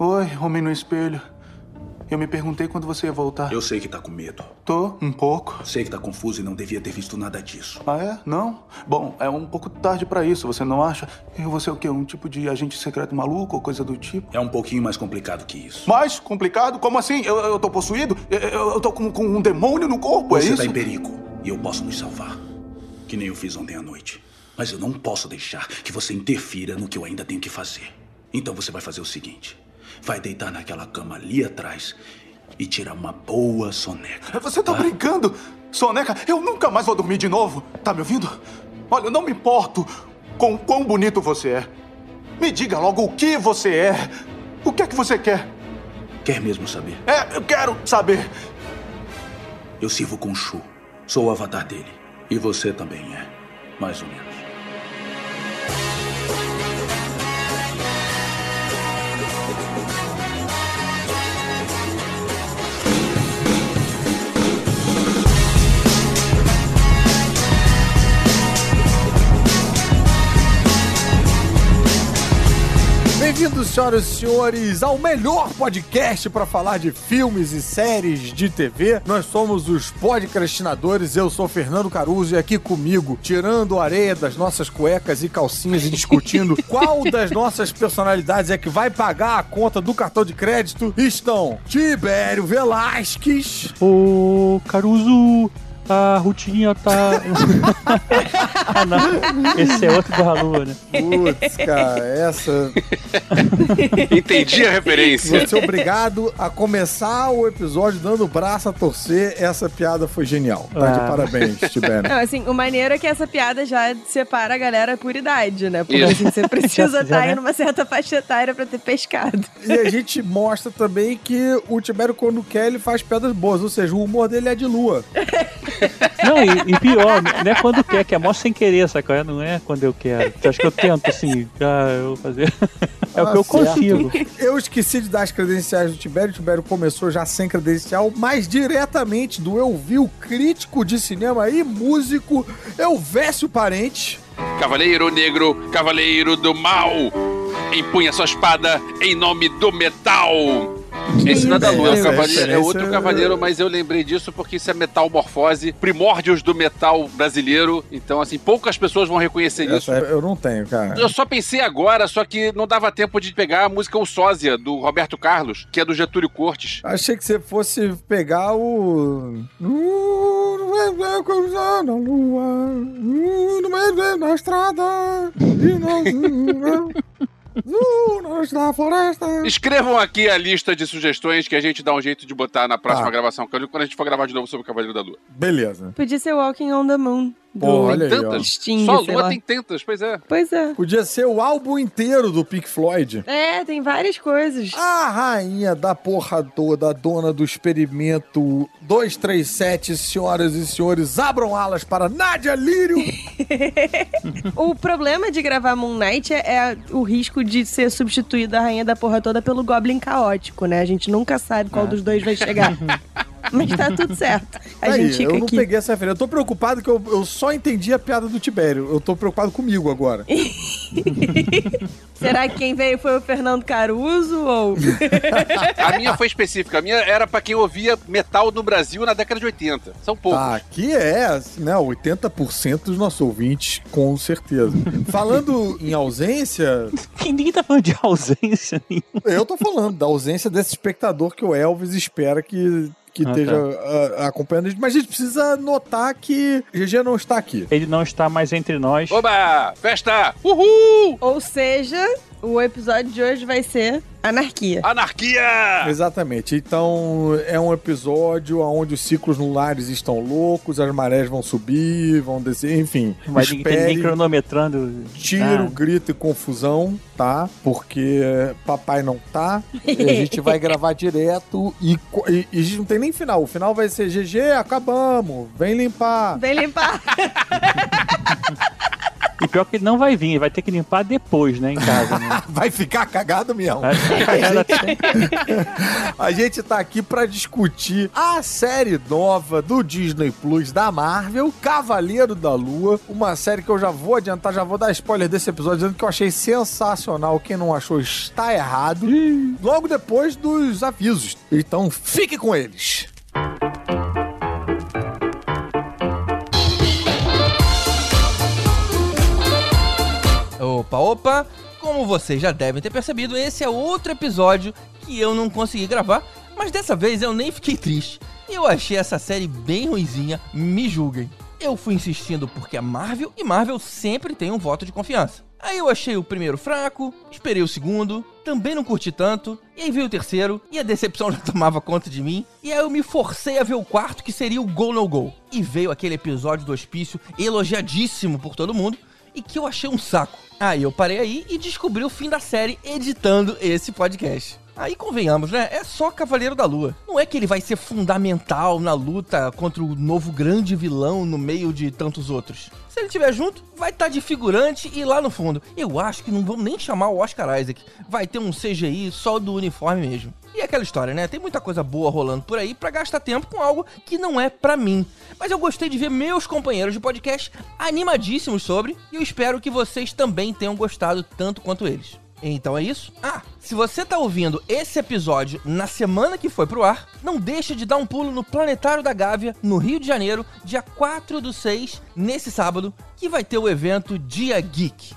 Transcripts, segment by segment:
Oi, homem no espelho. Eu me perguntei quando você ia voltar. Eu sei que tá com medo. Tô, um pouco. Sei que tá confuso e não devia ter visto nada disso. Ah, é? Não? Bom, é um pouco tarde pra isso, você não acha? Eu vou ser o quê? Um tipo de agente secreto maluco ou coisa do tipo? É um pouquinho mais complicado que isso. Mais complicado? Como assim? Eu, eu tô possuído? Eu, eu, tô com, com um demônio no corpo, é Você isso? tá em perigo e eu posso nos salvar. Que nem eu fiz ontem à noite. Mas eu não posso deixar que você interfira no que eu ainda tenho que fazer. Então você vai fazer o seguinte: vai deitar naquela cama ali atrás e tirar uma boa soneca. Você tá brincando? Soneca, eu nunca mais vou dormir de novo. Tá me ouvindo? Olha, eu não me importo com o quão bonito você é. Me diga logo o que você é. O que é que você quer? Quer mesmo saber? É, eu quero saber. Eu sirvo com Shu. Sou o avatar dele. E você também é. Mais ou menos. Senhoras e senhores, ao melhor podcast para falar de filmes e séries de TV. Nós somos os podcastinadores. Eu sou Fernando Caruso e aqui comigo, tirando areia das nossas cuecas e calcinhas e discutindo qual das nossas personalidades é que vai pagar a conta do cartão de crédito, estão Tibério Velasquez. Ô, Caruso, a Rutinha tá. ah, não. Esse é outro da Lua, né? Putz, cara, essa. Entendi a referência. Você é obrigado a começar o episódio dando o braço a torcer. Essa piada foi genial. Tá de Ah. parabéns, Tibério. Não, assim, o maneiro é que essa piada já separa a galera por idade, né? Porque assim, você precisa estar aí né? numa certa faixa etária pra ter pescado. E a gente mostra também que o Tibério, quando quer, ele faz piadas boas. Ou seja, o humor dele é de lua. Não, e, e pior, não é quando quer, que é mó sem querer, saca? Não é quando eu quero. Você acha que eu tento, assim, ah, eu vou fazer. É o Ah, que eu certo. consigo. Eu esqueci de dar as credenciais do Tibério. O Tibério começou já sem credencial, mas diretamente do Eu Vi, o crítico de cinema e músico Elvésio Parente. Cavaleiro negro, cavaleiro do mal. Empunha sua espada em nome do metal. Esse não é da lua, é, é referência- outro cavaleiro, mas eu lembrei disso porque isso é metalmorfose, primórdios do metal brasileiro. Então, assim, poucas pessoas vão reconhecer isso. Essa eu não tenho, cara. Eu só pensei agora, só que não dava tempo de pegar a música O Sósia, do Roberto Carlos, que é do Getúlio Cortes. Achei que você fosse pegar o. Na lua, da estrada, e nós. Nós da floresta. Escrevam aqui a lista de sugestões que a gente dá um jeito de botar na próxima Tá. gravação, quando a gente for gravar de novo sobre o Cavaleiro da Lua. Beleza. Podia ser Walking on the Moon. Pô, olha aí, ó. Tantas. Sting, Só Lua lá. tem tantas, pois é. Pois é. Podia ser o álbum inteiro do Pink Floyd. É, tem várias coisas. A rainha da porra toda, a dona do experimento 237, senhoras e senhores, abram alas para Nadia Lírio. O problema de gravar Moon Knight é, é o risco de ser substituído a rainha da porra toda pelo Goblin caótico, né? A gente nunca sabe qual dos dois vai chegar. Mas tá tudo certo. A Aí, gente fica eu não aqui. peguei essa referência. Eu tô preocupado que eu, eu só entendi a piada do Tibério. Eu tô preocupado comigo agora. Será que quem veio foi o Fernando Caruso ou. A minha foi específica. A minha era pra quem ouvia metal no Brasil na década de 80. São poucos. Tá, aqui é, né, 80% dos nossos ouvintes, com certeza. Falando em ausência, Que ninguém tá falando de ausência nenhuma. eu tô falando da ausência desse espectador que o Elvis espera que, que Ah, esteja ah, acompanhando a gente. Mas a gente precisa notar que GG não está aqui. Ele não está mais entre nós. Oba! Festa! Uhul! ou seja, o episódio de hoje vai ser Anarquia. Anarquia! Exatamente. Então, é um episódio onde os ciclos lunares estão loucos, as marés vão subir, vão descer, enfim. Mas ninguém, tem ninguém espere, cronometrando. tiro, Ah, grito e confusão, tá? Porque papai não tá. E a gente vai gravar direto e, e, e a gente não tem nem final. O final vai ser GG, acabamos, vem limpar. Vem limpar. E pior que ele não vai vir, vai ter que limpar depois, né, em casa. Né? Vai ficar cagado mesmo. Vai ficar cagado até- A gente tá aqui pra discutir a série nova do Disney Plus da Marvel, Cavaleiro da Lua, uma série que eu já vou adiantar, já vou dar spoiler desse episódio dizendo que eu achei sensacional. Quem não achou está errado. Logo depois dos avisos. Então fique com eles. Opa, opa! Como vocês já devem ter percebido, esse é outro episódio que eu não consegui gravar, mas dessa vez eu nem fiquei triste. Eu achei essa série bem ruinzinha, me julguem. Eu fui insistindo porque é Marvel e Marvel sempre tem um voto de confiança. Aí eu achei o primeiro fraco, esperei o segundo, também não curti tanto, e aí veio o terceiro, e a decepção já tomava conta de mim, e aí eu me forcei a ver o quarto, que seria o Go No Go. E veio aquele episódio do hospício elogiadíssimo por todo mundo, e que eu achei um saco. Aí eu parei aí e descobri o fim da série editando esse podcast. Aí convenhamos, né? É só Cavaleiro da Lua. Não é que ele vai ser fundamental na luta contra o novo grande vilão no meio de tantos outros. Se ele estiver junto, vai estar de figurante e lá no fundo. Eu acho que não vamos nem chamar o Oscar Isaac. Vai ter um CGI só do uniforme mesmo. E é aquela história, né? Tem muita coisa boa rolando por aí pra gastar tempo com algo que não é pra mim. Mas eu gostei de ver meus companheiros de podcast animadíssimos sobre e eu espero que vocês também tenham gostado tanto quanto eles. Então é isso? Ah, se você tá ouvindo esse episódio na semana que foi pro ar, não deixa de dar um pulo no Planetário da Gávea, no Rio de Janeiro, dia 4 do 6, nesse sábado, que vai ter o evento Dia Geek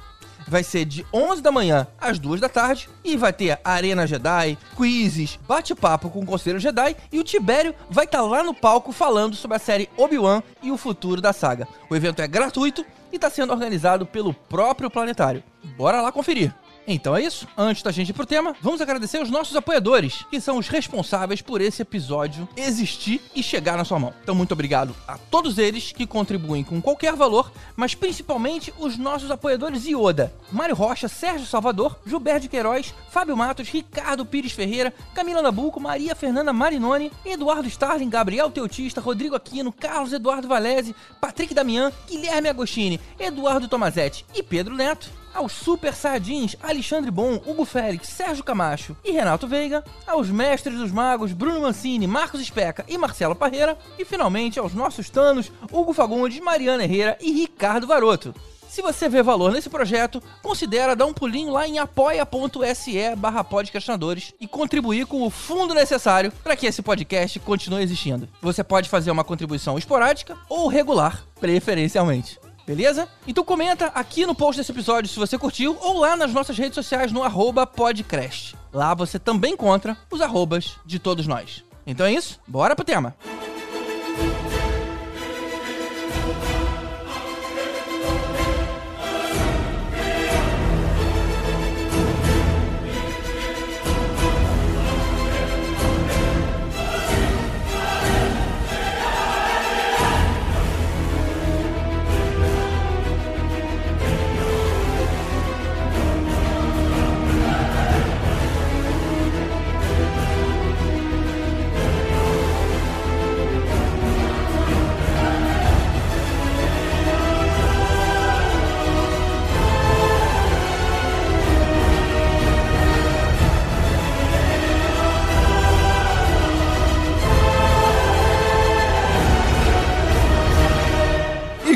vai ser de 11 da manhã às 2 da tarde e vai ter Arena Jedi, quizzes, bate-papo com o Conselho Jedi e o Tibério vai estar lá no palco falando sobre a série Obi-Wan e o futuro da saga. O evento é gratuito e está sendo organizado pelo próprio Planetário. Bora lá conferir! Então é isso. Antes da gente ir pro tema, vamos agradecer os nossos apoiadores, que são os responsáveis por esse episódio existir e chegar na sua mão. Então, muito obrigado a todos eles que contribuem com qualquer valor, mas principalmente os nossos apoiadores Ioda: Mário Rocha, Sérgio Salvador, Gilberto Queiroz, Fábio Matos, Ricardo Pires Ferreira, Camila Nabuco, Maria Fernanda Marinoni, Eduardo Starling, Gabriel Teutista, Rodrigo Aquino, Carlos Eduardo Valese, Patrick Damian, Guilherme Agostini, Eduardo Tomazetti e Pedro Neto aos Super Sardins, Alexandre Bom, Hugo Félix, Sérgio Camacho e Renato Veiga, aos Mestres dos Magos, Bruno Mancini, Marcos Especa e Marcelo Parreira, e finalmente aos nossos Tanos, Hugo Fagundes, Mariana Herrera e Ricardo Varoto. Se você vê valor nesse projeto, considera dar um pulinho lá em apoia.se barra podcastinadores e contribuir com o fundo necessário para que esse podcast continue existindo. Você pode fazer uma contribuição esporádica ou regular, preferencialmente. Beleza? Então comenta aqui no post desse episódio se você curtiu ou lá nas nossas redes sociais no arroba podcast. Lá você também encontra os arrobas de todos nós. Então é isso, bora pro tema.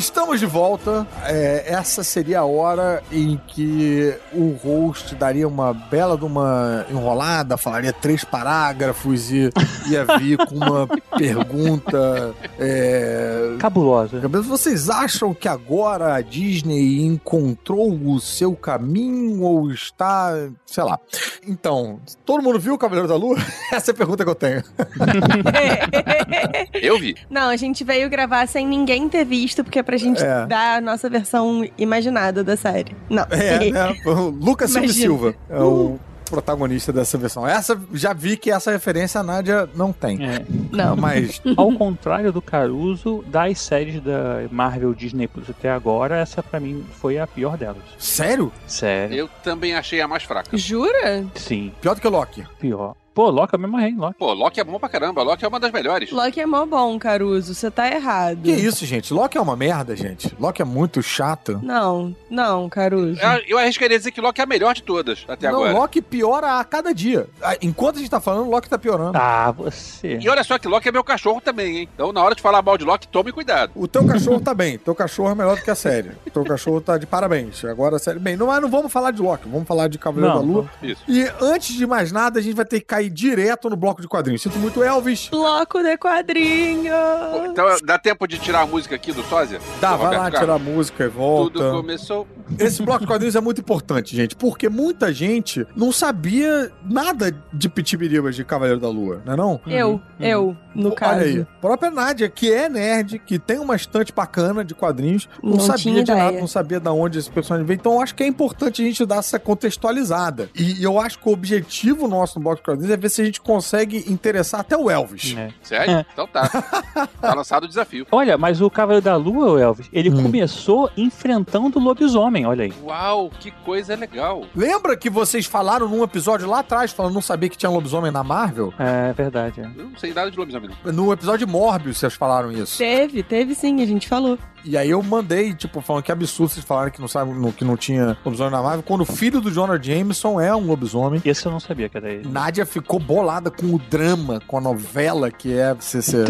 Estamos de volta. É, essa seria a hora em que o host daria uma bela de uma enrolada, falaria três parágrafos e ia vir com uma pergunta. É, Cabulosa. Vocês acham que agora a Disney encontrou o seu caminho ou está, sei lá? Então, todo mundo viu o Cavaleiro da Lua? Essa é a pergunta que eu tenho. Eu vi. Não, a gente veio gravar sem ninguém ter visto, porque é pra gente É. dar a nossa versão imaginada da série. Não. É, né? O Lucas Silva Imagina. Silva é o protagonista dessa versão. Essa, já vi que essa referência a Nádia não tem. É. Não. Mas, Ao contrário do Caruso, das séries da Marvel Disney Plus até agora, essa pra mim foi a pior delas. sério? Sério. Eu também achei a mais fraca. Jura? Sim, Pior do que Loki. pior. Pô, Loki eu me amarrei, Loki. Pô, Loki é bom pra caramba. Loki é uma das melhores. Loki é mó bom, Caruso. Você tá errado. Que isso, gente? Loki é uma merda, gente. Loki é muito chato. Não, não, Caruso. Eu, eu arriscaria dizer que Loki é a melhor de todas até não, agora. Loki piora a cada dia. Ah, Enquanto a gente tá falando, Loki tá piorando. Ah, você. E olha só que Loki é meu cachorro também, hein? Então, na hora de falar mal de Loki, tome cuidado. O teu cachorro tá bem. Teu cachorro é melhor do que a série. O teu cachorro tá de parabéns. Agora a série. Bem, não, mas não vamos falar de Loki, vamos falar de Cavaleiro Não, da Lua. Isso. E antes de mais nada, a gente vai ter que cair direto no bloco de quadrinhos. Sinto muito, Elvis. Bloco de quadrinhos. Então, dá tempo de tirar a música aqui do Sósia? Tá, Do vai lá Roberto tirar a Carlos? música e Tudo volta. começou. Esse bloco de quadrinhos é muito importante, gente, porque muita gente não sabia nada de Pitibiribas de Cavaleiro da Lua, não é não? Eu, eu, no Olha caso. aí, a própria Nádia, que é nerd, que tem uma estante bacana de quadrinhos, não, Não sabia de nada, não sabia de onde esse personagem veio. Então eu acho que é importante a gente dar essa contextualizada. E eu acho que o objetivo nosso no bloco de quadrinhos é ver se a gente consegue interessar até o Elvis. É. Sério? Então tá. Tá lançado o desafio. Olha, mas o Cavaleiro da Lua, o Elvis, ele Hum. começou enfrentando o lobisomem, olha aí. Uau, que coisa legal. Lembra que vocês falaram num episódio lá atrás, falando não sabia que tinha lobisomem na Marvel? É verdade. é. Eu não sei nada de lobisomem, não. No episódio de Morbius, vocês falaram isso. Teve, teve sim, a gente falou. E aí eu mandei, tipo, falando que absurdo vocês falaram que não, sabe, no- que não tinha lobisomem na Marvel, quando o filho do Jonah Jameson é um lobisomem. Esse eu não sabia que era ele. Nádia ficou bolada com o drama, com a novela que é CC.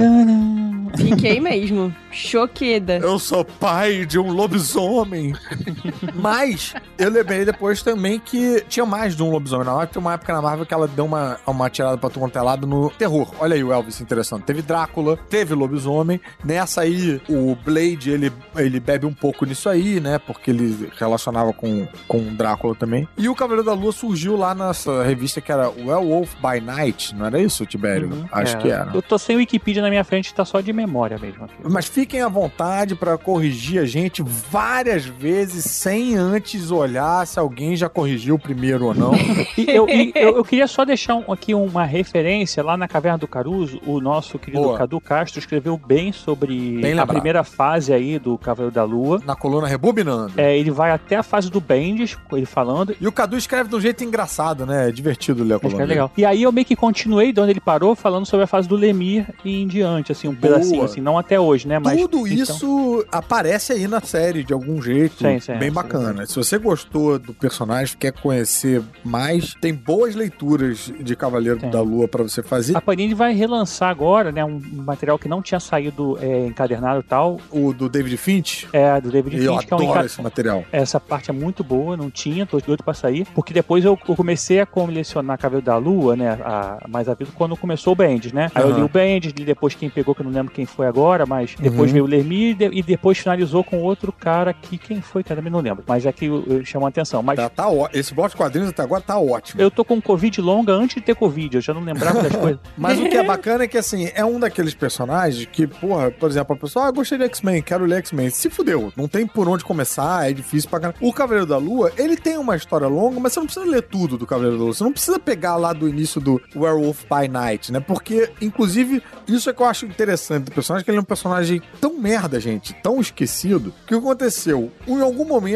Fiquei mesmo. Choqueda. Eu sou pai de um lobisomem. Mas eu lembrei depois também que tinha mais de um lobisomem na Marvel. Tem uma época na Marvel que ela deu uma, uma tirada pra tu lado no terror. Olha aí o Elvis interessante. Teve Drácula, teve lobisomem. Nessa aí, o Blade, ele, ele bebe um pouco nisso aí, né? Porque ele relacionava com, com o Drácula também. E o Cavaleiro da Lua surgiu lá nessa revista que era Werewolf by Night. Não era isso, Tibério? Uhum. Acho É. que era. Eu tô sem Wikipedia na minha frente, tá só de memória mesmo aqui. Mas fiquem à vontade pra corrigir a gente várias vezes sem antes olhar se alguém já corrigiu primeiro ou não. E eu, e eu, eu queria só deixar um- aqui uma referência lá na Caverna do Caruso. O nosso querido Boa. Cadu Castro escreveu bem sobre Bem a primeira fase aí do Cavaleiro da Lua. Na coluna Rebobinando. É, ele vai até a fase do Bendis, ele falando. E o Cadu escreve de um jeito engraçado, né? É divertido ler a coluna. é legal. E aí eu meio que continuei de onde ele parou, falando sobre a fase do Lemir e em diante, assim, um Boa. pedacinho, assim, não até hoje, né? Mas, Tudo então- isso aparece aí na série de algum jeito, Sim, sim, bem sim. Bacana. Se você gostou do personagem, quer conhecer mais, tem boas leituras de Cavaleiro Tem. da Lua pra você fazer. A Panini vai relançar agora, né? Um material que não tinha saído é, encadernado e tal. O do David Finch, É, do David eu Finch, que é um adoro esse material. Essa parte é muito boa, não tinha, tô doido pra sair. Porque depois eu, eu comecei a colecionar Cabelo da Lua, né? A, mais a vida quando começou o Bendis, né? Aí eu Aham. li o Bendis, li depois quem pegou, que eu não lembro quem foi agora, mas depois Uhum. veio o Lermir e, de- depois finalizou com outro cara que. Quem foi, cara? Não lembro. Mas é que chamou a atenção. Mas Tá, tá ó- Esse bloco de quadrinhos até agora tá ótimo. eu tô com Covid longa antes de ter Covid, eu já não lembrava das coisas. Mas o que é bacana é que, assim, é um daqueles personagens que, porra, por exemplo, a pessoa, ah, gostei de X-Men, quero ler X-Men. Se fudeu, não tem por onde começar, é difícil pra caramba. O Cavaleiro da Lua, ele tem uma história longa, mas você não precisa ler tudo do Cavaleiro da Lua. Você não precisa pegar lá do início do Werewolf by Night, né? Porque, inclusive, isso é que eu acho interessante do personagem, que ele é um personagem tão merda, gente, tão esquecido, que o que aconteceu? Em algum momento,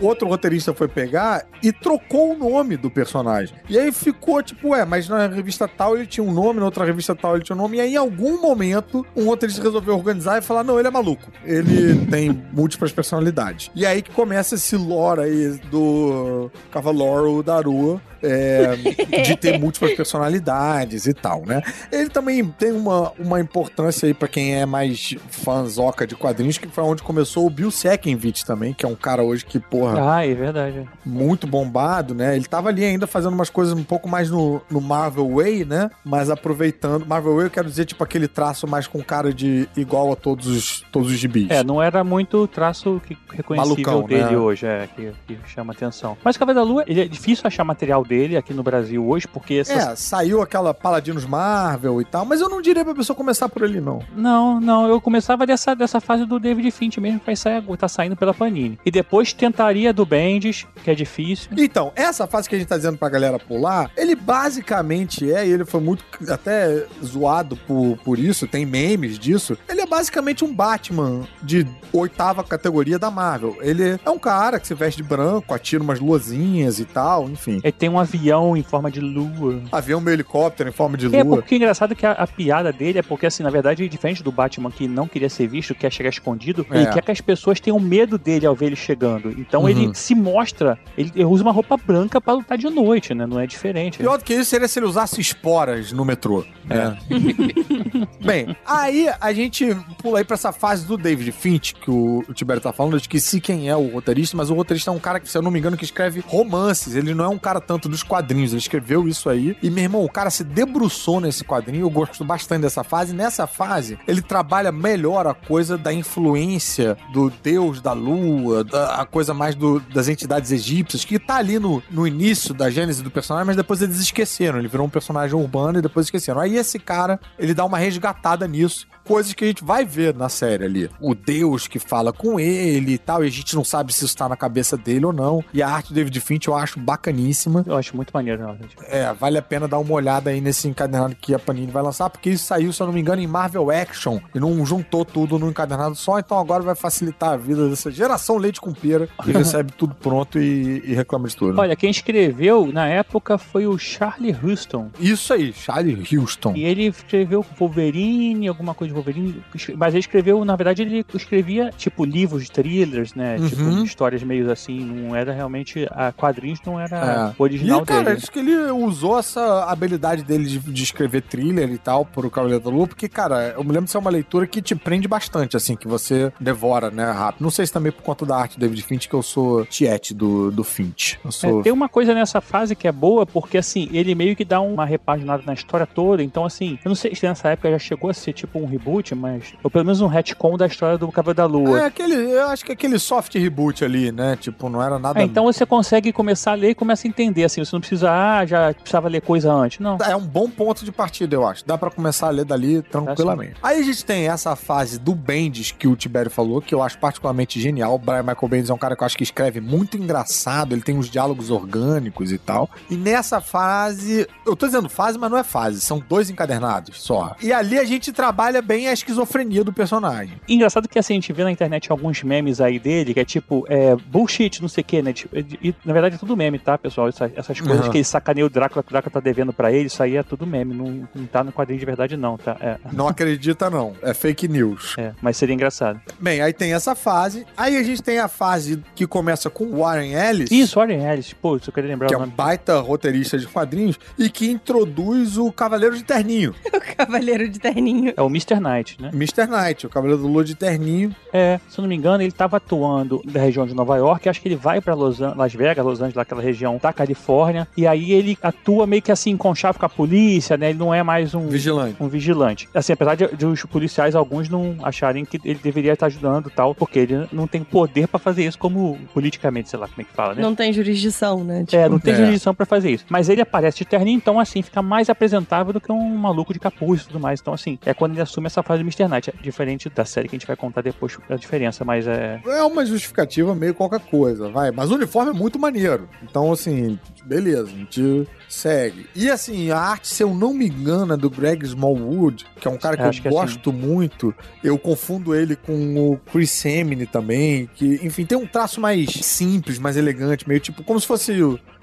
outro roteirista foi pegar e trocou o nome do personagem. E aí ficou tipo, ué, mas na revista tal ele tinha um nome, na outra revista tal ele tinha um nome. E aí, em algum momento, um roteirista resolveu organizar e falar: não, ele é maluco. Ele tem múltiplas personalidades. E aí que começa esse lore aí do Cavaloro da Rua. É, de ter múltiplas personalidades e tal, né? Ele também tem uma, uma importância aí pra quem é mais fãzoca de quadrinhos, que foi onde começou o Bill Sekenvich também, que é um cara hoje que, porra, Ah, é verdade. muito bombado, né? Ele tava ali ainda fazendo umas coisas um pouco mais no, no Marvel Way, né? Mas aproveitando. Marvel Way eu quero dizer, tipo, aquele traço mais com cara de igual a todos os, todos os gibis. É, não era muito traço que- reconhecível Malucão, dele né? hoje, é, que, que chama atenção. Mas Cavaleiro da Lua, ele é difícil achar material dele aqui no Brasil hoje, porque essas... É, saiu aquela Paladinos Marvel e tal, mas eu não diria pra pessoa começar por ele, não. Não, não, eu começava dessa, dessa fase do David Finch mesmo, que vai sair, tá saindo pela Panini. E depois tentaria do Bendis, que é difícil. Então, essa fase que a gente tá dizendo pra galera pular, ele basicamente é, e ele foi muito até zoado por, por isso, tem memes disso. Ele é basicamente um Batman de oitava categoria da Marvel. Ele é um cara que se veste de branco, atira umas luzinhas e tal, enfim. Ele tem um um avião em forma de lua. Avião meio helicóptero em forma de É, lua. porque o engraçado é que a, a piada dele é porque, assim, na verdade, diferente do Batman que não queria ser visto, quer chegar escondido, É. ele quer que as pessoas tenham medo dele ao ver ele chegando. Então Uhum. ele se mostra, ele, ele usa uma roupa branca pra lutar de noite, né? Não é diferente. Pior do que isso seria se ele usasse esporas no metrô. É. Bem, aí a gente pula aí pra essa fase do David Finch, que o, o Tibério tá falando, de que se quem é o roteirista, mas o roteirista é um cara que, se eu não me engano, que escreve romances. Ele não é um cara tanto dos quadrinhos, ele escreveu isso aí. E, meu irmão, o cara se debruçou nesse quadrinho, eu gosto bastante dessa fase. Nessa fase, ele trabalha melhor a coisa da influência do deus da lua, da- a coisa mais do- das entidades egípcias, que tá ali no, no início da gênese do personagem, mas depois eles esqueceram. Ele virou um personagem urbano e depois esqueceram. Aí esse cara, ele dá uma resgatada nisso. Coisas que a gente vai ver na série ali. O Deus que fala com ele e tal, e a gente não sabe se isso tá na cabeça dele ou não. E a arte do David Finch eu acho bacaníssima. Eu acho muito maneiro, né? É, vale a pena dar uma olhada aí nesse encadernado que a Panini vai lançar, porque isso saiu, se eu não me engano, em Marvel Action e não juntou tudo num encadernado só, então agora vai facilitar a vida dessa geração leite com pera que recebe tudo pronto e, e reclama de tudo. Olha, quem escreveu na época foi o Charlie Houston. Isso aí, Charlie Houston. E ele escreveu Wolverine, alguma coisa de Wolverine, mas ele escreveu, na verdade, ele escrevia, tipo, livros, thrillers, né? Uhum. Tipo, histórias meio assim, não era realmente, a quadrinhos não era É. original e, cara, dele. acho que ele usou essa habilidade dele de, de escrever thriller e tal pro Cavaleiro da Lua, porque, cara, eu me lembro de ser uma leitura que te prende bastante, assim, que você devora, né, rápido. Não sei se também por conta da arte do David Finch, que eu sou tiete do, do Finch. Sou... É, tem uma coisa nessa fase que é boa, porque assim, ele meio que dá uma repaginada na história toda. Então, assim, eu não sei se nessa época já chegou a ser tipo um reboot, mas. Ou pelo menos um retcon da história do Cavaleiro da Lua. É aquele, eu acho que aquele soft reboot ali, né? Tipo, não era nada. É, então você consegue começar a ler e começa a entender, assim, você não precisa, ah, já precisava ler coisa antes. Não. É um bom ponto de partida, eu acho. Dá pra começar a ler dali tranquilamente. Aí a gente tem essa fase do Bendis que o Tibério falou, que eu acho particularmente genial. O Brian Michael Bendis é um cara que eu acho que escreve muito engraçado, ele tem uns diálogos orgânicos e tal. E nessa fase, eu tô dizendo fase, mas não é fase, são dois encadernados só. E ali a gente trabalha bem a esquizofrenia do personagem. Engraçado que assim, a gente vê na internet alguns memes aí dele, que é tipo, é, bullshit, não sei o que, né? Tipo, e, na verdade é tudo meme, tá, pessoal? Essa- essas coisas Uhum. que ele sacaneia o Drácula, que o Drácula tá devendo pra ele, isso aí é tudo meme, não, não tá no quadrinho de verdade, não, tá? É, Não acredita, não. É fake news. é, mas seria engraçado. Bem, aí tem essa fase. Aí a gente tem a fase que começa com o Warren Ellis. Isso, Warren Ellis, pô, isso eu queria lembrar que é o um baita roteirista de quadrinhos e que introduz o Cavaleiro de Terninho, O Cavaleiro de Terninho. É o Mr. Knight, né? Mr. Knight, o Cavaleiro do Lua de Terninho. É, se eu não me engano, ele tava atuando da região de Nova York, acho que ele vai pra Los An- Las Vegas, Los Angeles, aquela região da Califórnia, e aí ele atua meio que assim, com chave com a polícia, né? Ele não é mais um Vigilante. um vigilante. Assim, apesar de, de os policiais, alguns não acharem que ele deveria estar ajudando e tal, porque ele não tem poder pra fazer isso como politicamente, sei lá como é que fala, né? Não tem jurisdição, né? Tipo, É, não tem É. jurisdição pra fazer isso. Mas ele aparece de terninho, então, assim, fica mais apresentável do que um maluco de capuz e tudo mais. Então, assim, é quando ele assume essa fase do Mr. Knight. É diferente da série que a gente vai contar depois a diferença, mas é. É uma justificativa meio qualquer coisa, vai. Mas o uniforme é muito maneiro. Então, assim, beleza, a gente segue. E, assim, a arte, se eu não me engano, é do Greg Smallwood, que é um cara que Eu eu que é gosto muito. Eu confundo ele com o Chris Semine também, que, enfim, tem um traço mais simples, mais elegante, meio tipo, como se fosse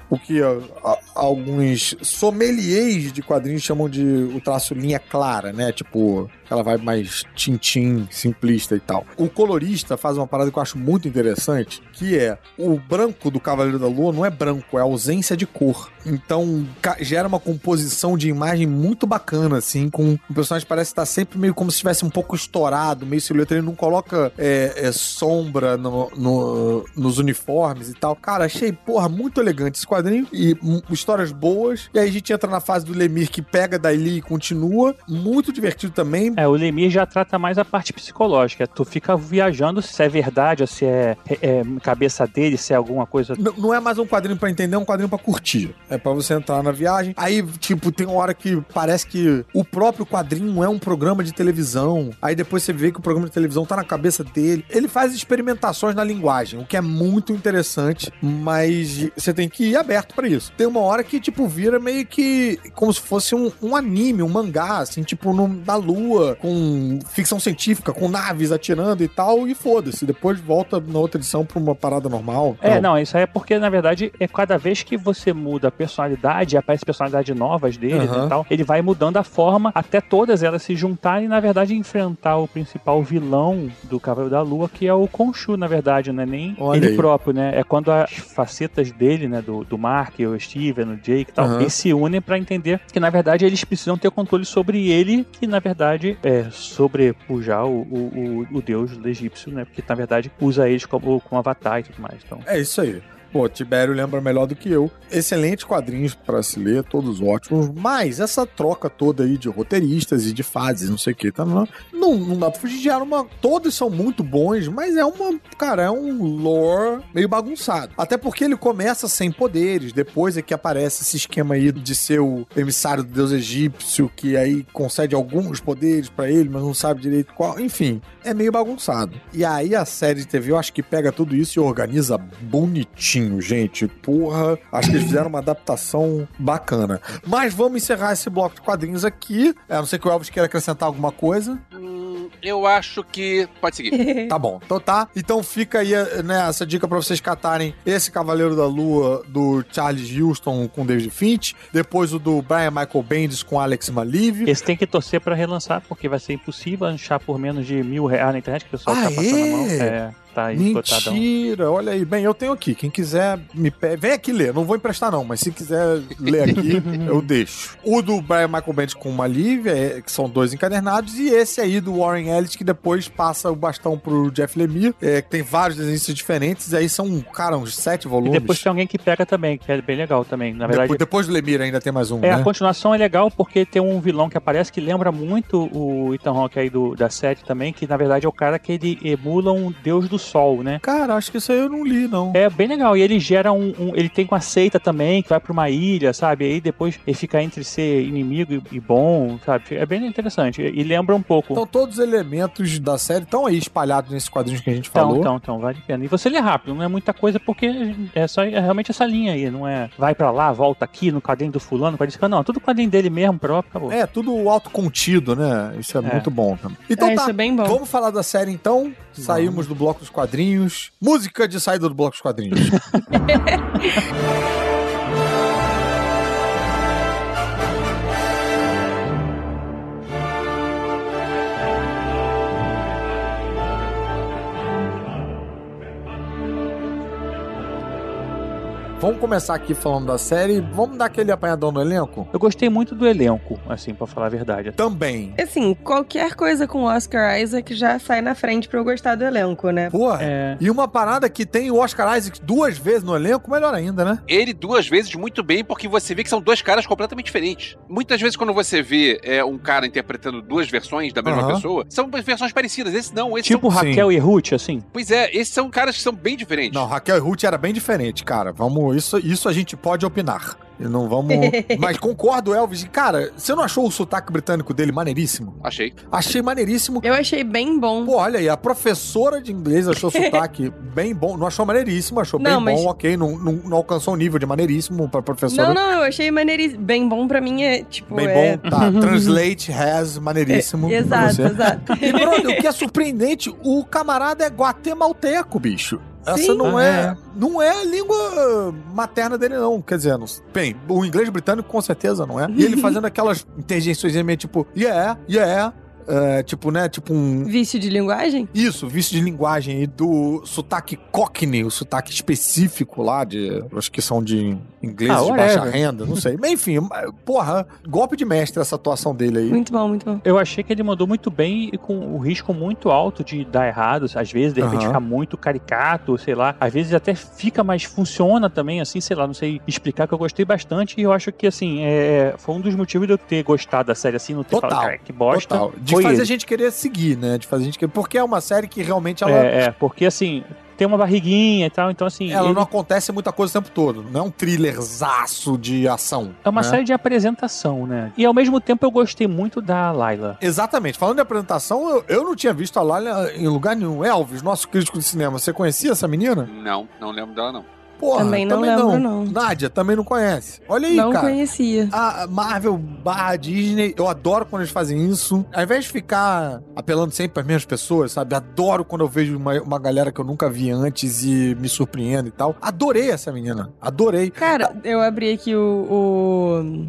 o, que alguns sommeliers de quadrinhos chamam de o traço linha clara, né? Tipo, ela vai mais tintim, simplista e tal. O colorista faz uma parada que eu acho muito interessante, que é o branco do Cavaleiro da Lua não é branco, é ausência de cor. Então gera uma composição de imagem muito bacana, assim, com o personagem parece estar sempre meio como se estivesse um pouco estourado, meio silhueta, ele não coloca é, é, sombra no- no- nos uniformes e tal. Cara, achei, porra, muito elegante esse quadrinho e hum, histórias boas. E aí a gente entra na fase do Lemir que pega dali e continua. Muito divertido também. É, o Lemir já trata mais a parte psicológica. Tu fica viajando se é verdade ou se é, é cabeça dele, se é alguma coisa. N- Não é mais um quadrinho pra entender, é um quadrinho pra curtir. É pra você entrar na viagem. Aí, tipo, tem uma hora que parece que o próprio quadrinho é um programa de televisão. Aí depois você vê que o programa de televisão tá na cabeça dele. Ele faz experimentações na linguagem, o que é muito interessante, mas você tem que ir aberto pra isso. Tem uma hora que, tipo, vira meio que como se fosse um, um anime, um mangá, assim, tipo, no, na lua, com ficção científica, com naves atirando e tal, e foda-se. Depois volta na outra edição pra uma parada normal. É, Então, não, isso aí é porque, na verdade, é cada vez que você muda a personalidade, aparece personalidades novas dele Aham. e tal, ele vai mudando a forma até todas elas se juntarem e, na verdade, enfrentar o principal vilão do Cavaleiro da Lua, que é o Khonshu, na verdade, não é nem Olha ele aí. próprio, né? É quando as facetas dele, né, do, do Mark, o Steven, o Jake e tal, Aham. eles se unem pra entender que, na verdade, eles precisam ter controle sobre ele, que, na verdade, é sobrepujar o, o, o, o deus egípcio, né? Porque, na verdade, usa eles como, como avatar e tudo mais. Então, É isso aí. Pô, Tibério lembra melhor do que eu. Excelentes quadrinhos pra se ler, todos ótimos. Mas essa troca toda aí de roteiristas e de fases, não sei o que, tá? Não, não, não dá pra fugir de uma. Todos são muito bons, mas é uma. Cara, é um lore meio bagunçado. Até porque ele começa sem poderes, depois é que aparece esse esquema aí de ser o emissário do deus egípcio, que aí concede alguns poderes pra ele, mas não sabe direito qual. Enfim, é meio bagunçado. E aí a série de TV eu acho que pega tudo isso e organiza bonitinho, gente. Porra, acho que eles fizeram uma adaptação bacana. Mas vamos encerrar esse bloco de quadrinhos aqui. É, a não ser que o Elvis queira acrescentar alguma coisa. Hum, eu acho que. Pode seguir. Tá bom, então tá. Então fica aí né, essa dica pra vocês catarem esse Cavaleiro da Lua do Charles Houston com David Finch, depois o do Brian Michael Bendis com Alex Maliv. Esse tem que torcer pra relançar, porque vai ser impossível achar por menos de mil reais na internet, que o pessoal Ah, tá passando a mão. é? Tá esgotadão. Mentira, olha aí. Bem, eu tenho aqui. Quem quiser, me pe... vem aqui ler. Não vou emprestar, não, mas se quiser ler aqui, eu deixo. O do Brian Michael Bendis com uma Liv, é, que são dois encadernados, e esse aí do Warren Ellis, que depois passa o bastão pro Jeff Lemire, é, que tem vários desenhos diferentes, e aí são, cara, uns sete E volumes. depois tem alguém que pega também, que é bem legal também. Na verdade, depois, depois do Lemire ainda tem mais um, É, né? a continuação é legal porque tem um vilão que aparece que lembra muito o Ethan Hawke aí do, da série também, que na verdade é o cara que ele emula um deus do sol, né? Cara, acho que isso aí eu não li, não. É bem legal. E ele gera um. um- ele tem uma seita também, que vai pra uma ilha, sabe? Aí depois ele fica entre ser inimigo e, e bom, sabe? É bem interessante. E, e lembra um pouco. Então todos os elementos da série estão aí espalhados nesses quadrinhos que a gente Então, falou. então, então, vale a pena. E você lê rápido, não é muita coisa, porque é só é realmente essa linha aí, não é vai pra lá, volta aqui, no quadrinho do fulano, no quadrinho do não, tudo quadrinho dele mesmo, próprio, acabou. É, tudo autocontido, né? Isso é, É. muito bom. também. Então é, tá, isso é bem bom. vamos falar da série então. Saímos do bloco dos quadrinhos. Música de saída do bloco dos quadrinhos. Vamos começar aqui falando da série. Vamos dar aquele apanhadão no elenco? Eu gostei muito do elenco, assim, pra falar a verdade. Também. Assim, qualquer coisa com o Oscar Isaac já sai na frente pra eu gostar do elenco, né? Porra. É, E uma parada que tem o Oscar Isaac duas vezes no elenco, melhor ainda, né? Ele duas vezes muito bem, porque você vê que são dois caras completamente diferentes. Muitas vezes, quando você vê é, um cara interpretando duas versões da mesma Aham. pessoa, são versões parecidas. Esse não, esse tipo são. Raquel e Ruth, assim. Pois é, esses são caras que são bem diferentes. Não, Raquel e Ruth era bem diferente, cara. Vamos, isso, isso a gente pode opinar. E não vamos. Mas concordo, Elvis. E, Cara, você não achou o sotaque britânico dele maneiríssimo? Achei. Achei maneiríssimo. Eu achei bem bom. Pô, olha aí, a professora de inglês achou o sotaque bem bom. Não achou maneiríssimo, achou Não, bem mas- bom, ok. Não, não, não alcançou um nível de maneiríssimo pra professora. Não, não, eu achei maneiríssimo. Bem bom pra mim é, tipo, Bem é... bom, tá. Translate has maneiríssimo. É, pra exato, você. exato. E, brother, o que é surpreendente, o camarada é guatemalteco, bicho. Essa Sim. não Ah, é, é. não é a língua materna dele, não. Quer dizer, não, bem, o inglês britânico com certeza não é. E ele fazendo aquelas interjeições meio tipo, yeah, yeah. É, tipo, né? Tipo um. Vício de linguagem? Isso, vício de linguagem e do sotaque cockney, o sotaque específico lá de. Acho que são de ingleses Ah, de baixa renda, não sei. Mas enfim, porra, golpe de mestre essa atuação dele aí. Muito bom, muito bom. Eu achei que ele mandou muito bem e com o risco muito alto de dar errado. Às vezes, de repente, Aham. ficar muito caricato, sei lá. Às vezes até fica, mas funciona também, assim, sei lá, não sei explicar, que eu gostei bastante. E eu acho que, assim, é, foi um dos motivos de eu ter gostado da série, assim, não ter Total, falado, cara, que bosta. Total. De foi fazer ele. a gente querer seguir, né? De fazer a gente querer. Porque é uma série que realmente ela. É, é, porque, assim, tem uma barriguinha e tal, então, assim. Ela ele- não acontece muita coisa o tempo todo. Não é um thrillerzaço de ação. É uma né? série de apresentação, né? E ao mesmo tempo eu gostei muito da Layla. Exatamente. Falando de apresentação, eu, eu não tinha visto a Laila em lugar nenhum. Elvis, nosso crítico de cinema, você conhecia essa menina? Não, não lembro dela, não. Porra, Também não lembro, não. Nádia, também não conhece. Olha aí, não cara. conhecia. A Marvel barra Disney, eu adoro quando eles fazem isso. Ao invés de ficar apelando sempre as mesmas pessoas, sabe? Adoro quando eu vejo uma, uma galera que eu nunca vi antes e me surpreendo e tal. Adorei essa menina. Adorei. Cara, eu abri aqui o, o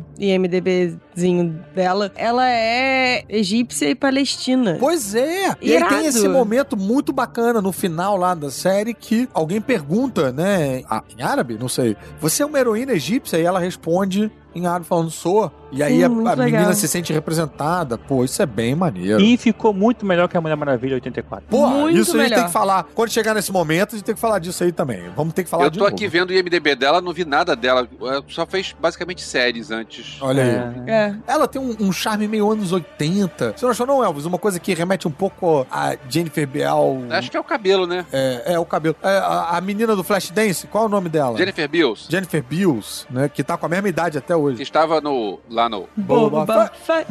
Dela. Ela é egípcia e palestina. Pois é. E aí tem esse momento muito bacana no final lá da série que alguém pergunta, né? em árabe? Não sei. Você é uma heroína egípcia? E ela responde em árabe falando sou. E aí Sim, a, a menina se sente representada. Pô, isso é bem maneiro. E ficou muito melhor que a Mulher Maravilha 84. Porra, Muito isso a gente melhor. tem que falar. Quando chegar nesse momento, a gente tem que falar disso aí também. Vamos ter que falar Eu de tô novo. aqui vendo o IMDB dela, não vi nada dela. Ela Só fez basicamente séries antes. Olha aí. É. É. Ela tem um, um charme meio anos 80. Você não achou, não, Elvis? Uma coisa que remete um pouco a Jennifer Beal. Acho que é o cabelo, né? É, é, o cabelo. É, a, a menina do Flashdance, qual é o nome dela? Jennifer Bills. Jennifer Beals, né? Que tá com a mesma idade até Que hoje. estava no, lá no. Boba Boba Fett.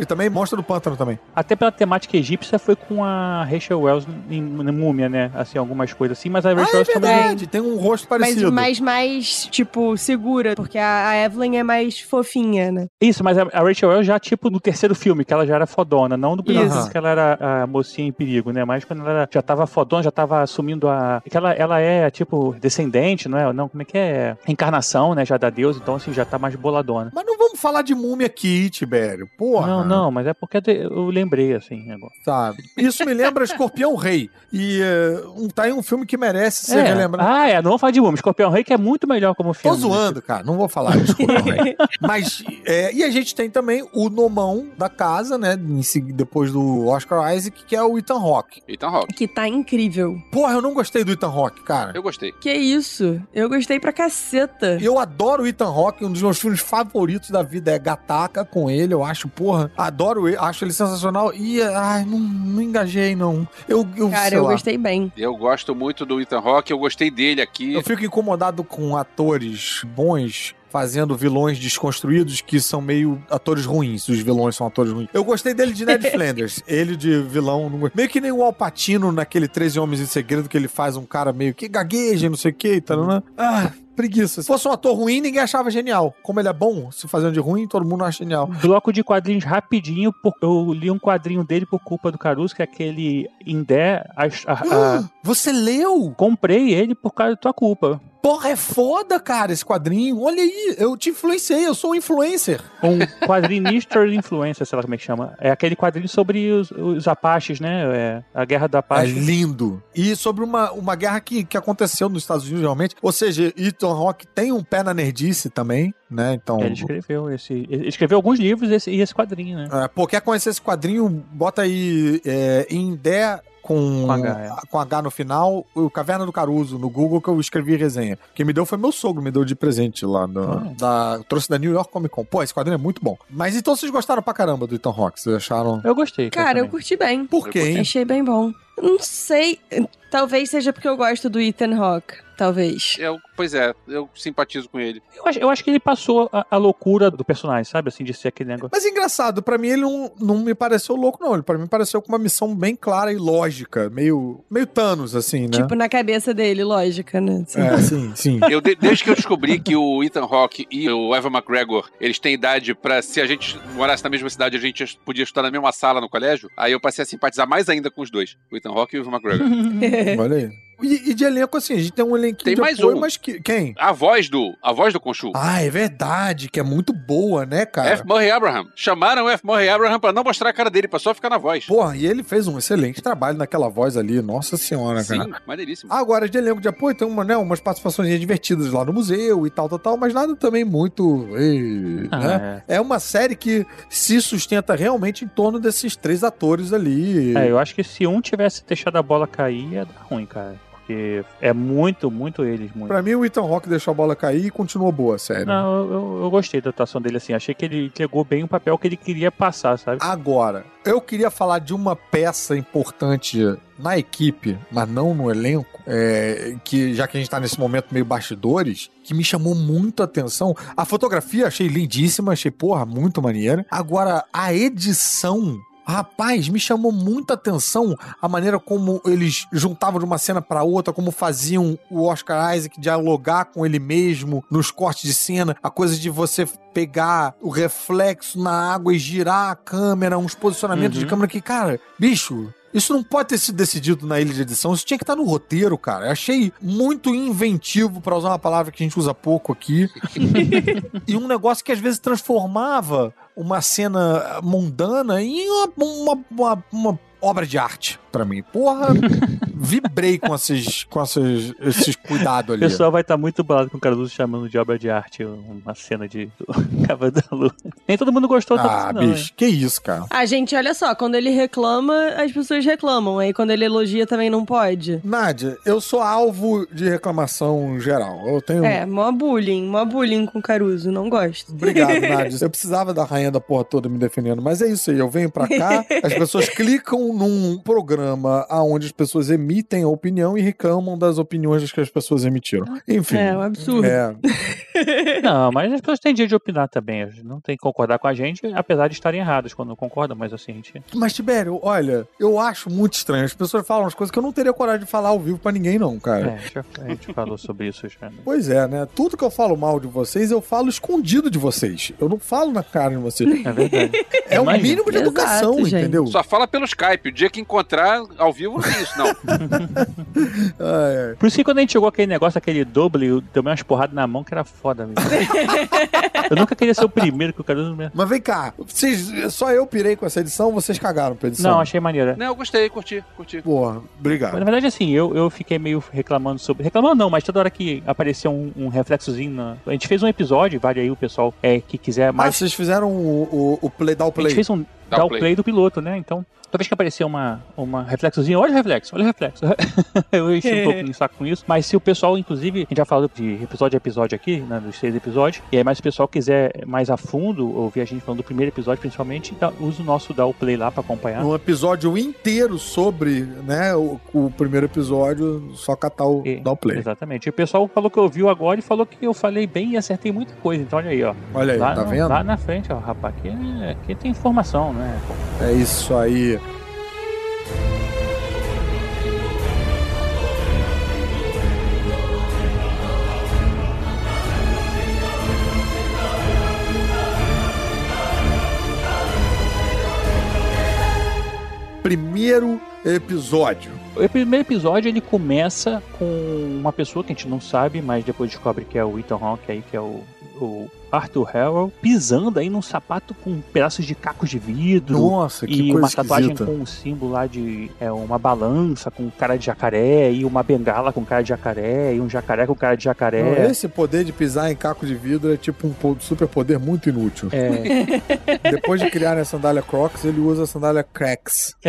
E também Monstro do Pântano também. Até pela temática egípcia foi com a Rachel Wells em, em Múmia, né? Assim, algumas coisas assim, mas a Ah, Rachel é Wells também. verdade. Tem um rosto parecido. mas mais, tipo, segura, porque a, a Evelyn é mais fofinha, né? Isso, mas a, a Rachel Wells já, tipo, no terceiro filme, que ela já era fodona, não no primeiro filme que ela era a mocinha em perigo, né? Mas quando ela já tava fodona, já tava assumindo a. que ela, ela é, tipo, descendente, não é? Não, como é que é? Encarnação, né? Já da Deus, então, assim, já tá mais boladona. Mas não vamos falar de múmia aqui, Tibério. Porra. Não, não, mas é porque eu lembrei, assim, agora. Sabe? Isso me lembra Escorpião Rei. E um, tá aí um filme que merece ser É. relembrado. Ah, é, não vamos falar de Múmia. Escorpião Rei, que é muito melhor como Tô filme. zoando, cara. Não vou falar de Escorpião Rei. Mas, é, e a gente tem também o nomão da casa, né? Depois do Oscar Isaac, que é o Ethan Hawke. Ethan Hawke. Que tá incrível. Porra, eu não gostei do Ethan Hawke, cara. Eu gostei. Que isso? Eu gostei pra caceta. Eu adoro o Ethan Hawke, um dos meus filmes favoritos da vida é Gataca com ele, eu acho, porra, adoro ele, acho ele sensacional e, ai, não, não engajei, não. Eu, eu Cara, eu lá. gostei bem. Eu gosto muito do Ethan Hawke, eu gostei dele aqui. Eu fico incomodado com atores bons fazendo vilões desconstruídos que são meio atores ruins. Os vilões são atores ruins. Eu gostei dele de Ned Flanders. Ele de vilão. Meio que nem o Alpatino naquele 13 Homens em Segredo que ele faz um cara meio que gagueja, não sei o que e tal, né? Ah, preguiça. Se fosse um ator ruim, ninguém achava genial. Como ele é bom, se fazendo de ruim, todo mundo acha genial. Bloco de quadrinhos rapidinho, por- eu li um quadrinho dele por culpa do Caruso, que é aquele Indé. a- a- a- Você leu? comprei ele por causa da tua culpa. Porra, é foda, cara, esse quadrinho. Olha aí, eu te influenciei, eu sou um influencer. Um quadrinista influencer, sei lá como é que chama. É aquele quadrinho sobre os, os Apaches, né? É, a guerra É Apache. lindo. E sobre uma, uma guerra que, que aconteceu nos Estados Unidos, realmente. Ou seja, Ethan Hawke tem um pé na nerdice também, né? Então. Ele escreveu esse. Ele escreveu alguns livros esse- e esse quadrinho, né? É, pô, quer conhecer esse quadrinho? Bota aí é, em Dé com, Com H, é. com H no final, o Caverna do Caruso, no Google, que eu escrevi resenha. Quem me deu foi meu sogro, me deu de presente lá. No, Ah. da, trouxe da New York Comic Con. Pô, esse quadrinho é muito bom. Mas então vocês gostaram pra caramba do Ethan Hawke? Vocês acharam? Eu gostei. Cara, eu também. curti bem. Por quê? Achei bem bom. Não sei. Talvez seja porque eu gosto do Ethan Hawke. Talvez. Eu, pois é, eu simpatizo com ele. Eu acho, eu acho que ele passou a, a loucura do personagem, sabe? Assim, de ser aquele negócio. Mas engraçado, pra mim ele não, não me pareceu louco, não. Ele pra mim pareceu com uma missão bem clara e lógica. Meio, meio Thanos, assim, né? Tipo, na cabeça dele, lógica, né? Assim. É, sim, sim. Eu, de- desde que eu descobri que o Ethan Hawke e o Evan McGregor, eles têm idade pra, se a gente morasse na mesma cidade, a gente podia estudar na mesma sala no colégio, aí eu passei a simpatizar mais ainda com os dois, o Ethan Hawke e o Evan McGregor. Olha aí. E, e de elenco, assim, a gente tem um elenquinho Tem de mais apoio, um. mas que, quem? A voz do, a voz do Conchu. Ah, é verdade, que é muito boa, né, cara? F. Murray Abraham. Chamaram o F. Murray Abraham pra não mostrar a cara dele, pra só ficar na voz. Porra, e ele fez um excelente trabalho naquela voz ali, nossa senhora, cara. Sim, maneiríssimo. Agora, de elenco de apoio, tem uma, né, umas participações divertidas lá no museu e tal, tal, tal, mas nada também muito. ei, Ah, né? É uma série que se sustenta realmente em torno desses três atores ali. É, eu acho que se um tivesse deixado a bola cair, ia dar ruim, cara. Porque é muito, muito eles, muito. Pra mim, o Ethan Rock deixou a bola cair e continuou boa a série. Não, eu, eu- gostei da atuação dele, assim. Achei que ele entregou bem o papel que ele queria passar, sabe? Agora, eu queria falar de uma peça importante na equipe, mas não no elenco, é, que já que a gente tá nesse momento meio bastidores, que me chamou muito a atenção. A fotografia achei lindíssima, achei, porra, muito maneira. Agora, a edição Rapaz, me chamou muita atenção a maneira como eles juntavam de uma cena pra outra, como faziam o Oscar Isaac dialogar com ele mesmo nos cortes de cena, a coisa de você pegar o reflexo na água e girar a câmera, uns posicionamentos de câmera que, cara, bicho, isso não pode ter sido decidido na ilha de edição, isso tinha que estar no roteiro, cara. Eu achei muito inventivo, pra usar uma palavra que a gente usa pouco aqui. e um negócio que às vezes transformava uma cena mundana em uma, uma, uma- uma obra de arte pra mim. Porra, vibrei com esses, com esses, esses cuidados O ali. pessoal vai estar muito bolado com o Cardoso chamando de obra de arte uma cena de Cavalo da Lua. Nem todo mundo gostou tanto Ah, assim, não, bicho, que isso, cara. A gente, olha só, quando ele reclama, as pessoas reclamam. Aí quando ele elogia também não pode. Nádia, eu sou alvo de reclamação geral. Eu tenho. É, mó bullying, mó bullying com o Caruso, não gosto. Obrigado, Nádia. Eu precisava da rainha da porra toda me defendendo, mas é isso aí. Eu venho pra cá, as pessoas clicam num programa onde as pessoas emitem a opinião e reclamam das opiniões que as pessoas emitiram. Enfim. É, um absurdo. É, Não, mas as pessoas têm dia de opinar também. Não tem que concordar com a gente, apesar de estarem erradas quando não concordam, mas assim, a gente. Mas, Tibério, olha, eu acho muito estranho. As pessoas falam umas coisas que eu não teria coragem de falar ao vivo pra ninguém, não, cara. É, já- a gente falou sobre isso já. né? Pois é, né? Tudo que eu falo mal de vocês, eu falo escondido de vocês. Eu não falo na cara de vocês. É verdade. É o Imagina. mínimo de Exato, educação, gente. entendeu? Só fala pelo Skype. O dia que encontrar ao vivo não tem isso, não. Por isso que quando a gente jogou aquele negócio, aquele doble, eu tomei umas porradas na mão que era foda mesmo. eu nunca queria ser o primeiro que o me. Mas vem cá, vocês, só eu pirei com essa edição, vocês cagaram pra edição. Não, achei maneira. Não, eu gostei, curti, curti. Porra, Mas, obrigado. na verdade, assim, eu, eu fiquei meio reclamando sobre. Reclamando não, mas toda hora que apareceu um, um reflexozinho na. A gente fez um episódio, vale aí o pessoal é, que quiser Mas mais. vocês fizeram o, o, o play, dá o a play. gente fez um o o play. play do piloto, né? Então, toda vez que aparecer uma, uma reflexozinho, olha o reflexo, olha o reflexo. eu enchi um pouco de saco com isso. Mas se o pessoal, inclusive, a gente já falou de episódio a episódio aqui, né, dos seis episódios, e aí, mas se o pessoal quiser mais a fundo, ouvir a gente falando do primeiro episódio, principalmente, dá- usa o nosso dá o play lá pra acompanhar. Um episódio inteiro sobre, né, o, o primeiro episódio, só catar o, E- dar o play. Exatamente. E o pessoal falou que ouviu agora e falou que eu falei bem e acertei muita coisa. Então olha aí, ó. Olha aí, lá, tá vendo? lá na frente, ó, rapaz, aqui, é- aqui tem informação, né? É isso aí. Primeiro episódio. O primeiro episódio ele começa com uma pessoa que a gente não sabe, mas depois descobre que é o Ethan Hawke aí, que é o, o Arthur Harrow, pisando aí num sapato com pedaços de cacos de vidro. Nossa, que e coisa uma tatuagem esquisita. com um símbolo lá de é, uma balança com cara de jacaré, e uma bengala com cara de jacaré, e um jacaré com cara de Não, jacaré. Esse poder de pisar em caco de vidro é tipo um po- superpoder muito inútil. É, Depois de criar a sandália Crocs, ele usa a sandália Cracks.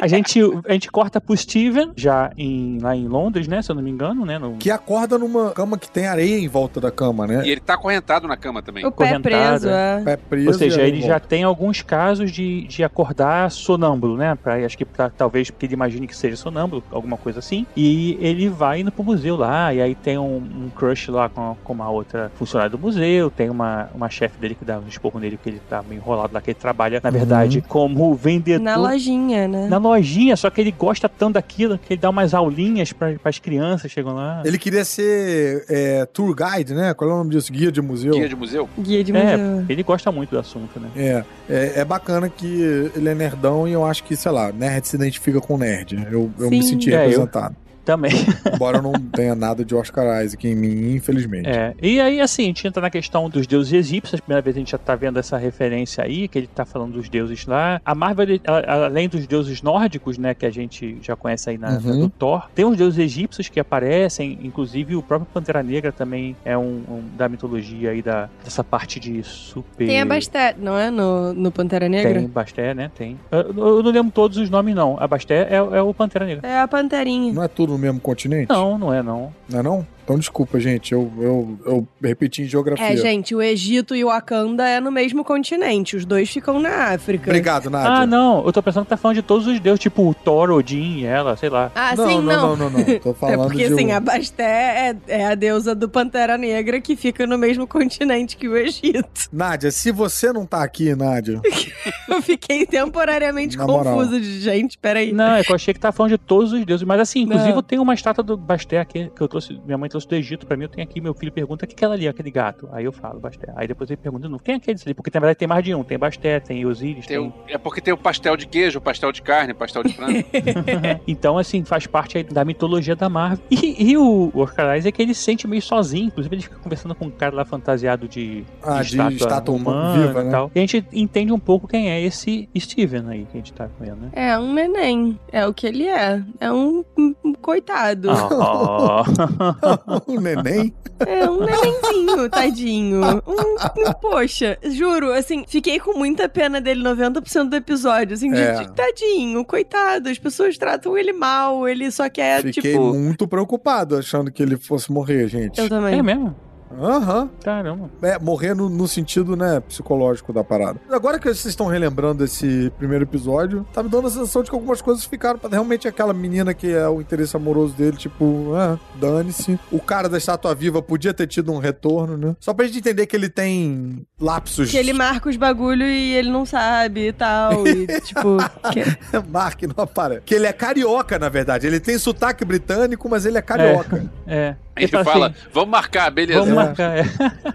a, gente, a gente corta pro Steven, já em, lá em Londres, né? Se eu não me engano, né? No, Que acorda numa cama que tem areia em volta da cama, né? E ele tá acorrentado na cama também. O pé preso, é. Pé preso Ou seja, areia ele já tem alguns casos de, de acordar sonâmbulo, né? Pra, acho que pra, talvez porque ele imagine que seja sonâmbulo, alguma coisa assim. E ele vai indo pro museu lá, e aí tem um, um crush lá com, com uma outra funcionária do museu, tem uma, uma chefe dele que dá um esporro nele porque ele tá meio enrolado lá, que ele trabalha, na verdade, como vendedor. Na lojinha, né? Na lojinha, só que ele gosta tanto daquilo que ele dá umas aulinhas para as crianças, chegam lá. Ele queria ser é, tour guide, né? Qual é o nome disso? Guia de museu. Guia de museu. Guia de É, museu. ele gosta muito do assunto, né? É, é, é bacana que ele é nerdão e eu acho que, sei lá, nerd se identifica com nerd. Eu, eu me senti É, eu- representado. Também. Embora eu não tenha nada de Oscar Isaac em mim, infelizmente. É, e aí, assim, a gente entra na questão dos deuses egípcios. A primeira vez a gente já tá vendo essa referência aí, que ele tá falando dos deuses lá. A Marvel, ela- além dos deuses nórdicos, né, que a gente já conhece aí na, na Uhum. do Thor, tem os deuses egípcios que aparecem, inclusive o próprio Pantera Negra também é um, um da mitologia aí, da, dessa parte de super... Tem a Bastet, não é? No, no Pantera Negra? Tem, Basté, né? Tem. Eu, eu não lembro todos os nomes, não. A Basté é, é o Pantera Negra. É a Panterinha. Não é tudo no mesmo continente? Não, não é, não. Não é não? Então, desculpa, gente, eu, eu, eu repeti em geografia. É, gente, o Egito e o Wakanda é no mesmo continente. Os dois ficam na África. Obrigado, Nádia. Ah, não, eu tô pensando que tá falando de todos os deuses, tipo o Thor, Odin, ela, sei lá. Ah, não, sim, não, não. não, não, não. Tô É falando porque, de assim, um- a Basté é, é a deusa do Pantera Negra que fica no mesmo continente que o Egito. Nádia, se você não tá aqui, Nádia, Eu fiquei temporariamente Na moral. confusa de gente, peraí. Não, é que eu achei que tava falando de todos os deuses. Mas assim, inclusive Não. eu tenho uma estátua do Basté aqui, que eu trouxe, minha mãe trouxe do Egito pra mim, eu tenho aqui, meu filho pergunta, o que que é ela ali, aquele gato? Aí eu falo, Basté. Aí depois ele pergunta de novo, quem é aquele ali? Porque na verdade tem mais de um, tem Basté, tem Osíris, Tem tem... o- é porque tem o pastel de queijo, o pastel de carne, o pastel de frango. então, assim, faz parte aí da mitologia da Marvel. E, e o Oscar Isaac, ele se sente meio sozinho. Inclusive, ele fica conversando com um cara lá fantasiado de, Ah, de estátua humana viva, e né? tal. E a gente entende um pouco quem é esse Steven aí que a gente tá vendo, né? É um neném. É o que ele é. É um, um- um coitado. Oh. o neném. É um nenenzinho, tadinho. Um, um- poxa, juro, assim, fiquei com muita pena dele 90% do episódio. Assim, de, É. de- tadinho, coitado. As pessoas tratam ele mal. Ele só quer, Fiquei tipo. muito preocupado achando que ele fosse morrer, gente. Eu também. É mesmo? Aham. Caramba. É, morrer no, no sentido, né, psicológico da parada. Agora que vocês estão relembrando esse primeiro episódio, tá me dando a sensação de que algumas coisas ficaram pra realmente aquela menina que é o interesse amoroso dele, tipo, ah, dane-se. O cara da estátua viva podia ter tido um retorno, né? Só pra gente entender que ele tem lapsos. Que ele marca os bagulho e ele não sabe e tal. E, tipo. que- Mark não aparece. Que ele é carioca, na verdade. Ele tem sotaque britânico, mas ele é carioca. É. A gente fala, vamos marcar, beleza. Vamos marcar, é.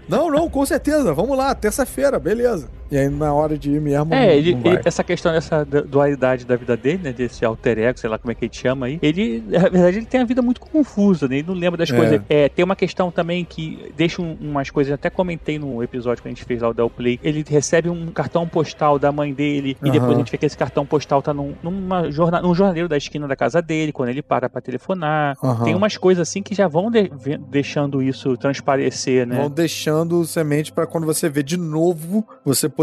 Não, não, com certeza. Vamos lá, terça-feira, beleza. E aí, na hora de ir mesmo. É, não- ele, não ele- essa questão dessa du- dualidade da vida dele, né? Desse alter ego, sei lá como é que ele chama aí. Ele, na verdade, ele tem a vida muito confusa, né? Ele não lembra das É. coisas. É, tem uma questão também que deixa um- umas coisas, até comentei no episódio que a gente fez lá o Del Play. Ele recebe um cartão postal da mãe dele, e depois a gente vê que esse cartão postal tá num, numa jorna, num jornaleiro da esquina da casa dele, quando ele para pra telefonar. Aham. Tem umas coisas assim que já vão de- deixando isso transparecer, né? Vão deixando semente pra quando você vê de novo, você poder,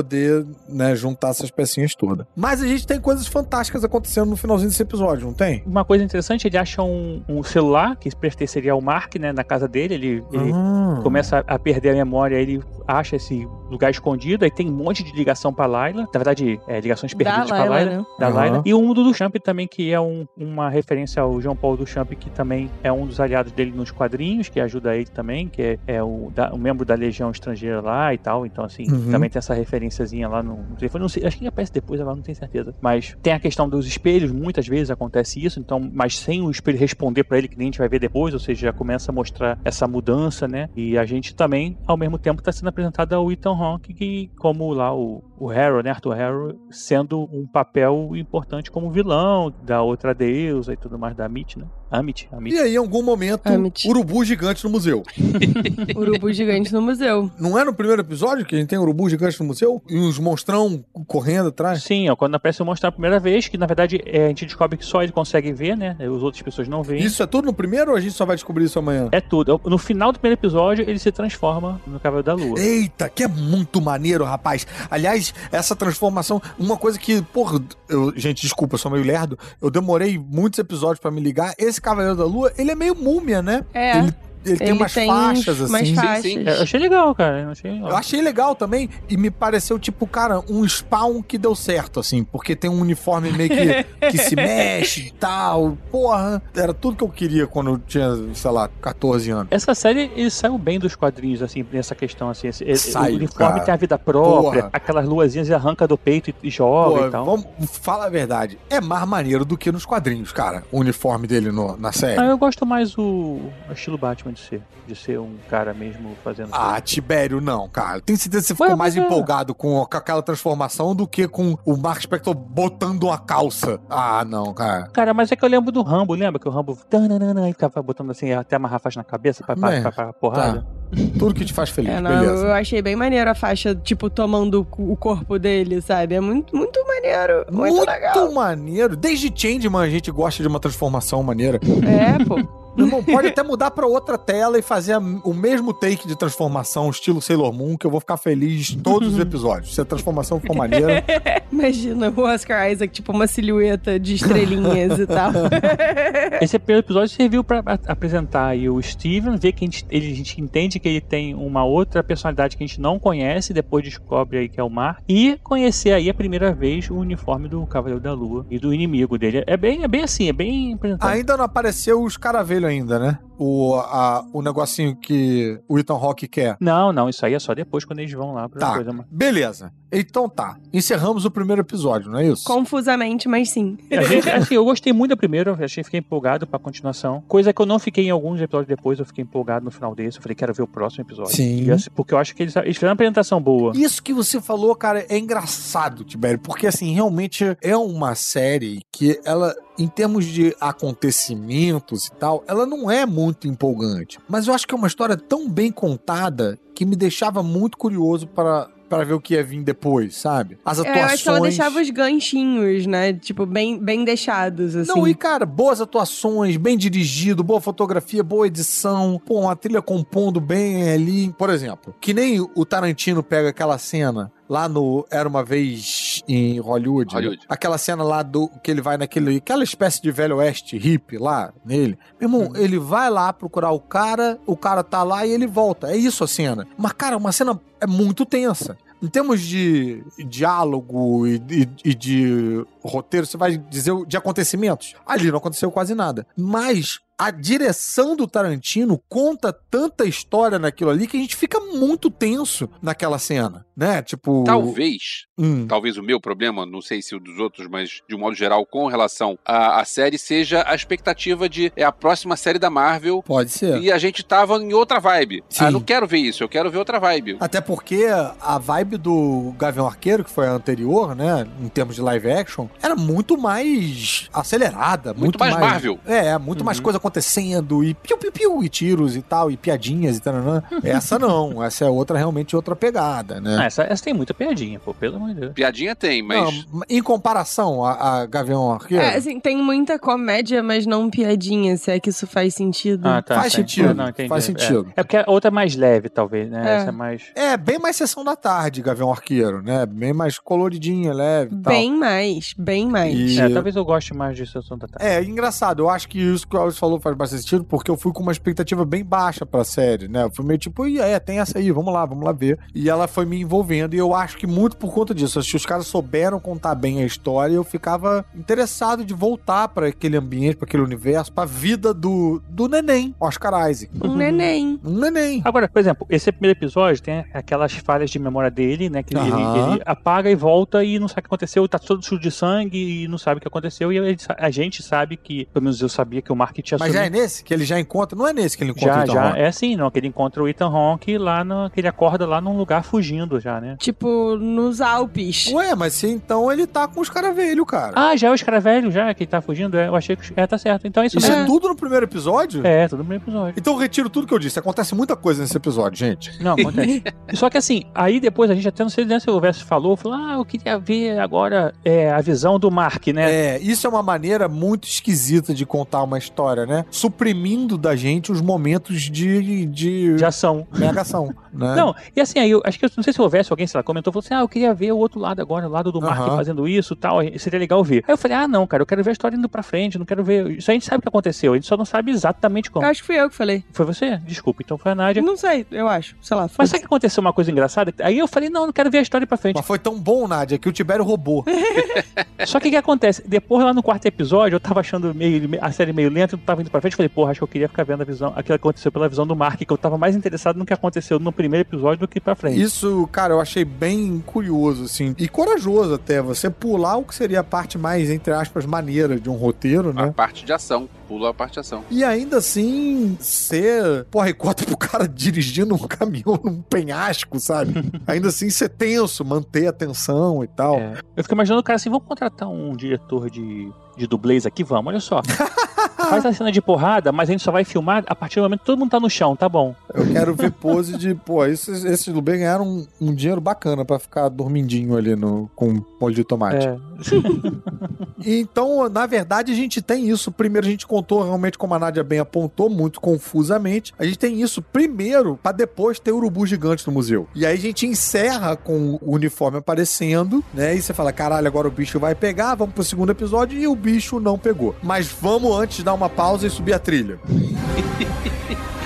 né, juntar essas pecinhas todas. Mas a gente tem coisas fantásticas acontecendo no finalzinho desse episódio, não tem? Uma coisa interessante, ele acha um, um celular que pertenceria ao Mark, né, na casa dele. Ele, ele Ah. começa a perder a memória, ele acha esse lugar escondido, aí tem um monte de ligação pra Layla. Na verdade, é, ligações perdidas pra Layla, Layla. né? Da Aham. Layla. E o mundo do Champ também, que é um- uma referência ao João Paulo do Champ, que também é um dos aliados dele nos quadrinhos, que ajuda ele também, que é, é o, da- um membro da Legião Estrangeira lá e tal. Então, assim, Uhum. também tem essa referenciazinha lá no, no telefone. Não sei, acho que aparece depois, agora não tenho certeza. Mas tem a questão dos espelhos, muitas vezes acontece isso, então, mas sem o espelho responder pra ele, que nem a gente vai ver depois, ou seja, já começa a mostrar essa mudança, né? E a gente também, ao mesmo tempo, tá sendo apresentado ao Ethan Hawke, que, como lá o, o Harrow, né? Arthur Harrow, sendo um papel importante como vilão da outra deusa e tudo mais da Amit, né? Amit, Amit. E aí, em algum momento, Amit. urubu gigante no museu. Urubu gigante no museu. Não é no primeiro episódio que a gente tem urubu gigante no museu? E uns monstrão correndo atrás? Sim, ó, quando aparece o monstro a primeira vez, que na verdade é, a gente descobre que só ele consegue ver, né? As outras pessoas não veem. Isso é tudo no primeiro ou a gente só vai descobrir isso amanhã? É tudo. No final do primeiro episódio, ele se transforma no Cavaleiro da Lua. Eita, que é muito maneiro, rapaz. Aliás, essa transformação, uma coisa que, porra, eu, gente, desculpa, eu sou meio lerdo. Eu demorei muitos episódios pra me ligar. Esse Cavaleiro da Lua, ele é meio múmia, né? É. Ele, ele tem umas faixas, uns- assim. umas faixas. sim. É, eu achei legal, cara. Eu achei legal. Eu achei legal também e me pareceu, tipo, cara, um spawn que deu certo, assim, porque tem um uniforme meio que, que se mexe e tal. Porra, era tudo que eu queria quando eu tinha, sei lá, 14 anos. Essa série, ele saiu bem dos quadrinhos, assim, nessa questão, assim. esse- Saiu, o uniforme cara. tem a vida própria, Porra. aquelas luazinhas ele arranca do peito e, e joga Pô, e tal. vamos, fala a verdade, é mais maneiro do que nos quadrinhos, cara, o uniforme dele no- na série. Ah, eu gosto mais o, o estilo Batman de ser. De ser um cara mesmo fazendo. Ah, Tibério, não, cara. Tenho certeza que você Ué, ficou mais mas é. empolgado com, com aquela transformação do que com o Mark Spector botando uma calça. Ah, não, cara. Cara, mas é que eu lembro do Rambo, lembra que o Rambo tananana, e ficava botando assim, até amarrar a faixa na cabeça pra, pra, É, pra, pra porrada? Tudo que te faz feliz, É, não, beleza. eu achei bem maneiro a faixa, tipo, tomando o corpo dele, sabe? É muito, muito maneiro. Muito, legal. maneiro. Desde Changeman a gente gosta de uma transformação maneira. É, pô. Meu irmão, pode até mudar pra outra tela e fazer a- o mesmo take de transformação, estilo Sailor Moon, que eu vou ficar feliz todos os episódios. Se a transformação for maneira. Imagina o Oscar Isaac, tipo uma silhueta de estrelinhas e tal. Esse primeiro episódio serviu pra apresentar aí o Steven, ver que a gente, ele- a gente entende que ele tem uma outra personalidade que a gente não conhece, depois descobre aí que é o Mar, e conhecer aí a primeira vez o uniforme do Cavaleiro da Lua e do inimigo dele. É bem, é bem assim, é bem apresentado. Ainda não apareceu os caravelho ainda, né? O, a, o negocinho que o Ethan Hawke quer. Não, não, isso aí é só depois quando eles vão lá pra Tá, coisa. mais- beleza. Então tá. Encerramos o primeiro episódio, não é isso? Confusamente, mas sim. A gente, assim, eu gostei muito da primeira, achei fiquei empolgado pra continuação. Coisa que eu não fiquei em alguns episódios depois, eu fiquei empolgado no final desse. Eu falei, quero ver o próximo episódio. Sim. E assim, porque eu acho que eles, eles fizeram uma apresentação boa. Isso que você falou, cara, é engraçado, Tibério, porque assim, realmente é uma série que ela, em termos de acontecimentos e tal, ela não é muito empolgante. Mas eu acho que é uma história tão bem contada que me deixava muito curioso para. Para ver o que ia vir depois, sabe? As É, atuações. eu acho que ela deixava os ganchinhos, né? Tipo, bem, bem deixados, assim. Não, e cara, boas atuações, bem dirigido, boa fotografia, boa edição, pô, uma trilha compondo bem ali. Por exemplo, que nem o Tarantino pega aquela cena lá no Era uma Vez em Hollywood. Hollywood. Aquela cena lá do que ele vai naquele. aquela espécie de velho oeste hippie lá nele. Meu irmão, ele vai lá procurar o cara, o cara tá lá e ele volta. É isso a cena. Mas, cara, uma cena é muito tensa. Em termos de diálogo e, e- e de roteiro, você vai dizer de acontecimentos. Ali não aconteceu quase nada. Mas a direção do Tarantino conta tanta história naquilo ali que a gente fica muito tenso naquela cena, né? Tipo. Talvez, Hum. talvez o meu problema, não sei se o dos outros, mas de um modo geral, com relação à, à série, seja a expectativa de é a próxima série da Marvel Pode ser. e a gente tava em outra vibe. Sim. Ah, não quero ver isso, eu quero ver outra vibe. Até porque a vibe do Gavião Arqueiro, que foi a anterior, né, em termos de live action, era muito mais acelerada. Muito, Muito mais Marvel. É, muito mais Uhum. coisa acontecendo, e piu-piu-piu, e tiros e tal, e piadinhas e tal. Essa não, essa é outra, realmente outra pegada, né? Ah, essa, essa tem muita piadinha, pô, pelo amor de Deus. Piadinha tem, mas. Não, em comparação a, a Gavião Arqueiro, É, assim, tem muita comédia, mas não piadinha, se é que isso faz sentido. Ah, tá. Faz tá. sentido, não, entendi. faz É. sentido. É, porque a outra é mais leve, talvez, né? É. Essa é mais. é bem mais sessão da tarde, Gavião Arqueiro, né? Bem mais coloridinha, leve e tal. Bem mais, bem mais. E- É, talvez eu goste mais de Sessão da Tarde. É, engraçado. Eu acho que isso que o Alves falou faz bastante sentido, porque eu fui com uma expectativa bem baixa pra série, né? Eu fui meio tipo, e é, tem essa aí, vamos lá, vamos lá ver. E ela foi me envolvendo, e eu acho que muito por conta disso. Que os caras souberam contar bem a história, eu ficava interessado de voltar pra aquele ambiente, pra aquele universo, pra vida do, do neném, Oscar Isaac. Um neném. Um neném. Agora, por exemplo, esse primeiro episódio tem aquelas falhas de memória dele, né? Que ele, ele apaga e volta e não sabe o que aconteceu, tá todo sujo de sangue e não sabe o que aconteceu. E ele a gente sabe que, pelo menos eu sabia que o Mark tinha Mas já é nesse que ele já encontra? Não é nesse que ele encontra Já, o Ethan já, é assim, não, que ele encontra o Ethan Hawke lá no, que ele acorda lá num lugar fugindo já, né? Tipo, nos Alpes. Ué, mas se então ele tá com os caras velhos, cara. Ah, já é o escravelho já, que ele tá fugindo? É, eu achei que. É, tá certo. Então é isso, Isso mesmo. é tudo no primeiro episódio? É, tudo no primeiro episódio. Então eu retiro tudo que eu disse. Acontece muita coisa nesse episódio, gente. Não, acontece. Só que assim, aí depois a gente até não sei né, se o Verso falou, falou, ah, eu queria ver agora é, a visão do Mark, né? É, isso é uma maneira muito esquisita de contar uma história, né? Suprimindo da gente os momentos de, de, De ação. negação, né? Não, e assim, aí eu acho que eu não sei se houvesse alguém, sei lá, comentou, falou assim: ah, eu queria ver o outro lado agora, o lado do Mark Aham. fazendo isso e tal, seria legal ver. Aí eu falei: ah, não, cara, eu quero ver a história indo pra frente, não quero ver. Isso a gente sabe o que aconteceu, a gente só não sabe exatamente como. Eu acho que fui eu que falei. Foi você? Desculpa, então foi a Nádia. Não sei, eu acho. Sei lá. Mas sabe que aconteceu uma coisa engraçada? Aí eu falei: não, não quero ver a história pra frente. Mas foi tão bom, Nádia, que o Tibério roubou. Só que o que acontece? Depois, lá no quarto episódio, eu tava achando meio, a série meio lenta, eu não tava indo pra frente. Falei, porra, acho que eu queria ficar vendo a visão, aquilo que aconteceu pela visão do Mark, que eu tava mais interessado no que aconteceu no primeiro episódio do que pra frente. Isso, cara, eu achei bem curioso, assim, e corajoso até, você pular o que seria a parte mais, entre aspas, maneira de um roteiro, A né? parte de ação. Pula a parte de ação. E ainda assim, ser, porra, e conta pro cara dirigindo um caminhão num penhasco, sabe? ainda assim, ser tenso, manter a tensão e tal. É. Eu fico imaginando o cara assim, vamos contratar um diretor de, de dublês aqui? Vamos, olha só. Faz a cena de porrada, mas a gente só vai filmar a partir do momento que todo mundo tá no chão, tá bom. Eu quero ver pose de, pô, esses, esses ganharam um, um dinheiro bacana pra ficar dormindinho ali no, com molho de tomate. É. Então, na verdade, a gente tem isso. Primeiro, a gente contou realmente, como a Nádia bem apontou, muito confusamente. A gente tem isso primeiro, pra depois ter urubu gigante no museu. E aí a gente encerra com o uniforme aparecendo, né? E você fala, caralho, agora o bicho vai pegar, vamos pro segundo episódio, e o bicho não pegou. Mas vamos antes dar uma pausa e subir a trilha.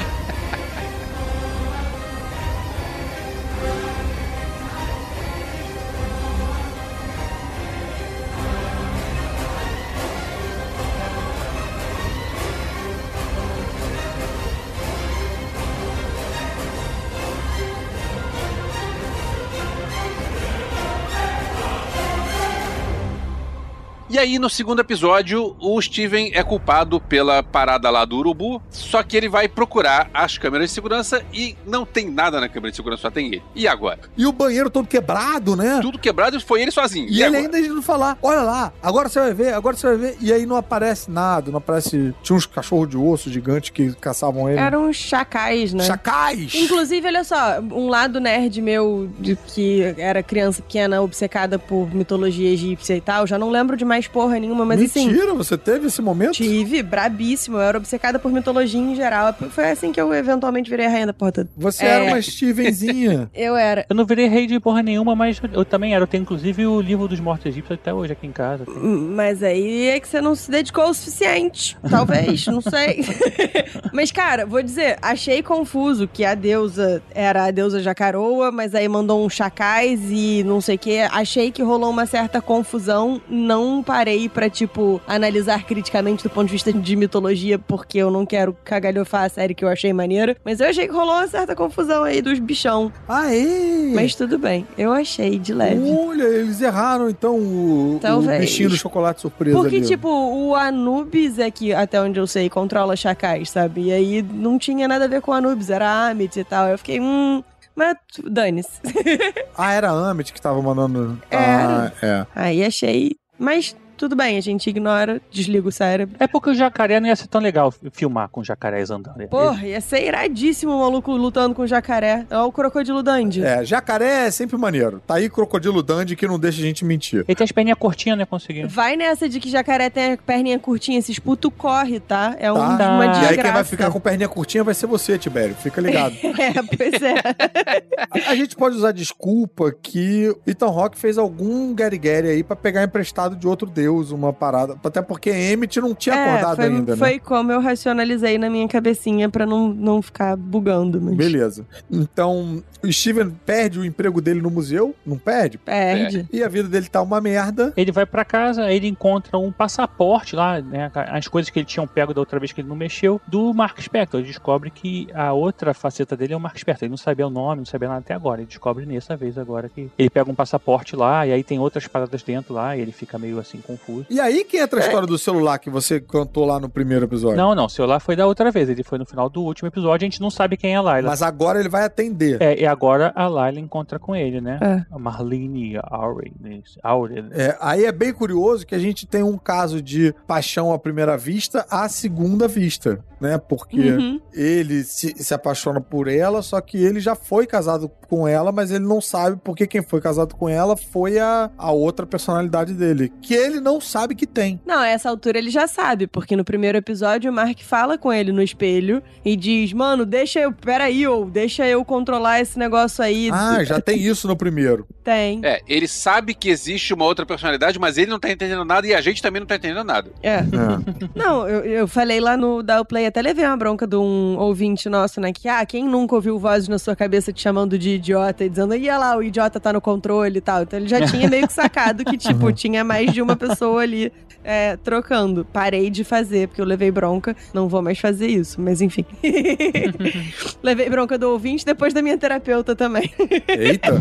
aí, no segundo episódio, o Steven é culpado pela parada lá do urubu, só que ele vai procurar as câmeras de segurança e não tem nada na câmera de segurança, só tem ele. E agora? E o banheiro todo quebrado, né? Tudo quebrado foi ele sozinho. E, ele agora? ainda não falar, olha lá, agora você vai ver, agora você vai ver. E aí não aparece nada, não aparece. Tinha uns cachorros de osso gigantes que caçavam ele. Eram chacais, né? Chacais! Inclusive, olha só, um lado nerd meu, de que era criança pequena, obcecada por mitologia egípcia e tal, já não lembro de mais porra nenhuma, mas assim. Mentira, você teve esse momento? Tive, brabíssimo. Eu era obcecada por mitologia em geral. Foi assim que eu eventualmente virei a rainha da porra toda. Você É. era uma Stevenzinha. Eu era. Eu não virei rei de porra nenhuma, mas eu também era. Eu tenho inclusive o livro dos mortos egípcios até hoje aqui em casa. Mas aí é que você não se dedicou o suficiente. Talvez, não sei. mas, cara, vou dizer, achei confuso que a deusa era a deusa Jacaroa, mas aí mandou uns chacais e não sei o quê. Achei que rolou uma certa confusão. Não parei pra, tipo, analisar criticamente do ponto de vista de mitologia, porque eu não quero cagalhofar a série que eu achei maneira. Mas eu achei que rolou uma certa confusão aí dos bichão. Aê! Mas tudo bem, eu achei de leve. Olha, eles erraram então o, o bichinho do chocolate surpresa Porque, ali. tipo, o Anubis é que, até onde eu sei, controla chacais, sabe? E aí não tinha nada a ver com o Anubis, era Amit e tal. Eu fiquei, hum. Mas dane-se. Ah, era a Amit que tava mandando. Era. Ah, é. Aí achei. Mas tudo bem, a gente ignora, desliga o cérebro. É porque o jacaré não ia ser tão legal filmar com jacarés andando. Porra, ia ser iradíssimo o maluco lutando com o jacaré. É o crocodilo Dandy. É, jacaré é sempre maneiro. Tá aí crocodilo Dandy que não deixa a gente mentir. Ele tem as perninhas curtinhas, né? Conseguiu. Vai nessa de que jacaré tem a perninha curtinha, esses puto corre, tá? É um, Tá? uma E desgraça. aí quem vai ficar com perninha curtinha vai ser você, Tibério. Fica ligado. É, pois é. a, a gente pode usar desculpa que Ethan Rock fez algum Gary aí pra pegar emprestado de outro deus, uma parada. Até porque Emmett não tinha É, acordado foi, ainda, né? foi como eu racionalizei na minha cabecinha pra não, não ficar bugando, mas Beleza. Então, o Steven perde o emprego dele no museu, não perde? perde. E a vida dele tá uma merda. Ele vai pra casa, aí ele encontra um passaporte lá, né? As coisas que ele tinha pego da outra vez que ele não mexeu, do Mark Spector. Ele descobre que a outra faceta dele é o Mark Spector. Ele não sabia o nome, não sabia nada até agora. Ele descobre nessa vez agora que ele pega um passaporte lá, e aí tem outras paradas dentro lá, e ele fica meio assim confuso. E aí que entra a história do celular que você cantou lá no primeiro episódio. Não, não, o celular foi da outra vez. Ele foi no final do último episódio, a gente não sabe quem é a Layla. Mas agora ele vai atender. É, e agora a Layla encontra com ele, né? É. A Marlene Aure? Aure, né? É, aí é bem curioso que a gente tem um caso de paixão à primeira vista à segunda vista, né? Porque Uhum. ele se, se apaixona por ela, só que ele já foi casado com ela, mas ele não sabe porque quem foi casado com ela foi a, a outra personalidade dele, que ele não sabe que tem. Não, a essa altura ele já sabe, porque no primeiro episódio o Mark fala com ele no espelho e diz: Mano, deixa eu. Peraí, ou deixa eu controlar esse negócio aí. Ah, já tem isso no primeiro. Tem. É, ele sabe que existe uma outra personalidade, mas ele não tá entendendo nada e a gente também não tá entendendo nada. É. É. Não, eu, eu falei lá no Dow Play, até levei uma bronca de um ouvinte nosso, né? Que, ah, quem nunca ouviu vozes na sua cabeça te chamando de idiota e dizendo, ia lá, o idiota tá no controle e tal. Então ele já tinha meio que sacado que, tipo, tinha mais de uma pessoa ali é, trocando. Parei de fazer, porque eu levei bronca. Não vou mais fazer isso, mas enfim. levei bronca do ouvinte depois da minha terapeuta também. Eita.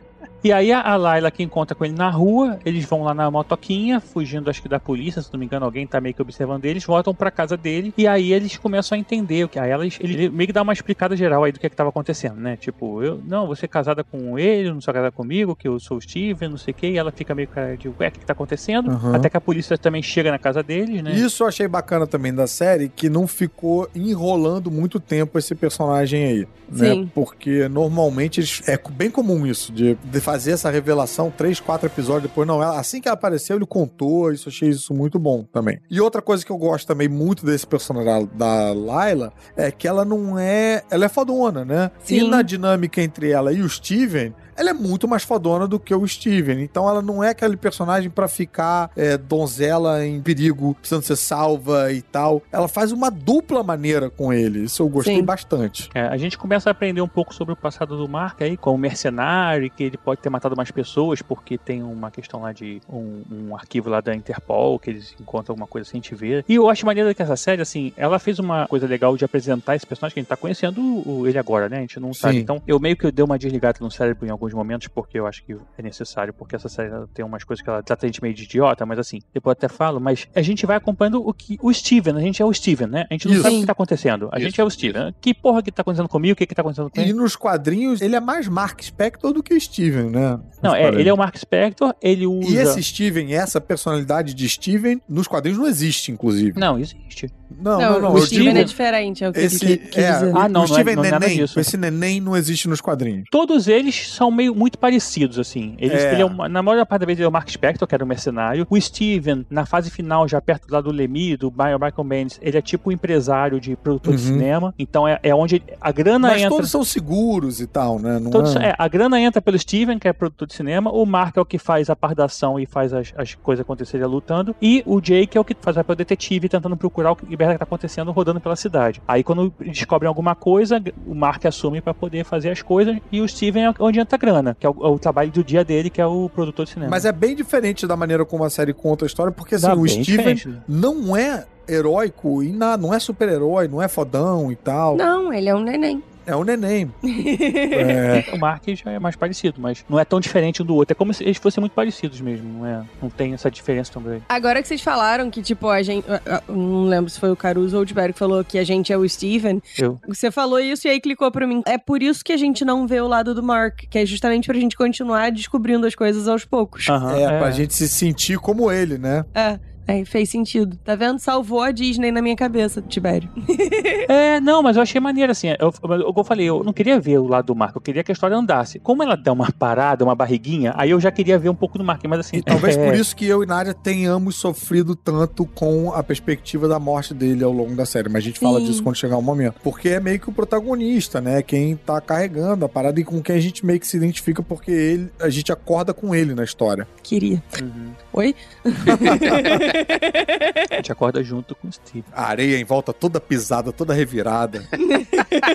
E aí a, a Layla que encontra com ele na rua, eles vão lá na motoquinha, fugindo acho que da polícia, se não me engano, alguém tá meio que observando eles, voltam pra casa dele, e aí eles começam a entender o que aí elas, ele meio que dá uma explicada geral aí do que é que tava acontecendo, né? Tipo, eu, não, você é casada com ele, não sou casada comigo, que eu sou o Steven, não sei o que, e ela fica meio cara de, ué, o que, que tá acontecendo? Uhum. Até que a polícia também chega na casa deles, né? Isso eu achei bacana também da série, que não ficou enrolando muito tempo esse personagem aí. Né? Sim. Porque normalmente eles- é bem comum isso, de, de fazer fazer essa revelação três, quatro episódios depois. Não, ela- assim que ela apareceu, ele contou. Isso achei isso muito bom também. E outra coisa que eu gosto também muito desse personagem da Layla é que ela não é. Ela é fodona, né? E Sim. na dinâmica entre ela e o Steven. Ela é muito mais fodona do que o Steven. Então ela não é aquele personagem pra ficar é, donzela em perigo, precisando ser salva e tal. Ela faz uma dupla maneira com ele. Isso eu gostei Sim. bastante. É, a gente começa a aprender um pouco sobre o passado do Mark aí, como mercenário, que ele pode ter matado mais pessoas, porque tem uma questão lá de um, um arquivo lá da Interpol, que eles encontram alguma coisa a gente vê. E eu acho maneiro que essa série, assim, ela fez uma coisa legal de apresentar esse personagem, que a gente tá conhecendo o- ele agora, né? A gente não sabe. Sim. Então, eu meio que dei uma desligada no cérebro em alguns momentos, porque eu acho que é necessário, porque essa série tem umas coisas que ela trata a gente meio de idiota, mas assim, depois eu até falo, mas a gente vai acompanhando o que o Steven, a gente é o Steven, né? A gente não Isso. sabe o que tá acontecendo. A Isso, gente é o Steven. Que porra que tá acontecendo comigo? O que que tá acontecendo com ele? E nos quadrinhos, ele é mais Mark Spector do que Steven, né? Não, é, ele é o Mark Spector, ele usa. E esse Steven, essa personalidade de Steven, nos quadrinhos não existe, inclusive. Não, existe. Não, Não, não, não. o Steven digo- é diferente, é o que Esse, ele quis é, dizer. o, Ah, não, o não é- Steven não é nada Neném, esse neném não existe nos quadrinhos. Todos eles são meio muito parecidos, assim. Eles, É. ele é uma- na maior parte da vez ele é o Mark Spector, que era o mercenário. O Steven, na fase final, já perto lá do Lemmy, do Michael Bendis, ele é tipo um empresário de produtor de Uhum. cinema. Então é, é onde a grana Mas entra. todos são seguros e tal, né? Não Todos- é... é, a grana entra pelo Steven, que é produtor de cinema, o Mark é o que faz a parte da ação e faz as, as coisas acontecerem lutando, e o Jake é o que faz o papel detetive tentando procurar o que merda que tá acontecendo rodando pela cidade. Aí quando descobrem alguma coisa, o Mark assume pra poder fazer as coisas, e o Steven é onde entra a grana, que é o, é o trabalho do dia dele, que é o produtor de cinema. Mas é bem diferente da maneira como a série conta a história, porque assim, Dá o Steven diferente. não é heróico e nada, não é super-herói, não é fodão e tal. Não, ele é um neném. É um neném. É, O Mark já é mais parecido, mas não é tão diferente um do outro. É como se eles fossem muito parecidos mesmo, não é? Não tem essa diferença tão grande. Agora que vocês falaram que, tipo, a gente. Não lembro se foi o Caruso ou o Tibério que falou que a gente é o Steven. Eu. Você falou isso e aí clicou pra mim. É por isso que a gente não vê o lado do Mark, que é justamente pra gente continuar descobrindo as coisas aos poucos. Aham, é, pra gente se sentir como ele, né? É. Aí fez sentido. Tá vendo? Salvou a Disney na minha cabeça, Tibério. É, não, mas eu achei maneiro, assim. Eu, eu, eu falei, eu não queria ver o lado do Mark, eu queria que a história andasse. Como ela dá uma parada, uma barriguinha, aí eu já queria ver um pouco do Mark, mas assim. E talvez é, por isso que eu e Nádia tenhamos sofrido tanto com a perspectiva da morte dele ao longo da série. Mas a gente fala Sim. disso quando chegar o momento. Porque é meio que o protagonista, né? Quem tá carregando a parada e com quem a gente meio que se identifica, porque ele, a gente acorda com ele na história. Queria. Uhum. Oi? A gente acorda junto com o Steve. A areia em volta toda pisada, toda revirada.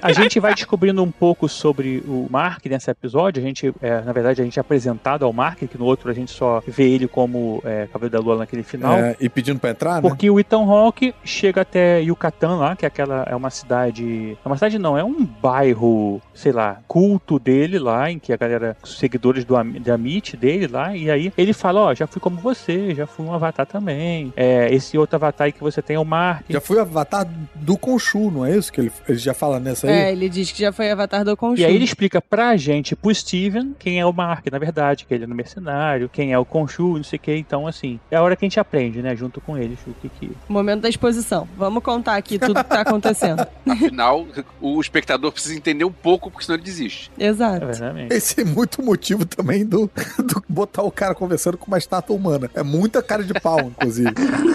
A gente vai descobrindo um pouco sobre o Mark nesse episódio. A gente, é, na verdade, a gente é apresentado ao Mark, que no outro a gente só vê ele como é, Cavaleiro da Lua naquele final. É, e pedindo pra entrar, né? Porque o Ethan Hawke chega até Yucatán lá, que é aquela é uma cidade, é uma cidade não, é um bairro, sei lá, culto dele lá, em que a galera, os seguidores do da Amit dele lá, e aí ele fala, ó, já fui como você, já fui um avatar também. É, esse outro avatar aí que você tem é o Mark. Já foi o avatar do Conchu, não é isso que ele, ele já fala nessa aí? É, ele diz que já foi Avatar do Conchu. E aí ele explica pra gente, pro Steven, quem é o Mark, na verdade, que ele é no mercenário, quem é o Khonshu, não sei o que. Então, assim, é a hora que a gente aprende, né, junto com eles, o que que... Momento da exposição. Vamos contar aqui tudo que tá acontecendo. Afinal, o espectador precisa entender um pouco, porque senão ele desiste. É Exato. verdade. Esse é muito motivo também do, do botar o cara conversando com uma estátua humana. É muita cara de pau, inclusive.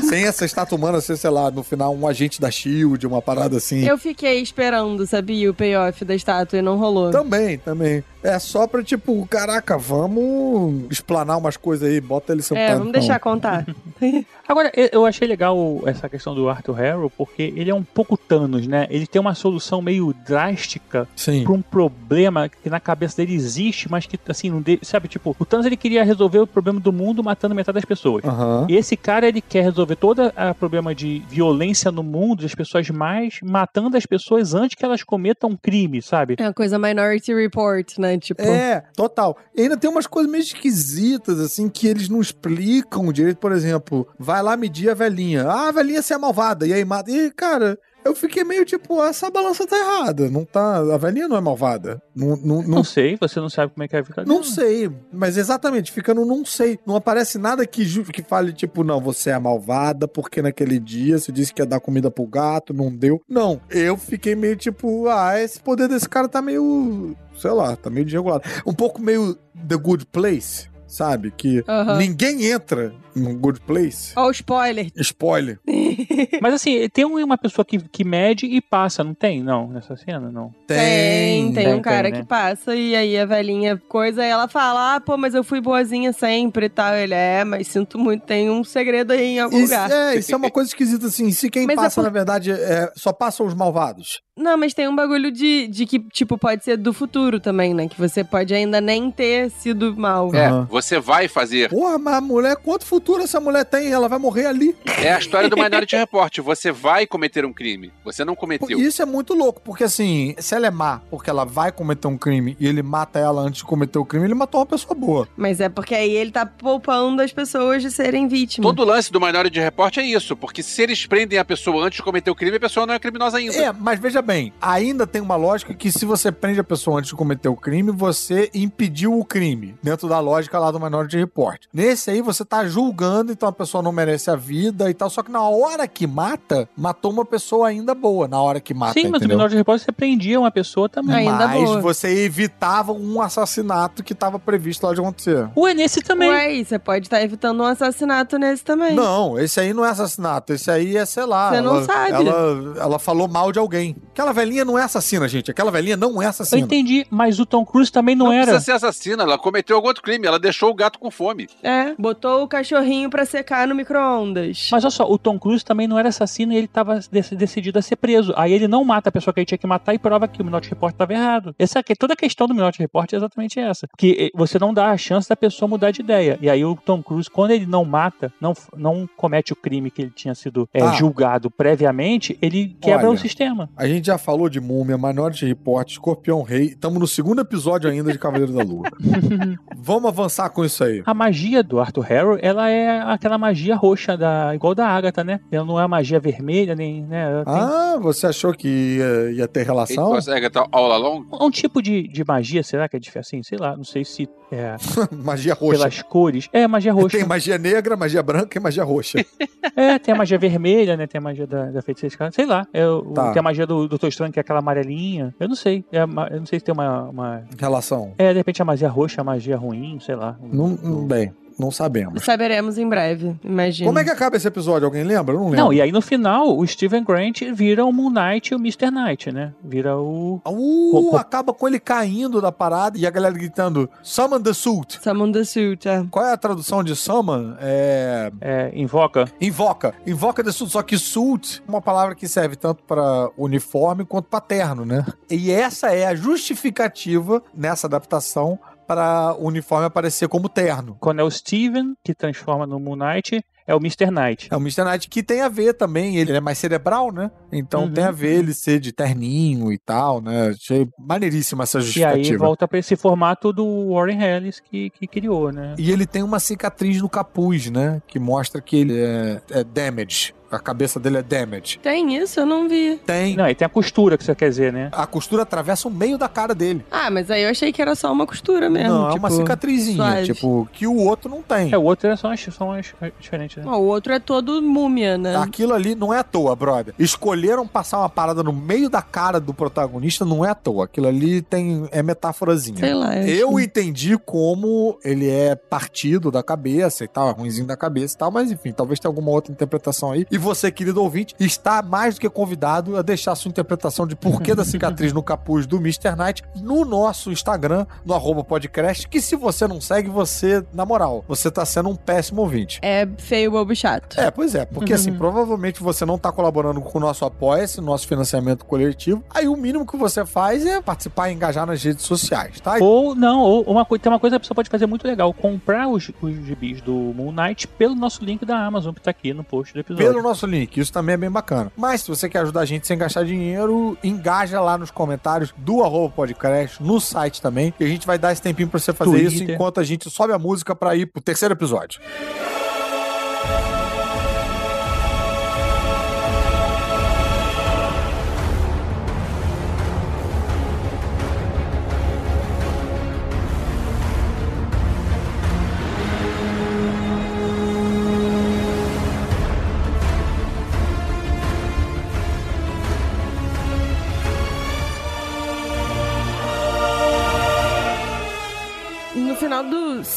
Sem essa estátua humana ser, sei lá, no final, um agente da Shield, uma parada assim. Eu fiquei esperando, sabia, o payoff da estátua e não rolou. Também, também. É só pra, tipo, caraca, vamos explanar umas coisas aí, bota ele sentado. é, vamos deixar contar. Agora, eu- achei legal essa questão do Arthur Harrow, porque ele é um pouco Thanos, né? Ele tem uma solução meio drástica Sim. pra um problema que na cabeça dele existe, mas que, assim, não de... sabe? Tipo, o Thanos ele queria resolver o problema do mundo matando metade das pessoas. E esse cara, ele quer resolver todo o problema de violência no mundo, das pessoas mais matando as pessoas antes que elas cometam um crime, sabe? É uma coisa Minority Report, né? Tipo, É, total. E ainda tem umas coisas meio esquisitas, assim, que eles não explicam direito. Por exemplo, vai lá medir a velhinha. Ah, a velhinha se é malvada. E aí mata. E, cara, Eu fiquei meio tipo, essa balança tá errada. Não tá. A velhinha não é malvada. Não, não, Não não, sei, você não sabe como é que é a vida não dela. sei. Mas exatamente, fica no não sei. Não aparece nada que, que fale, tipo, não, você é malvada porque naquele dia você disse que ia dar comida pro gato, não deu. Não. Eu fiquei meio tipo, ah, esse poder desse cara tá meio. Sei lá, tá meio desregulado. Um pouco meio The Good Place. Sabe? Que Aham. ninguém entra no Good Place. Ó, o spoiler. Spoiler. Mas assim, tem um- uma pessoa que, que mede e passa, não tem? Não, nessa cena, não. Tem, tem, Tem, um cara tem, né? que passa e aí a velhinha coisa, e ela fala, ah, pô, mas eu fui boazinha sempre e tal. Ele, é, mas sinto muito, tem um segredo aí em algum Isso, lugar. é, isso é uma coisa esquisita, assim. Se quem Mas é passa, por- na verdade, é, só passam os malvados. Não, mas tem um bagulho de, de que, tipo, pode ser do futuro também, né? Que você pode ainda nem ter sido mal. É, Aham. você vai fazer. Porra, mas mulher, quanto futuro essa mulher tem? Ela vai morrer ali. É a história do Minority Report. Você vai cometer um crime. Você não cometeu. Isso é muito louco, porque assim, se ela é má, porque ela vai cometer um crime e ele mata ela antes de cometer o crime, ele matou uma pessoa boa. Mas é porque aí ele tá poupando as pessoas de serem vítimas. Todo o lance do Minority Report é isso, porque se eles prendem a pessoa antes de cometer o crime, a pessoa não é criminosa ainda. É, mas veja bem, ainda tem uma lógica que se você prende a pessoa antes de cometer o crime, você impediu o crime, dentro da lógica lá do Minority Report. Nesse aí, você tá julgando, então a pessoa não merece a vida e tal, só que na hora que mata, matou uma pessoa ainda boa, na hora que mata, Sim, mas no entendeu? menor de repórter você prendia uma pessoa também. Ainda mas boa. você evitava um assassinato que estava previsto lá de acontecer. Ué, nesse também. Ué, você pode estar evitando um assassinato nesse também. Não, esse aí não é assassinato. Esse aí é, sei lá. Você não ela, sabe. Ela, ela falou mal de alguém. Aquela velhinha não é assassina, gente. Aquela velhinha não é Eu assassina. entendi, mas o Tom Cruise também não, Não era. precisa ser assassina, ela cometeu algum outro crime, ela deixou o gato com fome. É, botou o cachorrinho pra secar no micro-ondas. Mas olha só, o Tom Cruise também não era assassino e ele tava dec- decidido a ser preso. Aí ele não mata a pessoa que ele tinha que matar e prova que o Minority Report estava errado. Essa aqui, toda a questão do Minority Report é exatamente essa. Que eh, você não dá a chance da pessoa mudar de ideia. E aí o Tom Cruise, quando ele não mata, não, não comete o crime que ele tinha sido eh, Ah. julgado previamente, ele quebra Olha. o sistema. A gente já falou de Múmia, Minority Report, Escorpião Rei. Estamos no segundo episódio ainda de Cavaleiro da Lua. Vamos avançar com isso aí. A magia do Arthur Harrow, ela é aquela magia roxa, da, igual da Agatha, né? Ela não é a magia vermelha, nem. Né? Ela tem Ah, você achou que ia, ia ter relação? consegue tá all along? um tipo de, de magia, será que é diferente? Assim, sei lá, não sei se é magia roxa. pelas cores. É, magia roxa. Tem magia negra, magia branca e magia roxa. É, tem a magia vermelha, né? Tem a magia da, da feiticeira. Sei lá. É, o- Tá. Tem a magia do Doutor Estranho, que é aquela amarelinha. Eu não sei. É, eu não sei se tem uma, uma- relação. É, de repente a magia roxa, a magia ruim, sei lá. Não, não- bem, não sabemos. Saberemos em breve, imagina. Como é que acaba esse episódio? Alguém lembra? Eu não lembro. Não, e aí no final, o Steven Grant vira o Moon Knight e o Mr. Knight, né? Vira o. Uh, Co- co- acaba com ele caindo da parada e a galera gritando Summon the Suit. Summon the suit, é. Qual é a tradução de summon? É... É, invoca. Invoca. Invoca the suit. Só que suit é uma palavra que serve tanto para uniforme quanto para terno, né? E essa é a justificativa nessa adaptação para o uniforme aparecer como terno. Quando é o Steven que transforma no Moon Knight, é o Mr. Knight. É o Mr. Knight que tem a ver também, ele é mais cerebral, né? Então Uhum. tem a ver ele ser de terninho e tal, né? Achei maneiríssima essa E justificativa. aí volta pra esse formato do Warren Ellis que, que criou, né? E ele tem uma cicatriz no capuz, né? Que mostra que ele é, é damage. A cabeça dele é damage. Tem isso? Eu não vi. Tem. Não, e tem a costura que você quer dizer, né? A costura atravessa o meio da cara dele. Ah, mas aí eu achei que era só uma costura mesmo. não, é tipo, uma cicatrizinha, suave. tipo, que o outro não tem. É, o outro é só umas, são umas diferentes, né? Ó, o outro é todo múmia, né? Aquilo ali não é à toa, brother. Escolheram passar uma parada no meio da cara do protagonista, não é à toa. Aquilo ali tem é metáforazinha. Sei lá. Eu acho- entendi como ele é partido da cabeça e tal, é ruimzinho da cabeça e tal, mas enfim, talvez tenha alguma outra interpretação aí. E você, querido ouvinte, está mais do que convidado a deixar sua interpretação de porquê da cicatriz no capuz do Mr. Knight no nosso Instagram, no arroba podcast, que se você não segue, você, na moral, você tá sendo um péssimo ouvinte. É feio, bobo e chato. É, pois é, porque assim, provavelmente você não tá colaborando com o nosso apoia-se, nosso financiamento coletivo. Aí o mínimo que você faz é participar e engajar nas redes sociais, tá? Ou não, ou uma, tem uma coisa que a pessoa pode fazer muito legal: comprar os, os gibis do Moon Knight pelo nosso link da Amazon, que tá aqui no post do episódio. Pelo nosso link, isso também é bem bacana. Mas se você quer ajudar a gente sem gastar dinheiro, engaja lá nos comentários do arroba podcast, no site também. E a gente vai dar esse tempinho pra você fazer Twitter. isso enquanto a gente sobe a música pra ir pro terceiro episódio. final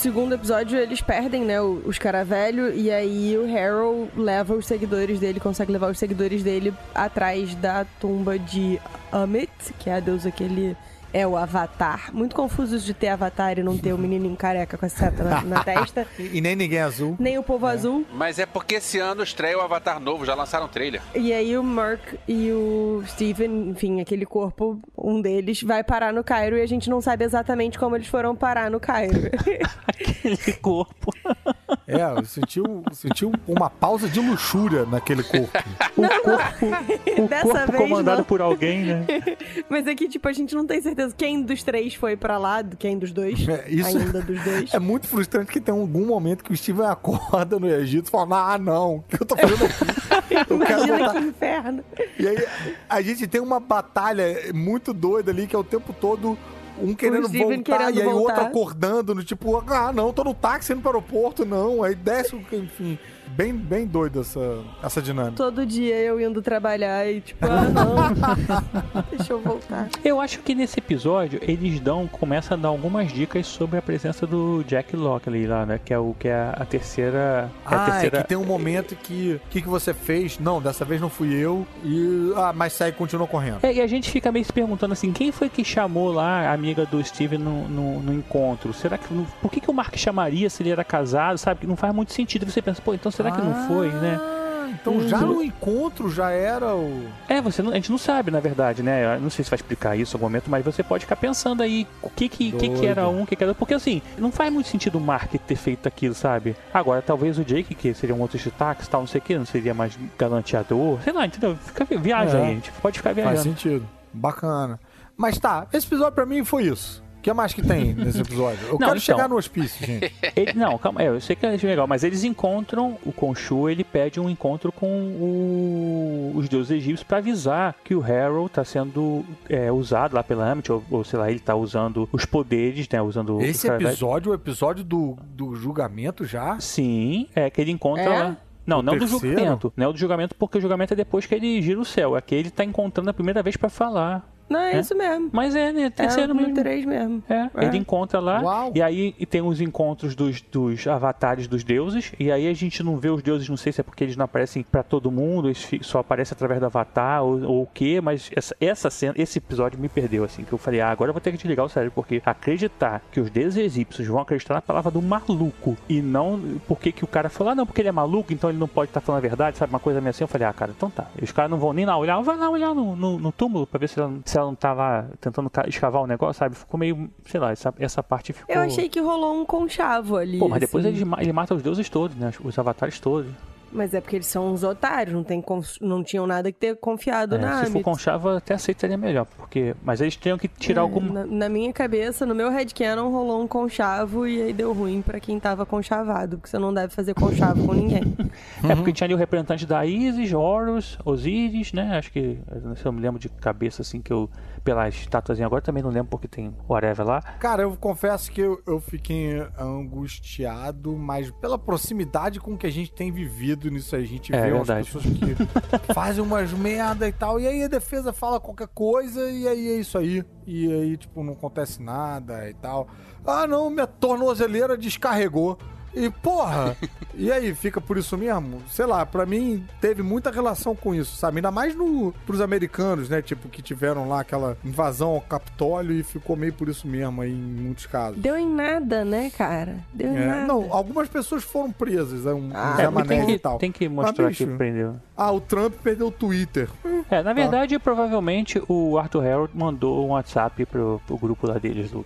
segundo episódio, eles perdem, né, os cara velho, e aí o Harold leva os seguidores dele, consegue levar os seguidores dele atrás da tumba de Amit, que é a deusa que ele é o Avatar. Muito confuso isso de ter Avatar e não ter o menininho careca com a seta na, na testa, E, e nem ninguém azul. nem o povo azul. Mas é porque esse ano estreia o Avatar novo, já lançaram o trailer. E aí o Mark e o Steven, enfim, aquele corpo, um deles, vai parar no Cairo e a gente não sabe exatamente como eles foram parar no Cairo. Aquele corpo. É, eu senti, um- senti um- uma pausa de luxúria naquele corpo. O corpo, o Dessa corpo vez, comandado não. por alguém, né? Mas é que, tipo, a gente não tem certeza quem dos três foi pra lá, quem dos dois, É, isso- ainda dos dois. É muito frustrante que tem algum momento que o Steven acorda no Egito e fala: Ah, não, o que eu tô fazendo aqui? Eu quero Imagina voltar. que inferno. E aí a gente tem uma batalha muito doida ali, que é o tempo todo um querendo voltar querendo e aí o outro acordando, no tipo, ah, não, tô no táxi indo pro aeroporto, não. Aí desce, o- enfim. Bem, bem doido essa, essa dinâmica. Todo dia eu indo trabalhar e, tipo, ah, não. Deixa eu voltar. Eu acho que nesse episódio eles dão, começam a dar algumas dicas sobre a presença do Jack Lockley lá, né? Que é o que é a terceira. é a Ah, terceira... é que tem um momento que. O que, que você fez? Não, dessa vez não fui eu. E. Ah, mas segue, continua correndo. É, e a gente fica meio se perguntando assim, quem foi que chamou lá a amiga do Steven no, no, no encontro? Será que. Por que, que o Mark chamaria se ele era casado, sabe? Que não faz muito sentido. Você pensa, pô, então será que não foi, né? Ah, Então já no encontro já era o. É, você não- a gente não sabe, na verdade, né? Eu não sei se vai explicar isso em algum momento, mas você pode ficar pensando aí o que que, que, que era um, o que, que era. Porque assim, não faz muito sentido o Mark ter feito aquilo, sabe? Agora, talvez o Jake, que seria um outro destaque, tal, não sei o que, não seria mais galanteador. Sei lá, entendeu? Fica, viaja É. aí, a gente pode ficar Faz viajando. sentido. Bacana. Mas tá, esse episódio pra mim foi isso. O que mais que tem nesse episódio? Eu Não, quero então. chegar no hospício, gente. Ele- não, calma, é, eu sei que é legal, mas eles encontram, o Khonshu, ele pede um encontro com o- os deuses egípcios pra avisar que o Harold tá sendo é, usado lá pela Amit, ou, ou sei lá, ele tá usando os poderes, né, usando... Esse episódio, o episódio do, do julgamento já. Sim, é que ele encontra É? lá... Não, O não do terceiro? julgamento. Não é o do julgamento, porque o julgamento é depois que ele gira o céu. É que ele tá encontrando a primeira vez pra falar. Não, é, É? isso mesmo. Mas é, né? É Terceiro no mesmo. 3 mesmo. É, É. ele encontra lá. Uau. E aí e tem os encontros dos, dos avatares dos deuses. E aí a gente não vê os deuses, não sei se é porque eles não aparecem pra todo mundo, eles só aparecem através do avatar ou, ou o quê, mas essa, essa cena, esse episódio me perdeu, assim, que eu falei, ah, agora eu vou ter que desligar o cérebro, porque acreditar que os deuses egípcios vão acreditar na palavra do maluco e não porque que o cara falou, ah, não, porque ele é maluco, então ele não pode estar falando a verdade, sabe? Uma coisa meio assim, eu falei, ah, cara, então tá. E os caras não vão nem lá olhar, vai lá olhar no, no, no túmulo pra ver se ela, se ela não tá lá tentando ca- escavar o negócio, sabe? Ficou meio, sei lá, essa, essa parte ficou. Eu achei que rolou um conchavo ali. Pô, mas depois assim. ele, ma- ele mata os deuses todos, né? Os avatares todos. Mas é porque eles são uns otários, não, tem não tinham nada que ter confiado É, na se for conchava, até aceitaria melhor, porque. Mas eles tinham que tirar É, alguma. na, na minha cabeça, no meu headcanon, rolou um conchavo e aí deu ruim pra quem tava conchavado, porque você não deve fazer conchavo com ninguém. É porque tinha ali o representante da Isis, Horus, Osíris, né? Acho que. Se eu me lembro de cabeça assim, que eu. Pela estatuazinha agora também não lembro porque tem whatever lá. Cara, eu confesso que eu, eu fiquei angustiado, mas pela proximidade com que a gente tem vivido nisso aí. A gente É, vê verdade. pessoas que fazem umas merda e tal, e aí a defesa fala qualquer coisa, e aí é isso aí. E aí, tipo, não acontece nada e tal. Ah, não, minha tornozeleira descarregou. E, porra, e aí, fica por isso mesmo? Sei lá, pra mim teve muita relação com isso, sabe? Ainda mais no, pros americanos, né? Tipo, que tiveram lá aquela invasão ao Capitólio e ficou meio por isso mesmo aí em muitos casos. Deu em nada, né, cara? Deu em É, nada. não, algumas pessoas foram presas, é um, Ah, um É, tem que, e tal. tem que mostrar Mas, que bicho, prendeu. Ah, o Trump perdeu o Twitter. É, na verdade, provavelmente o Arthur Harold mandou um WhatsApp pro, pro grupo lá deles, do,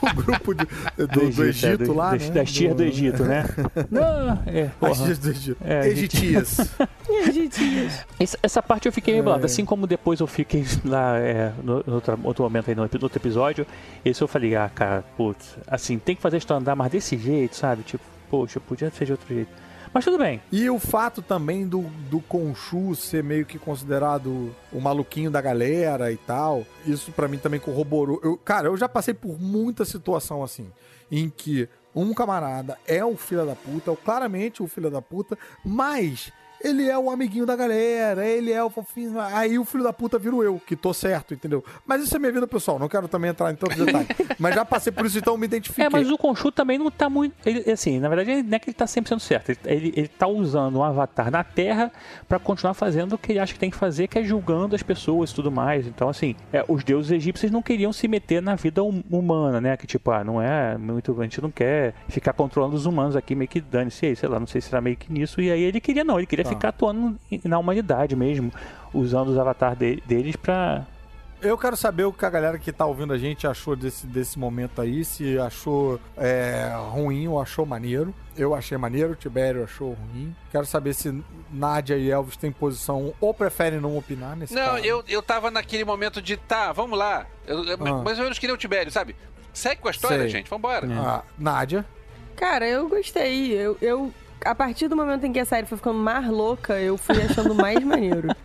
o grupo de- do, do Egito, é, do- lá, das, né? Das tias do Egito, né? Não, é, As porra. tias do Egito. É, Egitias. Essa, essa parte eu fiquei meio É. assim como depois eu fiquei lá é, no, no outro, outro momento aí no, no outro episódio, esse eu falei, ah, cara, putz, assim, tem que fazer a história andar, mas desse jeito, sabe? Tipo, poxa, podia ser de outro jeito. Mas tudo bem. E o fato também do, do Conchu ser meio que considerado o maluquinho da galera e tal, isso pra mim também corroborou. Eu, cara, eu já passei por muita situação assim, em que um camarada é o filho da puta, ou claramente o filho da puta, mas ele é o amiguinho da galera, ele é o fofinho. Aí o filho da puta vira eu, que tô certo, entendeu? Mas isso é minha vida pessoal, não quero também entrar em tantos detalhes. mas já passei por isso, então me identifiquei. É, mas o Conchu também não tá muito. Ele, assim, na verdade, não é que ele tá 100% certo. Ele, ele, ele tá usando um avatar na Terra pra continuar fazendo o que ele acha que tem que fazer, que é julgando as pessoas e tudo mais. Então, assim, é, os deuses egípcios não queriam se meter na vida hum- humana, né? Que tipo, ah, não é muito. A gente não quer ficar controlando os humanos aqui, meio que dane-se aí, sei lá, não sei se era meio que nisso. E aí ele queria, não, ele queria. Ficar atuando na humanidade mesmo, usando os avatares de- deles pra. Eu quero saber o que a galera que tá ouvindo a gente achou desse, desse momento aí, se achou é, ruim ou achou maneiro. Eu achei maneiro, o Tibério achou ruim. Quero saber se Nádia e Elvis têm posição ou preferem não opinar nesse Não, caso. eu, eu tava naquele momento de, tá, vamos lá. Eu, eu- Ah. Mais ou menos que nem o Tibério, sabe? Segue com a história, Sei. gente, vambora. Ah, Nádia. Cara, eu gostei. Eu, eu, a partir do momento em que a série foi ficando mais louca, eu fui achando mais maneiro.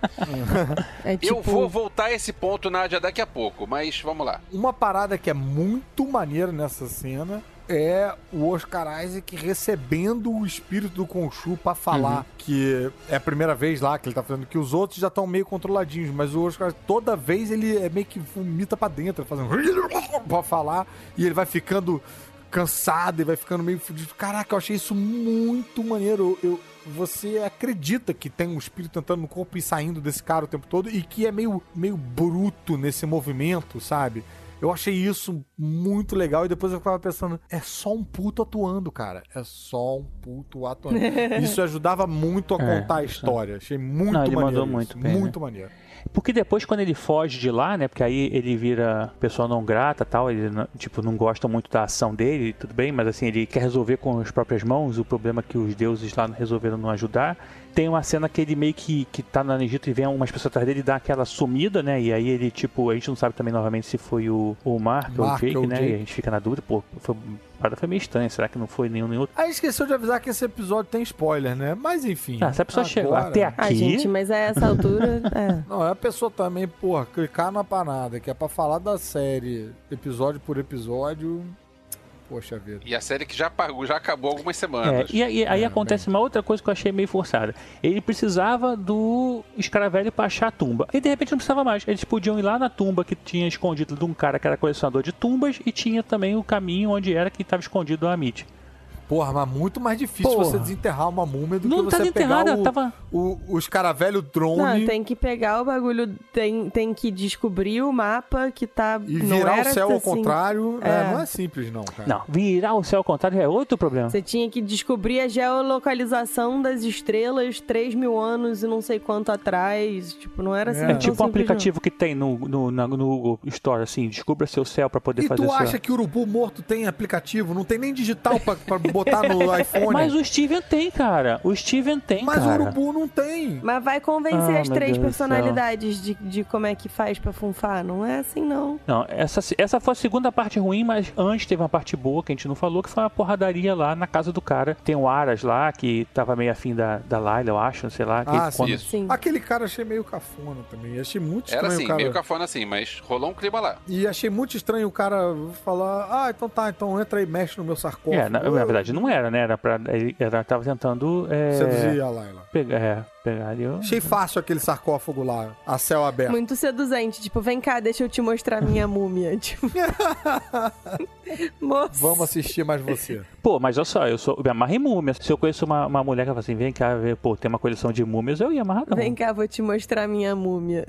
É tipo, Eu vou voltar a esse ponto, Nádia, daqui a pouco, mas vamos lá. Uma parada que é muito maneira nessa cena é o Oscar Isaac recebendo o espírito do Conchu pra falar que é a primeira vez lá que ele tá fazendo, que os outros já estão meio controladinhos, mas o Oscar toda vez ele é meio que vomita pra dentro, fazendo pra falar, e ele vai ficando cansado e vai ficando meio fudido. Caraca, eu achei isso muito maneiro. Eu, você acredita que tem um espírito entrando no corpo e saindo desse cara o tempo todo e que é meio, meio bruto nesse movimento, sabe? Eu achei isso muito legal e depois eu ficava pensando, é só um puto atuando, cara. É só um puto atuando. Isso ajudava muito a É, contar a isso. história. Achei muito Não, ele maneiro. mandou muito bem, Muito maneiro. Porque depois, quando ele foge de lá, né? Porque aí ele vira pessoa não grata tal. Ele, não- tipo, não gosta muito da ação dele, tudo bem, mas assim, ele quer resolver com as próprias mãos o problema que os deuses lá resolveram não ajudar. Tem uma cena que ele meio que, que tá no Egito e vem umas pessoas atrás dele e dá aquela sumida, né? E aí ele, tipo, a gente não sabe também novamente se foi o, o Mark, ou o Mark Jake, ou né? Jake. E a gente fica na dúvida, pô, foi, a parada foi meio estranha. Será que não foi nenhum nem outro? Aí esqueceu de avisar que esse episódio tem spoiler, né? Mas enfim. Ah, se a pessoa chegou agora- até aqui. Ah, gente, mas a essa altura. É. Não, é a pessoa também, porra, clicar na parada, que é pra falar da série episódio por episódio. Poxa vida. E a série que já pagou, já acabou algumas É, semanas. e aí, aí É, acontece uma outra coisa que eu achei meio forçada. Ele precisava do escaravelho pra achar a tumba. E de repente não precisava mais. Eles podiam ir lá na tumba que tinha escondido de um cara que era colecionador de tumbas e tinha também o caminho onde era que estava escondido o Amit. Porra, mas muito mais difícil Porra. você desenterrar uma múmia do Não que tá você pegar o, tava. o, o escaravelho drone Não, tem que pegar o bagulho, tem, tem que descobrir o mapa que tá. e não virar o céu ao assim. contrário. É, É. não é simples, não, cara. Não, virar o céu ao contrário é outro problema. Você tinha que descobrir a geolocalização das estrelas 3 mil anos e não sei quanto atrás. Tipo, não era assim. É. É tipo um aplicativo que tem no, no, na- no Google Store, assim, descubra seu céu pra poder E fazer tu seu... acha que o urubu morto tem aplicativo? Não tem nem digital pra, pra botar no iPhone. Mas o Steven tem, cara. O Steven tem, Mas o cara. urubu não tem. Mas vai convencer Ah, as três Deus personalidades de, de como é que faz pra funfar. Não é assim, não. Não, essa, essa foi a segunda parte ruim, mas antes teve uma parte boa que a gente não falou, que foi uma porradaria lá na casa do cara. Tem o Aras lá, que tava meio afim da, da Laila, eu acho, sei lá. Ah, quando- Isso. Sim. Aquele cara achei meio cafona também. Achei muito estranho Era assim, o cara. meio cafona assim, mas rolou um clima lá. E achei muito estranho o cara falar: Ah, então tá, então entra aí e mexe no meu sarcófago. É, na, na verdade não era, né? Era pra. Ele era, tava tentando. É, Seduzir a Laila. pegar, é, pegar ali. o- Achei fácil aquele sarcófago lá, a céu aberto. Muito seduzente. Tipo, vem cá, deixa eu te mostrar minha múmia. Tipo. Moço. Vamos assistir mais você. Pô, mas olha só, eu sou. Eu me amarro em múmias. Se eu conheço uma, uma mulher que fala assim, vem cá ver, pô, tem uma coleção de múmias, eu ia amarrar não. Vem cá, vou te mostrar minha múmia.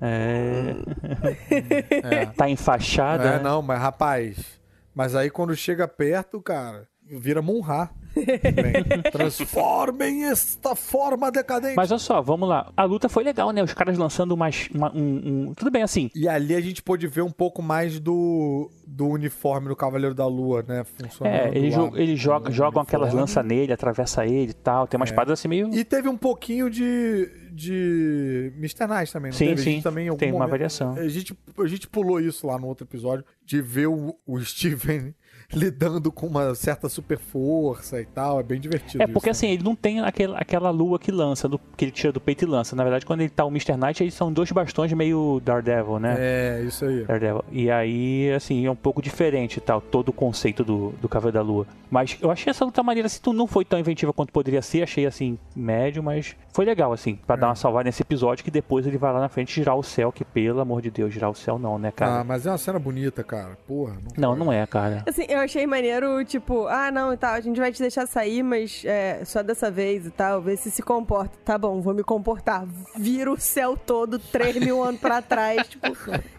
É. É. Tá enfaixada. É, não, mas rapaz. Mas aí quando chega perto, cara, vira Munra. Bem, Transformem esta forma decadente. Mas olha só, vamos lá. A luta foi legal, né? Os caras lançando umas. uma- um, um- Tudo bem assim. E ali a gente pôde ver um pouco mais do, do uniforme do Cavaleiro da Lua, né? Funcionando. É, eles, lá. jo eles jogam, aquelas lanças nele, atravessa ele e tal. Tem umas É. paradas assim meio. E teve um pouquinho de, de Mr. Nice também, não Sim, teve? Sim. também, Tem uma momento- variação. A gente, a gente pulou isso lá no outro episódio, de ver o, o Steven lidando com uma certa super força e tal. É bem divertido. É porque isso, assim, ele não tem aquela, aquela lua que lança, do, que ele tira do peito e lança. Na verdade, quando ele tá o Mr. Knight, eles são dois bastões meio Daredevil, né? É, isso aí. Daredevil. E aí, assim, é um pouco diferente tal, todo o conceito do, do Cavaleiro da Lua. Mas eu achei essa luta maneira, assim, não foi tão inventiva quanto poderia ser, achei assim, médio, mas foi legal, assim, pra dar uma salvada nesse episódio que depois ele vai lá na frente girar o céu, que pelo amor de Deus, girar o céu não, né, Ah, cara? mas é uma cena bonita, cara. Porra. não, não é, cara. Assim, eu achei maneiro, tipo, ah, não, e tal, a gente vai te deixar sair, mas é, só dessa vez e tal, ver se se comporta. Tá bom, vou me comportar. Vira o céu todo 3 mil anos pra trás. Tipo,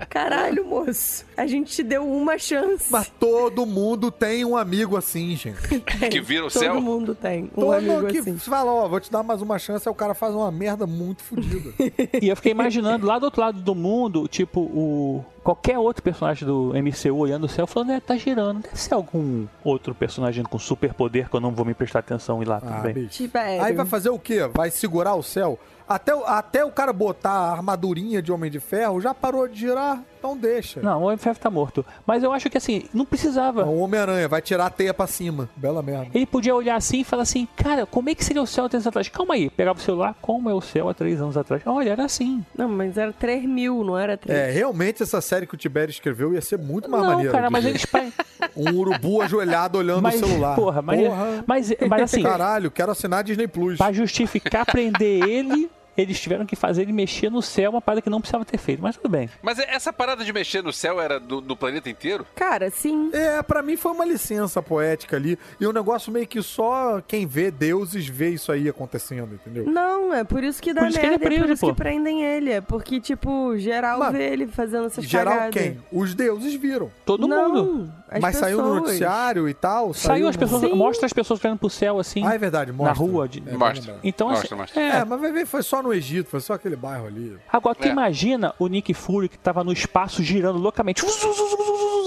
caralho, moço. A gente te deu uma chance. Mas todo mundo tem um amigo assim, gente. Que vira o Todo céu. mundo tem um Todo amigo que assim. fala, ó, vou te dar mais uma chance, aí o cara faz uma merda muito fodida. E eu fiquei imaginando lá do outro lado do mundo, tipo, o. Qualquer outro personagem do MCU olhando o céu falando, é, tá girando. Deve ser algum outro personagem com superpoder que eu não vou me prestar atenção e lá Ah, também. bicho. Tipo, é, Aí vai fazer o quê? Vai segurar o céu? Até, o- até o cara botar a armadurinha de Homem de Ferro, já parou de girar, então deixa. Não, o MFF tá morto. Mas eu acho que assim, não precisava. O Homem-Aranha vai tirar a teia pra cima. Bela merda. Ele podia olhar assim e falar assim, cara, como é que seria o céu há três anos atrás? Calma aí, pegava o celular, como é o céu há três anos atrás? Olha, era assim. Não, mas era 3 mil, não era 3. É, realmente essa série que o Tibério escreveu ia ser muito mais não, maneira. cara, de mas eles. Um urubu ajoelhado olhando mas, o celular. Porra, mas, Porra. mas, mas assim, Caralho, quero assinar Disney Plus. pra justificar prender ele, eles tiveram que fazer ele mexer no céu, uma parada que não precisava ter feito. Mas tudo bem. Mas essa parada de mexer no céu era do, do planeta inteiro? Cara, sim. É, pra mim foi uma licença poética ali. E um negócio meio que só quem vê deuses vê isso aí acontecendo, entendeu? Não, é por isso que dá Por isso que ele merda, é preso, é por isso pô. que prendem ele. É porque, tipo, geral Mas, vê ele fazendo essas Geral cagadas. quem? Os deuses viram. Todo não, mundo. as mas saiu no pessoas. noticiário e tal. Saiu as no- pessoas, Sim. mostra as pessoas olhando pro céu assim. Ah, é verdade, mostra. rua de- É, Mostra. Então, Mostra, assim, mostra. É, é. mas vai ver, foi só no Egito, foi só aquele bairro ali. Agora, tu É. imagina o Nick Fury que tava no espaço girando loucamente.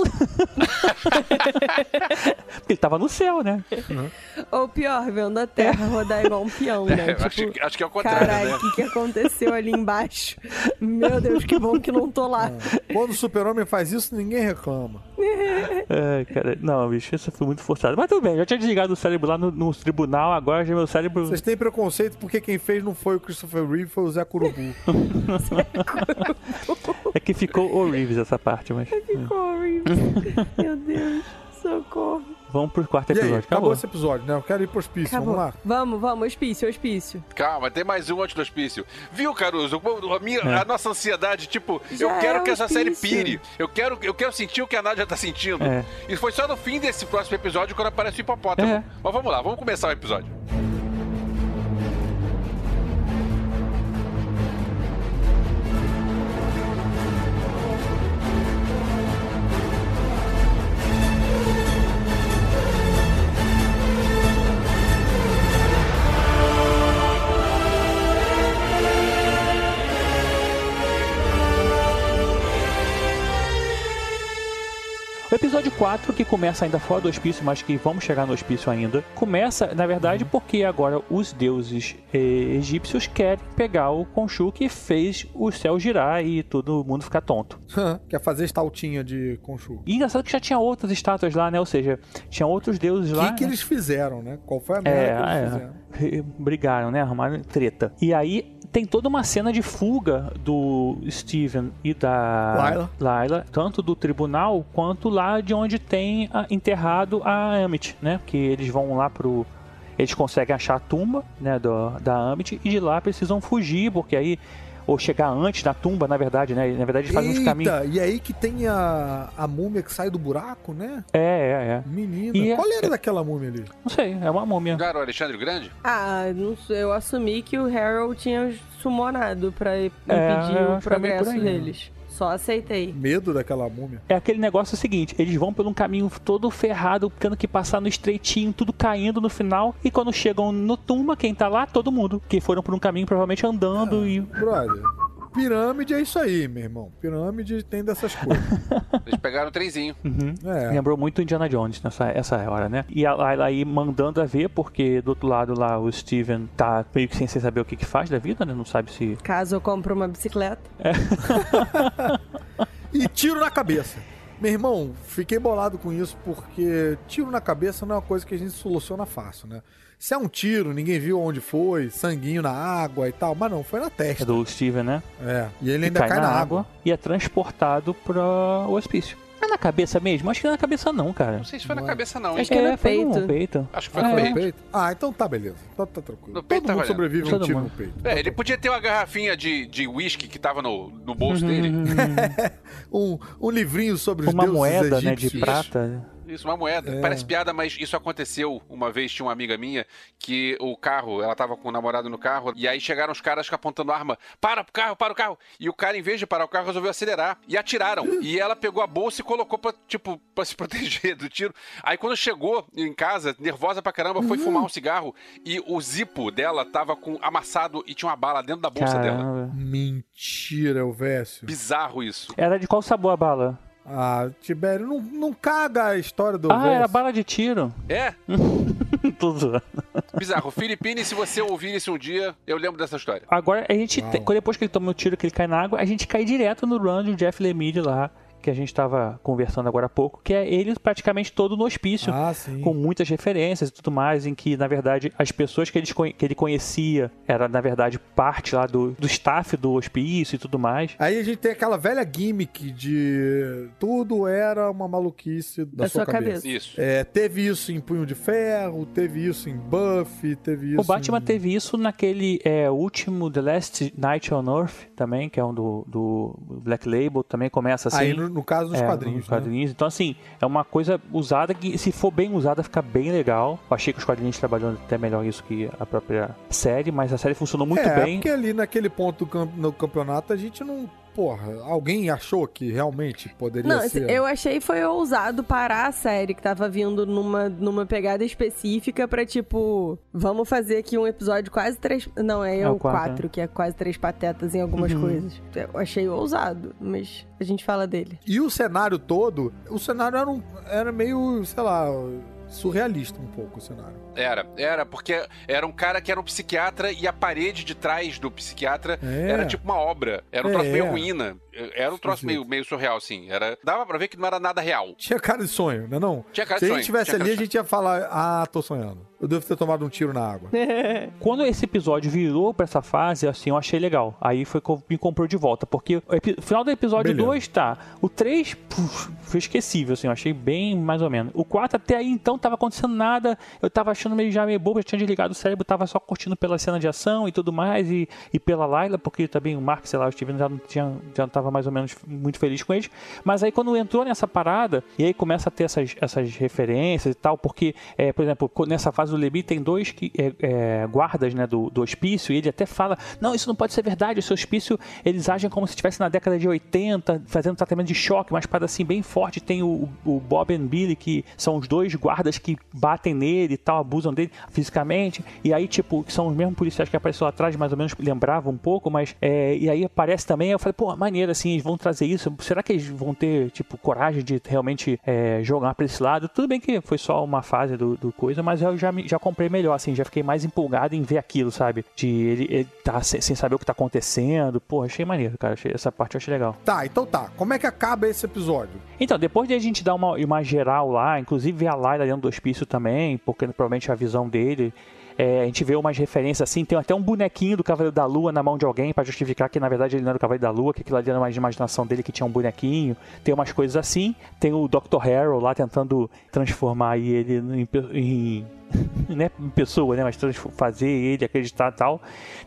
Ele tava no céu, né? Ou pior, vendo a Terra rodar igual um peão, né? É, tipo, acho, que- acho que é o contrário, Caralho, né? o que, que aconteceu ali embaixo? Meu Deus, que bom que não tô lá. Quando o super-homem faz isso, ninguém reclama. Ai, cara, não, bicho, isso foi muito forçado. Mas tudo bem, já tinha desligado o cérebro lá no, no tribunal, agora já meu cérebro. Vocês têm preconceito porque quem fez não foi o Christopher Reeve, foi o Zé Curubu. É que ficou horrível essa parte, mas. Ficou horrível. Meu Deus, socorro. Vamos pro quarto E aí, episódio. acabou Acabou. esse episódio, né? Eu quero ir pro hospício, Acabou. vamos lá. Vamos, vamos, hospício, hospício. Calma, tem mais um antes do hospício. Viu, Caruso? A, minha, É. a nossa ansiedade, tipo, Já eu quero é que essa série pire. Eu quero, eu quero sentir o que a Nádia tá sentindo. É. E foi só no fim desse próximo episódio quando aparece o hipopótamo. É. Mas vamos lá, vamos começar o episódio. Episódio 4, que começa ainda fora do hospício, mas que vamos chegar no hospício ainda, começa, na verdade, porque agora os deuses eh, egípcios querem pegar o Khonshu que fez o céu girar e todo mundo ficar tonto. Quer fazer estaltinha de Conchu. E engraçado que já tinha outras estátuas lá, né? Ou seja, tinha outros deuses O lá. que, que né? eles fizeram, né? Qual foi a É, merda que eles é. fizeram? Brigaram, né? Arrumaram treta. E aí tem toda uma cena de fuga do Steven e da Layla. tanto do tribunal quanto lá de onde tem ah, enterrado a Amit, né? Que eles vão lá pro. Eles conseguem achar a tumba, né, do, da Amit, e de lá precisam fugir, porque aí. Ou chegar antes da tumba, na verdade, né? Na verdade, eles fazem uns caminhos. E aí que tem a, a múmia que sai do buraco, né? É, é, é. Menina. E é- Qual era daquela múmia ali? Não sei, é uma múmia. Era o Alexandre o Grande? Ah, não sei, eu assumi que o Harold tinha sumonado pra impedir É, o que é por progresso aí. deles. Só aceitei. Medo daquela múmia. É aquele negócio seguinte, eles vão por um caminho todo ferrado, tendo que passar no estreitinho, tudo caindo no final, e quando chegam no tumba, quem tá lá? Todo mundo. Que foram por um caminho provavelmente andando e. Brother, pirâmide é isso aí, meu irmão. Pirâmide tem dessas coisas. Eles pegaram o trenzinho. Uhum. É. Lembrou muito Indiana Jones nessa essa hora, né? E ela aí mandando a ver, porque do outro lado lá o Steven tá meio que sem saber o que, que faz da vida, né? Não sabe se. Caso eu compre uma bicicleta. E tiro na cabeça. Meu irmão, fiquei bolado com isso porque tiro na cabeça não é uma coisa que a gente soluciona fácil, né? Se é um tiro, ninguém viu onde foi, sanguinho na água e tal, mas não, foi na É testa. do Steven, né? É, e ele E ainda cai, na, água. e é transportado para o hospício. É na cabeça mesmo? Acho que não é na cabeça não, cara. Não sei se foi na é. cabeça, não, hein? Acho que é no foi peito. no peito. Acho que foi Ah, no foi peito. no peito? Ah, então tá, beleza. Tá, tá tranquilo. No peito Todo tá mundo valendo. sobrevive a um tiro mundo. no peito. É, ele podia ter uma garrafinha de de uísque que tava no, no bolso dele. Um, um livrinho sobre os Uma deuses moeda, né, de egípcios. prata. Isso, uma moeda. É. Parece piada, mas isso aconteceu uma vez. Tinha uma amiga minha que o carro, ela tava com o namorado no carro, e aí chegaram os caras apontando arma. Para o carro, para o carro. E o cara, em vez de parar o carro, resolveu acelerar. E atiraram. E ela pegou a bolsa e colocou pra, tipo, pra se proteger do tiro. Aí quando chegou em casa, nervosa pra caramba, foi fumar um cigarro. E o zipo dela tava com amassado e tinha uma bala dentro da bolsa dela. Caramba. Mentira, Elvésio. Bizarro isso. Era de qual sabor a bala? Ah, Tibério, não, não caga a história do Ah, era bala de tiro. É, zoando. bizarro. Filipine, se você ouvir isso um dia, eu lembro dessa história. Agora, a gente, depois que ele toma o tiro, que ele cai na água, a gente cai direto no run do Jeff Lemire lá, que a gente tava conversando agora há pouco, que é ele praticamente todo no hospício. Ah, sim. com muitas referências e tudo mais, em que, na verdade, as pessoas que ele, que ele conhecia era, na verdade, parte lá do, do staff do hospício e tudo mais. Aí a gente tem aquela velha gimmick de tudo era uma maluquice da, Da sua, sua cabeça. cabeça. Isso. É, teve isso em Punho de Ferro, teve isso em Buffy, teve isso O Batman em... teve isso naquele é, último The Last Night on Earth também, que é um do, do Black Label, também começa assim. Aí, no, no caso, nos É, quadrinhos, nos né? quadrinhos. Então, assim, é uma coisa usada que, se for bem usada, fica bem legal. Eu achei que os quadrinhos trabalhando até melhor isso que a própria série, mas a série funcionou muito é, bem. porque ali naquele ponto do cam- no campeonato a gente não... Porra, alguém achou que realmente poderia Não, ser... eu achei foi ousado parar a série que tava vindo numa, numa pegada específica pra tipo, vamos fazer aqui um episódio quase três. Não, é, É o o quatro, quatro, que é quase três patetas em algumas coisas. Eu achei ousado, mas a gente fala dele. E o cenário todo, o cenário era, um, era meio, sei lá, surrealista um pouco o cenário. Era, era, porque era um cara que era um psiquiatra e a parede de trás do psiquiatra É. era tipo uma obra. Era um É, troço meio é. ruína. Era um troço meio, meio surreal, assim. Era, dava pra ver que não era nada real. Tinha cara de sonho, né não? Tinha cara Se de a sonho. gente estivesse tinha cara ali, a gente ia falar, ah, tô sonhando. Eu devo ter tomado um tiro na água. Quando esse episódio virou pra essa fase, assim, eu achei legal. Aí foi que eu me comprou de volta. Porque o final do episódio Beleza. 2 tá. O 3 puf, foi esquecível, assim, eu achei bem mais ou menos. O 4 até aí então tava acontecendo nada. Eu tava achando meio já meio bobo, já tinha desligado o cérebro, tava só curtindo pela cena de ação e tudo mais. E, e pela Layla, porque também o Mark, sei lá, o Steven já não, tinha, já não tava mais ou menos muito feliz com eles. Mas aí quando entrou nessa parada, e aí começa a ter essas, essas referências e tal, porque, é, por exemplo, nessa fase do Lebi tem dois que, é, é, guardas né, do, do hospício, e ele até fala: não, isso não pode ser verdade, o seu hospício eles agem como se estivesse na década de 80, fazendo tratamento de choque, uma espada assim bem forte. Tem o, o Bob e Billy, que são os dois guardas que batem nele e tal, abusam dele fisicamente, e aí, tipo, são os mesmos policiais que apareceram lá atrás, mais ou menos lembrava um pouco, mas é, e aí aparece também, eu falei, pô, maneiro assim, eles vão trazer isso, será que eles vão ter, tipo, coragem de realmente é, jogar pra esse lado? Tudo bem que foi só uma fase do, do coisa, mas eu já, já comprei melhor, assim, já fiquei mais empolgado em ver aquilo, sabe? De ele, ele tá sem, sem saber o que tá acontecendo, pô, achei maneiro, cara, achei- essa parte eu achei legal. Tá, então tá. Como é que acaba esse episódio? Então, depois de a gente dar uma, uma geral lá, inclusive ver a Layla dentro do hospício também, porque provavelmente a visão dele. É, a gente vê umas referências assim, tem até um bonequinho do Cavaleiro da Lua na mão de alguém pra justificar que na verdade ele não era o Cavaleiro da Lua, que aquilo ali era mais imaginação dele que tinha um bonequinho. Tem umas coisas assim. Tem o Dr. Harrow lá tentando transformar ele em, em né, pessoa, né, mas fazer ele acreditar tal.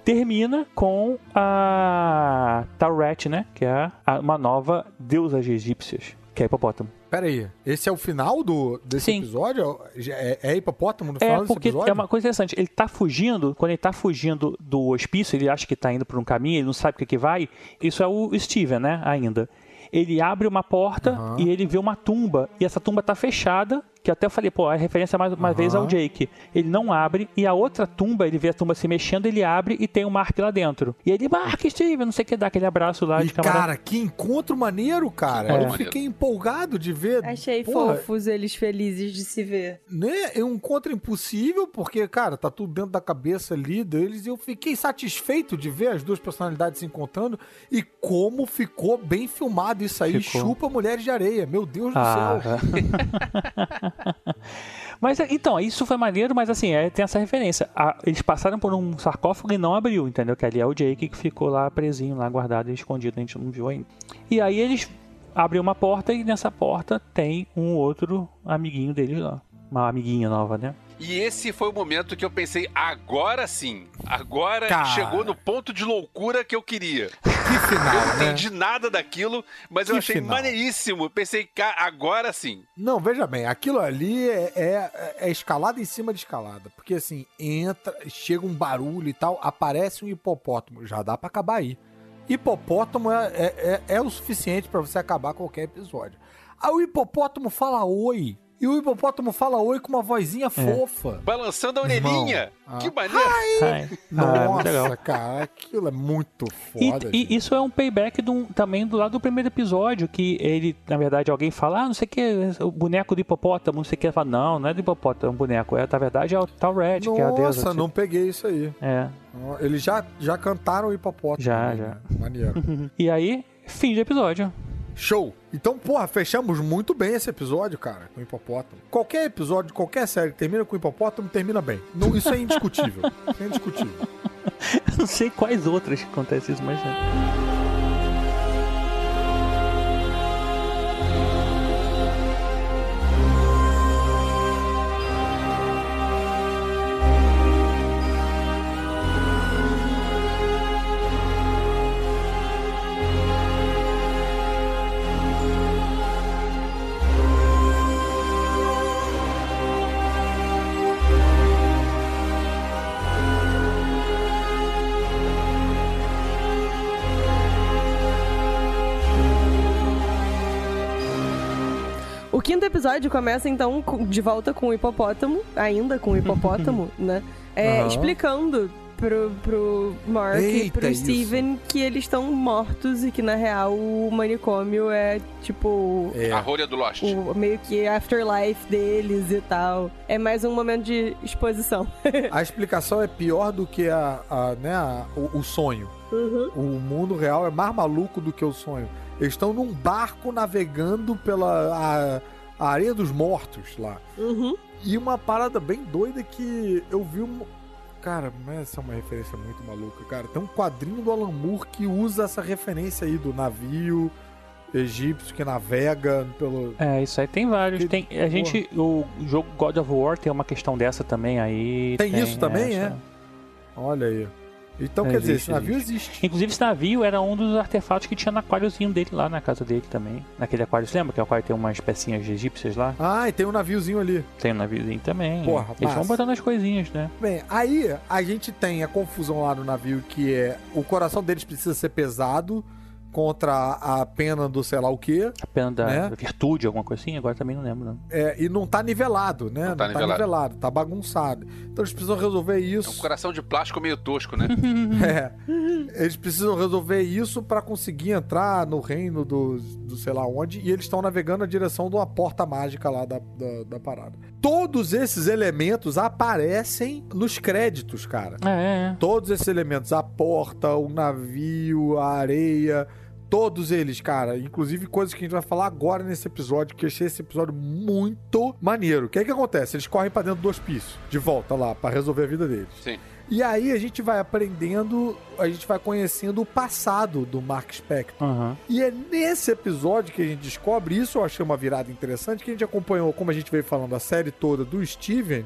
Termina com a Tauret, né, que é uma nova deusa de egípcios, que é a hipopótamo. Pera aí, esse é o final do, desse Sim. episódio? É, é hipopótamo no final É, desse porque episódio? é uma coisa interessante. Ele tá fugindo, quando ele tá fugindo do hospício, ele acha que tá indo por um caminho, ele não sabe o que, que vai. Isso é o Steven, né, ainda. Ele abre uma porta Aham. e ele vê uma tumba. E essa tumba tá fechada, que até eu falei, pô, a referência mais uma vez ao Jake. Ele não abre e a outra tumba, ele vê a tumba se mexendo, ele abre e tem o Mark lá dentro. E ele, Mark, Steve, não sei o que, dá aquele abraço lá E, de camarada. cara, que encontro maneiro, cara. Que Eu fiquei empolgado de ver. Achei Porra, fofos eles felizes de se ver. né? É um encontro impossível, porque, cara, tá tudo dentro da cabeça ali deles. E eu fiquei satisfeito de ver as duas personalidades se encontrando e como ficou bem filmado isso aí. Ficou. Chupa Mulheres de Areia. Meu Deus do Ah, céu. mas então, isso foi maneiro, mas assim, é, tem essa referência. A- eles passaram por um sarcófago e não abriu, entendeu? Que ali é o Jake que ficou lá presinho, lá guardado e escondido, a gente não viu ainda. E aí eles abrem uma porta e nessa porta tem um outro amiguinho deles lá. Uma amiguinha nova, né? E esse foi o momento que eu pensei, agora sim. Agora Cara. chegou no ponto de loucura que eu queria. Que final, Eu não né? entendi nada daquilo, mas eu Que achei final. maneiríssimo. Pensei, "Ca- agora sim. Não, veja bem, aquilo ali é, é, é escalada em cima de escalada. Porque assim, entra, chega um barulho e tal, aparece um hipopótamo. Já dá pra acabar aí. Hipopótamo é, é, é- é o suficiente pra você acabar qualquer episódio. Aí o hipopótamo fala oi. E o hipopótamo fala oi com uma vozinha fofa. Balançando a orelhinha. Irmão. Que maneiro. Ai, ah, legal. Nossa, cara, aquilo é muito E, foda. e gente. isso é um payback do- também do lado do primeiro episódio, que ele, na verdade, alguém fala, ah, não sei o que, o boneco do hipopótamo, não sei o que, fala, não, não é do hipopótamo, é um boneco, é, na verdade é o tal Red, que é a deusa. Nossa, não peguei isso aí. É. Eles já, já cantaram o hipopótamo. Já, né? já. Maneiro. E aí, fim de episódio. Show! Então, porra, fechamos muito bem esse episódio, cara, com o hipopótamo. Qualquer episódio, qualquer série que termina com hipopótamo, termina bem. Não, isso é indiscutível. é indiscutível. não sei quais outras que acontece isso, mas é. Episódio começa então de volta com o hipopótamo, ainda com o hipopótamo, né? É, Aham. explicando pro, pro Mark e Eita, pro isso. Steven que eles estão mortos e que na real o manicômio é tipo É. A rolha do Lost. o meio que afterlife deles e tal. É mais um momento de exposição. A explicação é pior do que a, a, né, a- o, o sonho. O mundo real é mais maluco do que o sonho. Eles estão num barco navegando pela a, a areia dos mortos lá. Uhum. E uma parada bem doida que eu vi um. Cara, mas essa é uma referência muito maluca, cara. Tem um quadrinho do Alan Moore que usa essa referência aí do navio egípcio que navega pelo. É, isso aí tem vários. Que Tem, a gente, o jogo God of War tem uma questão dessa também aí. Tem isso também, essa. Olha aí. Então, É, quer dizer, existe, esse navio existe. Inclusive, esse navio era um dos artefatos que tinha no aquáriozinho dele lá na casa dele também. Naquele aquário, você lembra que o aquário tem umas pecinhas egípcias lá? Ah, e tem um naviozinho ali. Tem um naviozinho também. Porra, Eles vão botando as coisinhas, né? Bem, aí a gente tem a confusão lá no navio que é o coração deles precisa ser pesado contra a pena do sei lá o quê. A pena da, Né? da virtude, alguma coisa assim, agora também não lembro, não. é, e não tá nivelado, né? Não tá nivelado. tá bagunçado. Então eles precisam resolver É um isso. coração de plástico meio tosco, né? É. Eles precisam resolver isso pra conseguir entrar no reino do, do sei lá onde. E eles estão navegando na direção de uma porta mágica lá da, da, da parada. Todos esses elementos aparecem nos créditos, cara. É, é. Todos esses elementos, a porta, o navio, a areia, todos eles, cara. Inclusive coisas que a gente vai falar agora nesse episódio, que eu achei esse episódio muito maneiro. O que é que acontece? Eles correm pra dentro do hospício, de volta lá, pra resolver a vida deles. Sim. E aí a gente vai aprendendo, a gente vai conhecendo o passado do Mark Spector. Aham. E é nesse episódio que a gente descobre isso, eu achei uma virada interessante, que a gente acompanhou, como a gente veio falando, a série toda do Steven.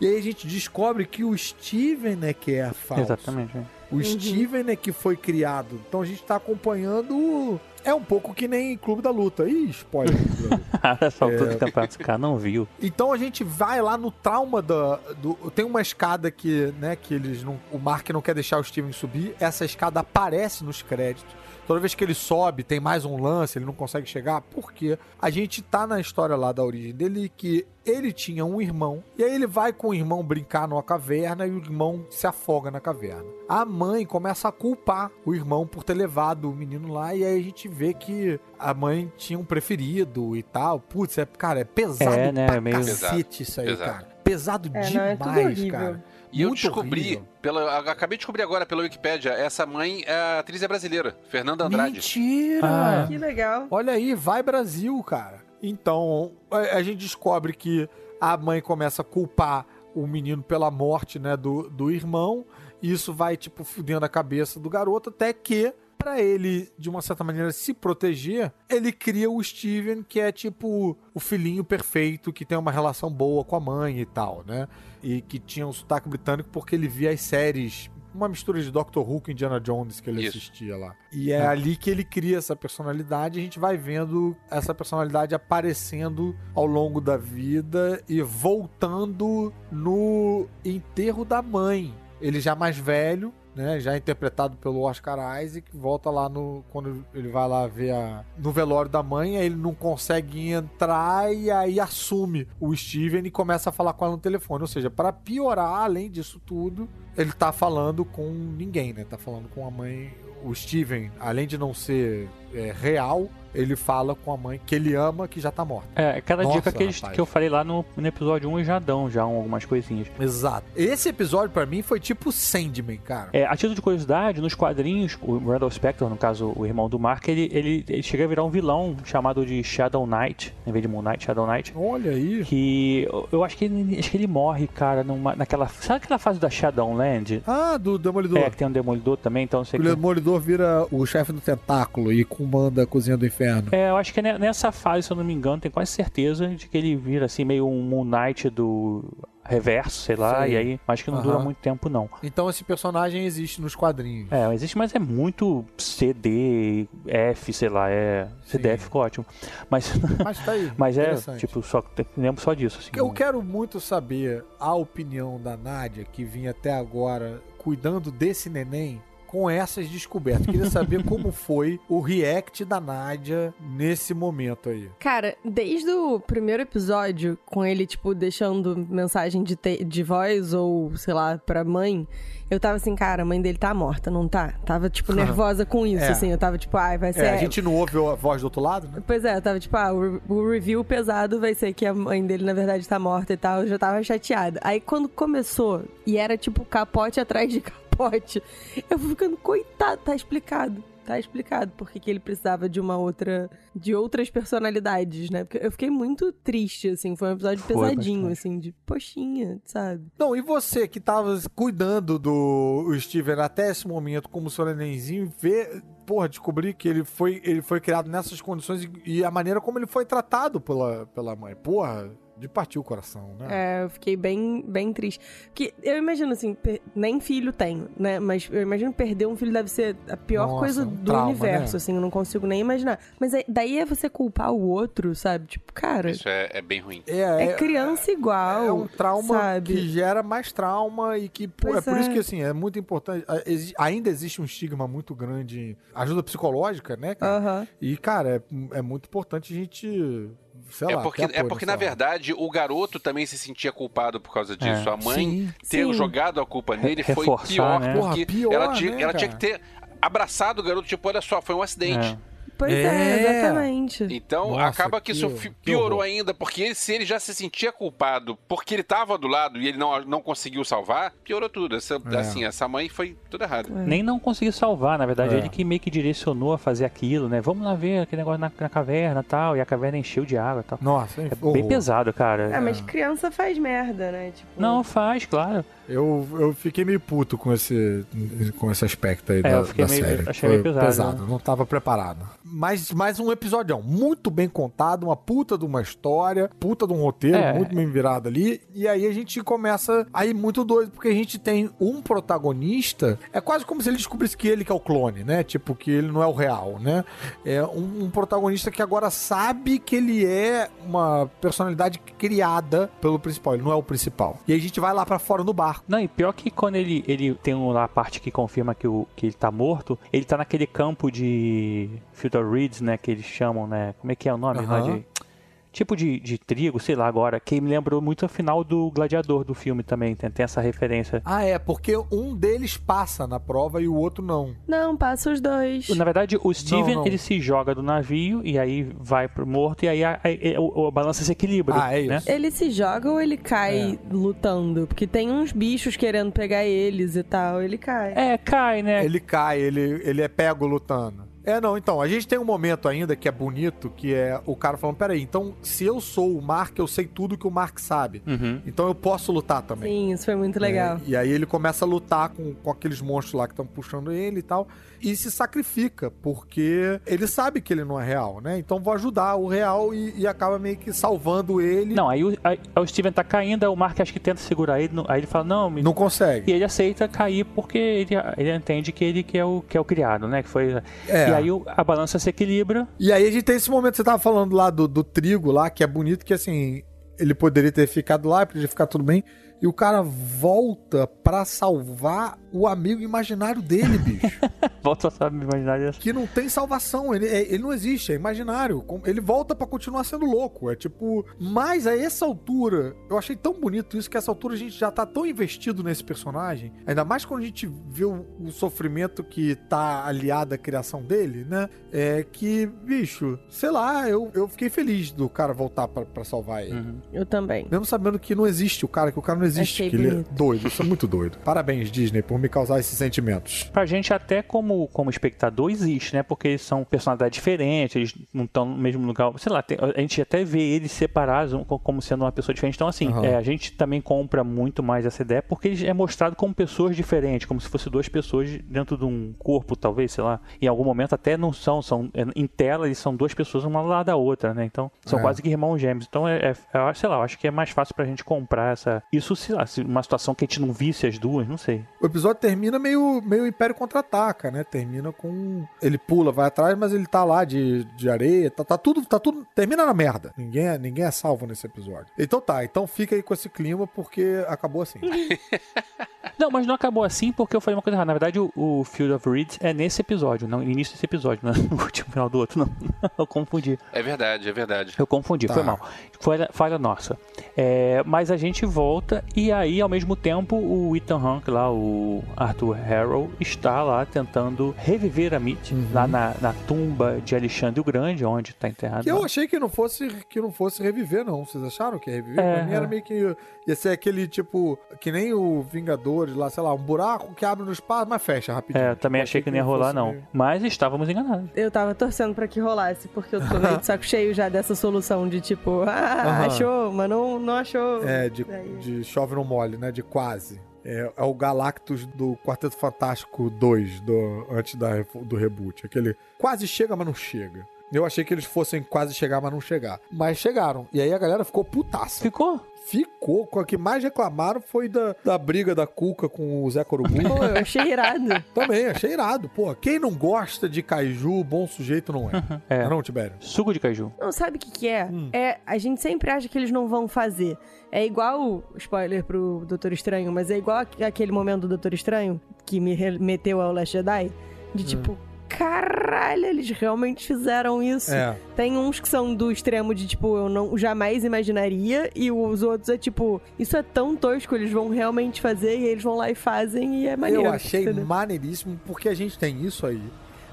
E aí a gente descobre que o Steven é que é a falsa. Exatamente. é. O Steven é que foi criado. Então a gente tá acompanhando. É um pouco que nem Clube da Luta. Ih, spoiler. Clube da Luta. Faltou do campeonato, o cara não viu. Então a gente vai lá no trauma da, do. Tem uma escada que, né, que eles não. O Mark não quer deixar o Steven subir. Essa escada aparece nos créditos. Toda vez que ele sobe, tem mais um lance, ele não consegue chegar. Por quê? A gente tá na história lá da origem dele que ele tinha um irmão, e aí ele vai com o irmão brincar numa caverna e o irmão se afoga na caverna. A mãe começa a culpar o irmão por ter levado o menino lá, e aí a gente vê que a mãe tinha um preferido e tal. Putz, é, cara, é pesado É, né, pra meio- cacete isso aí, Pesado. cara. Pesado É, não, é demais, cara. E eu Muito descobri, horrível. pela, eu acabei de descobrir agora pela Wikipédia, essa mãe, é a atriz é brasileira, Fernanda Andrade. Mentira! Ah. Que legal. Olha aí, vai Brasil, cara. Então, a, a gente descobre que a mãe começa a culpar o menino pela morte, né, do, do irmão. E isso vai, tipo, fudendo a cabeça do garoto, até que, pra ele, de uma certa maneira, se proteger, ele cria o Steven, que é, tipo, o filhinho perfeito, que tem uma relação boa com a mãe e tal, né? E que tinha um sotaque britânico porque ele via as séries uma mistura de Doctor Who com Indiana Jones que ele Isso. assistia lá. E é ali que ele cria essa personalidade. e A gente vai vendo essa personalidade aparecendo ao longo da vida e voltando no enterro da mãe. Ele já mais velho, né? Já interpretado pelo Oscar Isaac, volta lá no. Quando ele vai lá ver a, no velório da mãe, aí ele não consegue entrar e aí assume o Steven e começa a falar com ela no telefone. Ou seja, para piorar, além disso tudo, ele tá falando com ninguém, né? Tá falando com a mãe. O Steven, além de não ser é, real, ele fala com a mãe que ele ama, que já tá morta. É, aquela Nossa, dica que, eles- que eu falei lá no, no episódio 1 e já dão já algumas coisinhas. Exato. Esse episódio, pra mim, foi tipo Sandman, cara. É, a título de curiosidade, nos quadrinhos, o Randall Spector, no caso o irmão do Mark, ele, ele, ele chega a virar um vilão chamado de Shadow Knight, em vez de Moon Knight, Shadow Knight. Olha aí. Que eu, eu acho que ele, acho que ele morre, cara, numa, naquela. Sabe aquela fase da Shadowland? Ah, do Demolidor. É, que tem um demolidor também, então não sei O que. Demolidor vira o chefe do tentáculo e comanda a cozinha do inferno. É, eu acho que ne- nessa fase, se eu não me engano, tenho quase certeza de que ele vira assim, meio um Moon Knight do reverso, sei lá, Sei. e aí acho que não dura Aham. muito tempo, não. Então esse personagem existe nos quadrinhos. É, existe, mas é muito CD, F, sei lá, é. CDF ficou ótimo. Mas, Mas tá aí. mas é, interessante. tipo, só lembro só disso, assim. Eu quero muito saber a opinião da Nádia, que vinha até agora cuidando desse neném com essas descobertas. Queria saber como foi o react da Nádia nesse momento aí. Cara, desde o primeiro episódio, com ele, tipo, deixando mensagem de, te- de voz ou, sei lá, pra mãe, eu tava assim, cara, a mãe dele tá morta, não tá? Tava, tipo, nervosa com isso, É. assim. Eu tava, tipo, ai, vai ser. É, a gente não ouve a voz do outro lado, né? Pois é, eu tava tipo, ah, o, re- o review pesado vai ser que a mãe dele, na verdade, tá morta e tal. Eu já tava chateada. Aí quando começou, e era tipo capote atrás de capote, eu fui ficando, coitado, tá explicado. Tá explicado porque que ele precisava de uma outra. de outras personalidades, né? Porque eu fiquei muito triste, assim. Foi um episódio Foi pesadinho, bastante. assim, de poxinha, sabe? Não, e você que tava cuidando do Steven até esse momento como seu nenenzinho, ver, porra, descobrir que ele foi, ele foi criado nessas condições e, e a maneira como ele foi tratado pela, pela mãe. Porra, de partir o coração, né? É, eu fiquei bem, bem triste. Porque eu imagino assim, per- nem filho tenho, né? Mas eu imagino perder um filho deve ser a pior Nossa, coisa um do trauma, universo, né? assim, eu não consigo nem imaginar. Mas aí- daí é você culpar o outro, sabe? Tipo, cara, Isso é, é bem ruim. é, criança igual. É um trauma sabe? que gera mais trauma e que pô, é por é. isso que assim é muito importante. Ainda existe um estigma muito grande ajuda psicológica, né? cara? Aham. E cara, é, é muito importante a gente, sei É lá, porque, é porque na verdade, o garoto também se sentia culpado por causa disso. É. A mãe Sim. ter Sim. jogado a culpa nele foi reforçar, pior, né? porque Porra, pior, ela, tinha, né, ela tinha que ter abraçado o garoto, tipo, olha só, foi um acidente. É. Pois é, É. exatamente. Então Nossa, acaba que, que- isso que piorou horror. ainda, porque ele, se ele já se sentia culpado porque ele tava do lado e ele não, não conseguiu salvar, piorou tudo. Essa, É. Assim, essa mãe foi tudo errado. Nem não conseguiu salvar, na verdade, É. ele que meio que direcionou a fazer aquilo, né? Vamos lá ver aquele negócio na, na caverna e tal, e a caverna encheu de água e tal. Nossa, É horror. bem pesado, cara. É, mas criança faz merda, né? Tipo, Não, faz, claro. Eu, eu fiquei meio puto com esse, com esse aspecto aí É, da, eu da meio- série. achei meio pesado, né? Não tava preparado. mais, mais um episódio muito bem contado, uma puta de uma história, puta de um roteiro, É. muito bem virado ali. E aí a gente começa a ir muito doido, porque a gente tem um protagonista. É quase como se ele descobrisse que ele que é o clone, né? Tipo, que ele não é o real, né? É um, um protagonista que agora sabe que ele é uma personalidade criada pelo principal. Ele não é o principal. E aí a gente vai lá pra fora no barco. Não, e pior que quando ele, ele tem lá a parte que confirma que, o, que ele tá morto, ele tá naquele campo de Filter Reeds, né? Que eles chamam, né? Como é que é o nome? lá Aham. Tipo de, de trigo, sei lá agora, que me lembrou muito o final do Gladiador do filme também, tem, tem essa referência. Ah, é, porque um deles passa na prova e o outro não. Não, passa os dois. Na verdade, o Steven, não. ele se joga do navio e aí vai pro morto e aí a, a- a- o- a balança se equilibra. Ah, é isso. né? Ele se joga ou ele cai lutando? Porque tem uns bichos querendo pegar eles e tal. Ele cai. É, cai, né? Ele cai, ele, ele é pego lutando. É, não, então, a gente tem um momento ainda que é bonito, que é o cara falando, peraí, então, se eu sou o Mark, eu sei tudo que o Mark sabe. Uhum. Então eu posso lutar também. Sim, isso foi muito legal. É, e aí ele começa a lutar com, com aqueles monstros lá que estão puxando ele e tal. E se sacrifica, porque ele sabe que ele não é real, né? Então vou ajudar o real e, e acaba meio que salvando ele. Não, aí o, aí o Steven tá caindo, o Mark acho que tenta segurar ele, aí ele fala, não, me... Não consegue. E ele aceita cair porque ele, ele entende que ele que é, o, que é o criado, né? Que foi... É. E aí a balança se equilibra. E aí a gente tem esse momento que você tava falando lá do, do trigo lá, que é bonito, que assim, ele poderia ter ficado lá, poderia ficar tudo bem. E o cara volta pra salvar o amigo imaginário dele, bicho. Volta a saber imaginar isso. que não tem salvação, ele, é- ele não existe, é imaginário. Ele volta pra continuar sendo louco. É tipo. Mas a essa altura, eu achei tão bonito isso que a essa altura a gente já tá tão investido nesse personagem. Ainda mais quando a gente vê o, o sofrimento que tá aliado à criação dele, né? É que, bicho, sei lá, eu, eu fiquei feliz do cara voltar pra, pra salvar ele. Uhum. Eu também. Mesmo sabendo que não existe o cara, que o cara não existe, Achei que ele é bonito. doido. Isso é muito doido. Parabéns, Disney, por me causar esses sentimentos. Pra gente, até como, como espectador, existe, né? Porque eles são personalidades diferentes, eles não estão no mesmo lugar. Sei lá, tem- a gente até vê eles separados co- como sendo uma pessoa diferente. Então, assim, Aham. é, a gente também compra muito mais essa ideia porque eles é mostrado como pessoas diferentes, como se fossem duas pessoas dentro de um corpo, talvez, sei lá. Em algum momento até não são, são é, em tela eles são duas pessoas uma lado da outra, né? Então, são É. quase que irmãos gêmeos. Então, é, é, sei lá, eu acho que é mais fácil pra gente comprar essa. Isso, sei lá, uma situação que a gente não visse as duas, não sei. O episódio termina meio, meio Império Contra-Ataca, né? Termina com... Ele pula, vai atrás, mas ele tá lá de, de areia, tá, tá tudo, tá tudo... Termina na merda. Ninguém é, ninguém é salvo nesse episódio. Então tá, então fica aí com esse clima, porque acabou assim. Não, mas não acabou assim porque eu falei uma coisa errada. Na verdade, o, o Field of Reeds é nesse episódio, não no início desse episódio, não é no último final do outro, não. Eu confundi. É verdade, é verdade. Eu confundi, Tá. foi mal. Falha, falha nossa. É, mas a gente volta e aí, ao mesmo tempo, o Ethan Hawke lá, o Arthur Harrow, está lá tentando reviver a Mitch, Uhum. lá na, na tumba de Alexandre o Grande, onde está enterrado. Que eu lá. achei que não fosse que não fosse reviver, não. Vocês acharam que ia reviver? É, pra mim era é. meio que. Ia ser aquele tipo. Que nem o Vingadores lá, sei lá, um buraco que abre no espaço, mas fecha rapidinho. É, eu também Tipo, achei que não ia rolar, não. meio- Mas estávamos enganados. Eu tava torcendo pra que rolasse, porque eu tô meio de saco cheio já dessa solução de tipo, ah, Aham. achou, mas não, não achou. É, de, Daí- de chove no mole, né? De quase. É, é o Galactus do Quarteto Fantástico 2, do, antes da, do reboot. Aquele quase chega, mas não chega. Eu achei que eles fossem quase chegar, mas não chegar. Mas chegaram. E aí a galera ficou putaça. Ficou? Ficou. O que mais reclamaram foi da, da briga da Cuca com o Zé Corubu. Pô, eu achei irado. Também, achei irado. Pô, quem não gosta de kaiju, bom sujeito não é. É. Não, Tibério? Suco de caju. Não, sabe o que que é? Hum. É, a gente sempre acha que eles não vão fazer. É igual, spoiler pro Doutor Estranho, mas é igual aqu- aquele momento do Doutor Estranho, que me remeteu ao Last Jedi, de tipo, caralho, eles realmente fizeram isso. É. Tem uns que são do extremo de, tipo, eu não jamais imaginaria, e os outros é tipo, isso é tão tosco, eles vão realmente fazer, e eles vão lá e fazem, e é maneiro. Eu achei entendeu? maneiríssimo porque a gente tem isso aí.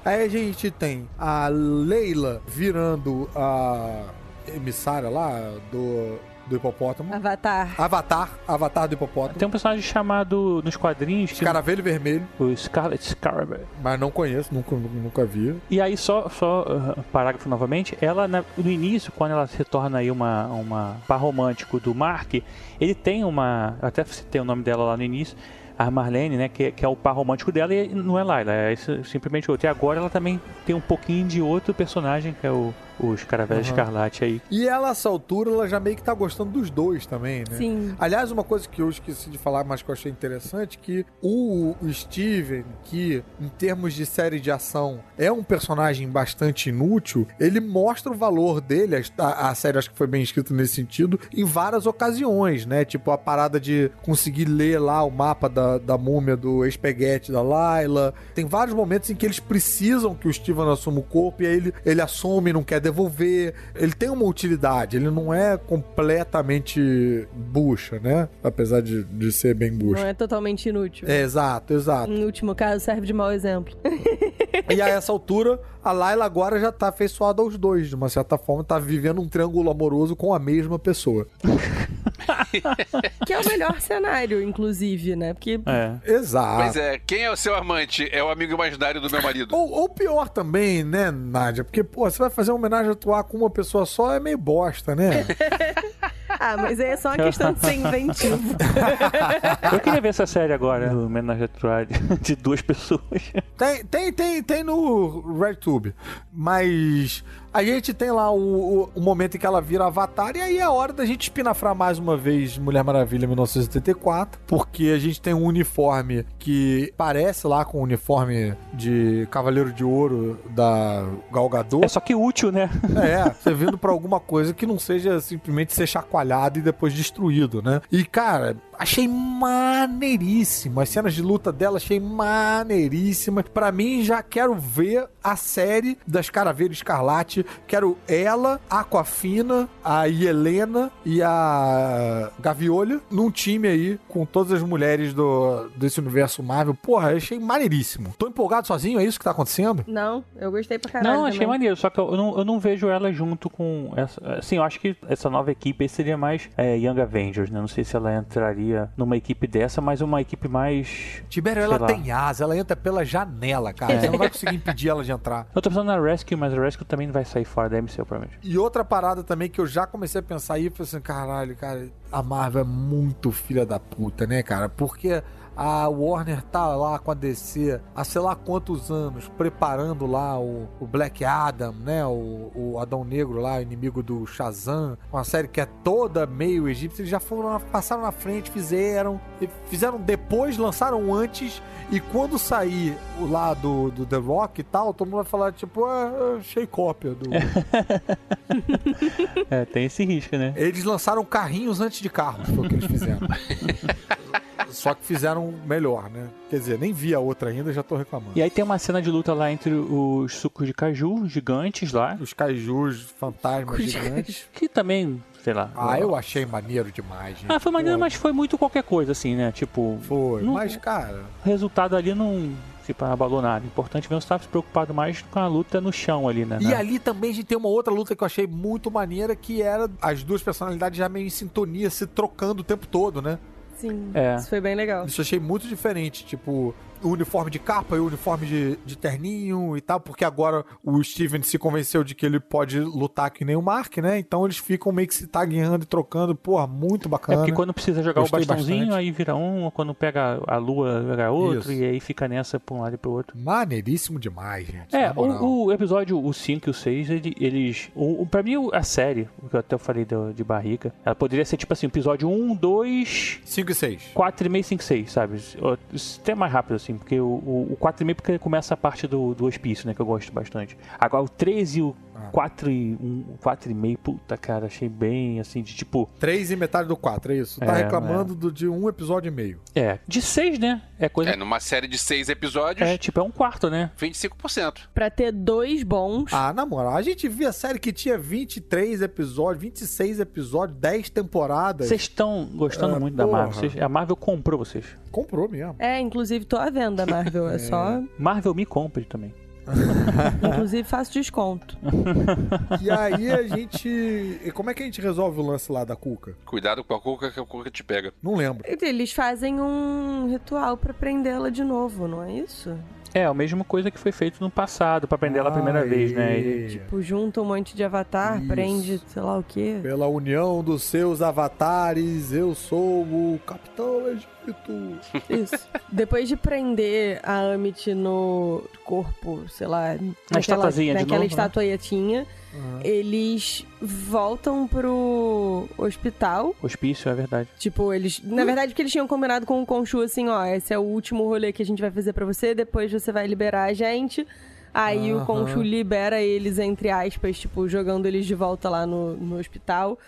Aí a gente tem a Leila virando a emissária lá do, do hipopótamo. Avatar. Avatar, Avatar do hipopótamo. Tem um personagem chamado nos quadrinhos que Escaravelho vermelho, o Scarlet Scarab. mas não conheço, nunca, nunca vi. E aí, só, só uh, parágrafo novamente, ela na- no início, quando ela se torna aí uma, uma par romântico do Mark, ele tem uma. Até citei o nome dela lá no início. a Marlene, né, que, que é o par romântico dela, e não é Layla, é simplesmente outro. E agora ela também tem um pouquinho de outro personagem, que é o, o Escaravelho Aham. Escarlate aí. E ela, a essa altura, ela já meio que tá gostando dos dois também, né? Sim. Aliás, uma coisa que eu esqueci de falar, mas que eu achei interessante, que o, o Steven, que em termos de série de ação é um personagem bastante inútil, ele mostra o valor dele, a, a série acho que foi bem escrita nesse sentido, em várias ocasiões, né? Tipo a parada de conseguir ler lá o mapa da, da múmia do espaguete da Layla. Tem vários momentos em que eles precisam que o Steven assuma o corpo e aí ele, ele assume e não quer devolver. Ele tem uma utilidade, ele não é completamente bucha, né? Apesar de, de ser bem bucha. Não é totalmente inútil. É, exato, exato. No último caso, serve de mau exemplo. E a essa altura, a Layla agora já tá afeiçoada aos dois, de uma certa forma, tá vivendo um triângulo amoroso com a mesma pessoa. que é o melhor cenário, inclusive, né? Porque É. Exato. Pois é, quem é o seu amante? É o amigo imaginário do meu marido. Ou, ou pior também, né, Nádia? Porque, pô, você vai fazer uma homenagem a atuar com uma pessoa só, é meio bosta, né? Ah, mas aí é só uma questão de ser inventivo. Eu queria ver essa série agora, do Menage à Trois, de duas pessoas. Tem, tem, tem, tem no RedTube. Mas a gente tem lá o, o, o momento em que ela vira Avatar, e aí é hora da gente espinafrar mais uma vez Mulher Maravilha 1984, porque a gente tem um uniforme que parece lá com o uniforme de Cavaleiro de Ouro da Gal Gadot. É só que útil, né? É, você vindo pra alguma coisa que não seja simplesmente ser chacoalhado e depois destruído, né? E, cara, achei maneiríssimo. As cenas de luta dela achei maneiríssimas. Pra mim, já quero ver a série das Caraveiras Escarlate. Quero ela, a Aquafina, a Helena e a Gaviolha num time aí com todas as mulheres do, desse universo Marvel. Porra, achei maneiríssimo. Tô empolgado sozinho, é isso que tá acontecendo? Não, eu gostei pra caralho. Não, achei também. maneiro, só que eu não, eu não vejo ela junto com essa. Assim, eu acho que essa nova equipe aí seria mais é, Young Avengers, né? Não sei se ela entraria numa equipe dessa, mas uma equipe mais. Tibério, ela lá. tem asa, ela entra pela janela, cara. Você não vai conseguir impedir ela de entrar. Eu tô pensando na Rescue, mas a Rescue também não vai sair fora da MCU, provavelmente. E outra parada também que eu já comecei a pensar aí, foi assim, caralho, cara, a Marvel é muito filha da puta, né, cara? Porque a Warner tá lá com a DC há sei lá quantos anos, preparando lá o, o Black Adam, né? O, o Adão Negro lá, inimigo do Shazam, uma série que é toda meio egípcia, eles já foram, passaram na frente, fizeram, fizeram depois, lançaram antes, e quando sair o lá do, do The Rock e tal, todo mundo vai falar, tipo, ah, achei cópia do. É, tem esse risco, né? Eles lançaram carrinhos antes de carros, foi o que eles fizeram. Só que fizeram melhor, né? Quer dizer, nem vi a outra ainda, já tô reclamando. E aí tem uma cena de luta lá entre os sucos de caju gigantes lá, Os kaijus fantasmas Os gigantes. que também, sei lá. Ah, eu achei maneiro demais, gente. Ah, foi maneiro, Pô, mas foi muito qualquer coisa, assim, né? Tipo, Foi, Não- mas, cara... o resultado ali não. Tipo, abalou nada. Importante mesmo, você tava se preocupado mais com a luta no chão ali, né? E né? ali também a gente tem uma outra luta que eu achei muito maneira, que era as duas personalidades já meio em sintonia, se trocando o tempo todo, né? Sim, É. isso foi bem legal. Isso eu achei muito diferente, tipo, o uniforme de capa e o uniforme de, de terninho e tal, porque agora o Steven se convenceu de que ele pode lutar que nem o Mark, né? Então eles ficam meio que se tagueando e trocando, porra, muito É bacana. porque quando precisa jogar Gostei o bastãozinho, bastante. aí vira um, quando pega a lua, vira outro, Isso. e aí fica nessa pra um lado e pro outro. Maneiríssimo demais, gente. É, o, o episódio o 5 e o 6, ele- eles. O, o, pra mim, a série, o que eu até falei do- de barriga, ela poderia ser tipo assim: episódio 1, 2, 5 e 6. 4 e meio, 5, 6, sabe? Até mais rápido, assim, porque o, o, o 4 e meio porque começa a parte do, do hospício, né? Que eu gosto bastante. Agora o 3 e o. 4 e, um, 4 e meio, puta, cara, achei bem assim, de tipo. 3 e metade do 4, é isso? Tá É, reclamando do- de um episódio e meio. É, de 6, né? É coisa. É, numa série de seis episódios, É, tipo, é um quarto, né? 25%. Pra ter dois bons. Ah, na moral, a gente via série que tinha 23 episódios, 26 episódios, 10 temporadas. Vocês estão gostando É, muito da porra. Marvel. Vocês- a Marvel comprou vocês. Comprou mesmo. É, inclusive tô à venda, Marvel. É, só. Marvel me compre também. Inclusive faço desconto. E aí a gente. e Como é que a gente resolve o lance lá da Cuca? Cuidado com a cuca que a cuca te pega. Não lembro. Eles fazem um ritual pra prendê-la de novo, não é isso? É, a mesma coisa que foi feito no passado, pra prender ela a primeira Aê. vez, né? Ele- Tipo, junta um monte de avatar, Isso. prende sei lá o quê. Pela união dos seus avatares, eu sou o Capitão Isso. Depois de prender a Amit no corpo, sei lá, naquela, estatuazinha de né? estatuetinha, eles voltam pro hospital. Hospício, é verdade. Tipo, eles. Na verdade, porque eles tinham combinado com o Conchu assim, ó, esse é o último rolê que a gente vai fazer pra você, depois você vai liberar a gente. Aí o Aham. Conchu libera eles, entre aspas, tipo, jogando eles de volta lá no, no hospital.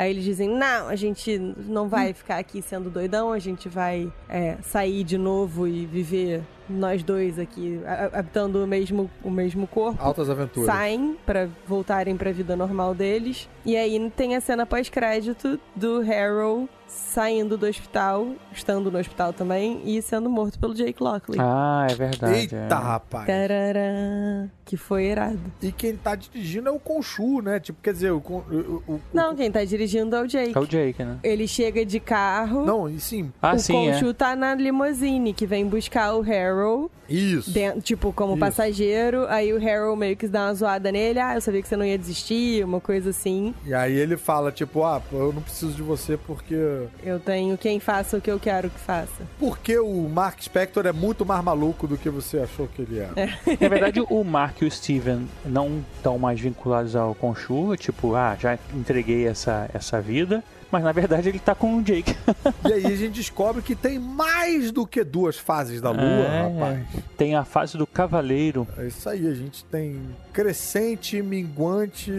Aí eles dizem, não, a gente não vai ficar aqui sendo doidão, a gente vai é, sair de novo e viver nós dois aqui, a- a- habitando o mesmo, o mesmo corpo Altas aventuras. saem pra voltarem pra vida normal deles. E aí tem a cena pós-crédito do Harrow saindo do hospital, estando no hospital também, e sendo morto pelo Jake Lockley. Ah, é verdade. Eita, é. rapaz. Tarará, que foi irado. E quem tá dirigindo é o Conchu, né? Tipo, quer dizer, o. Con- o, o- o- Não, quem tá dirigindo é o Jake. É o Jake, né? Ele chega de carro. Não, e sim. Ah, o sim, é. Conchu tá na limousine que vem buscar o Harrow, Isso. dentro- tipo, como Isso. passageiro. Aí o Harrow meio que dá uma zoada nele. Ah, eu sabia que você não ia desistir, uma coisa assim. E aí ele fala, tipo, ah, pô, eu não preciso de você porque. Eu tenho quem faça o que eu quero que faça. Porque o Mark Spector é muito mais maluco do que você achou que ele era. Na verdade, o Mark e o Steven não estão mais vinculados ao Conchu, tipo, ah, já entreguei essa, essa vida. Mas na verdade ele tá com o Jake. E aí a gente descobre que tem mais do que duas fases da lua, É. rapaz. Tem a fase do Cavaleiro. É isso aí, a gente tem crescente, minguante,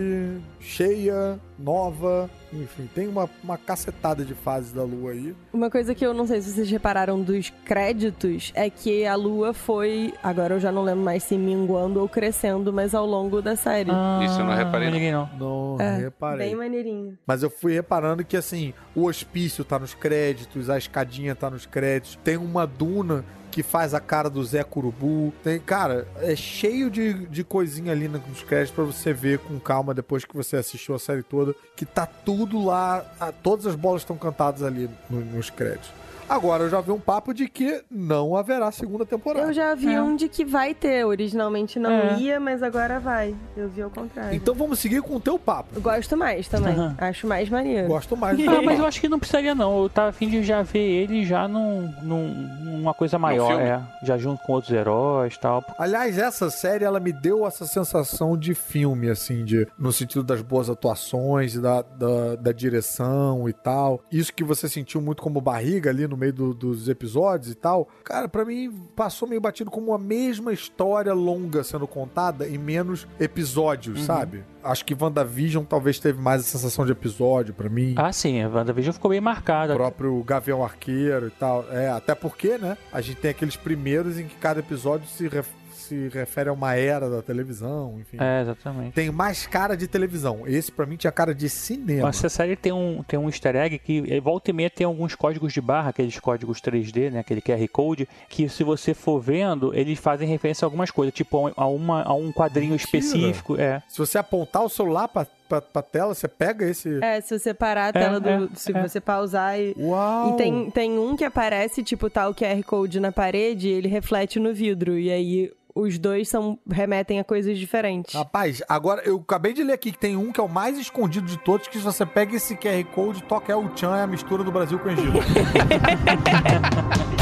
cheia, nova, enfim, tem uma, uma cacetada de fases da lua aí. Uma coisa que eu não sei se vocês repararam dos créditos é que a lua foi. Agora eu já não lembro mais se minguando ou crescendo, mas ao longo da série. Isso eu não reparei, não. Ninguém não. Não É, reparei. Bem maneirinho. Mas eu fui reparando que, assim, o hospício tá nos créditos, a escadinha tá nos créditos, tem uma duna que faz a cara do Zé Curubu. Tem, cara, é cheio de, de coisinha ali nos créditos pra você ver com calma depois que você assistiu a série toda, que tá tudo lá, todas as bolas estão cantadas ali no- nos créditos. Agora eu já vi um papo de que não haverá segunda temporada. Eu já vi É. um de que vai ter. Originalmente não É. ia, mas agora vai. Eu vi ao contrário. Então vamos seguir com o teu papo. Eu gosto mais também. Aham. Acho mais maneiro. Gosto mais do Ah, teu mas eu papo. acho que não precisaria não. Eu tava afim de já ver ele já num, num, numa coisa maior, é. Já junto com outros heróis e tal. Aliás, essa série ela me deu essa sensação de filme, assim, de no sentido das boas atuações, da, da, da direção e tal. Isso que você sentiu muito como barriga ali no meio do- dos episódios e tal. Cara, pra mim passou meio batido como a mesma história longa sendo contada em menos episódios, sabe? Acho que WandaVision talvez teve mais a sensação de episódio pra mim. Ah, sim, a WandaVision ficou bem O marcada. próprio Gavião Arqueiro e tal. É, até porque, né? A gente tem aqueles primeiros em que cada episódio se, se refere a uma era da televisão, enfim. É, exatamente. Tem mais cara de televisão. Esse, pra mim, tinha cara de cinema. Essa série tem um, tem um easter egg que eh, volta e meia tem alguns códigos de barra, aqueles códigos 3D, né? Aquele QR Code, que se você for vendo, eles fazem referência a algumas coisas, tipo a, uma, a um quadrinho Mentira. específico. É. Se você apontar o celular pra, pra, pra tela, você pega esse... É, se você parar a tela do. é, se é. você pausar e. Uau! E tem, tem um que aparece, tipo, tá o QR Code na parede e ele reflete no vidro. E aí os dois são remetem a coisas diferentes. Rapaz, agora eu acabei de ler aqui que tem um que é o mais escondido de todos, que se você pega esse QR Code, toca El Chan, é a mistura do Brasil com o Egito.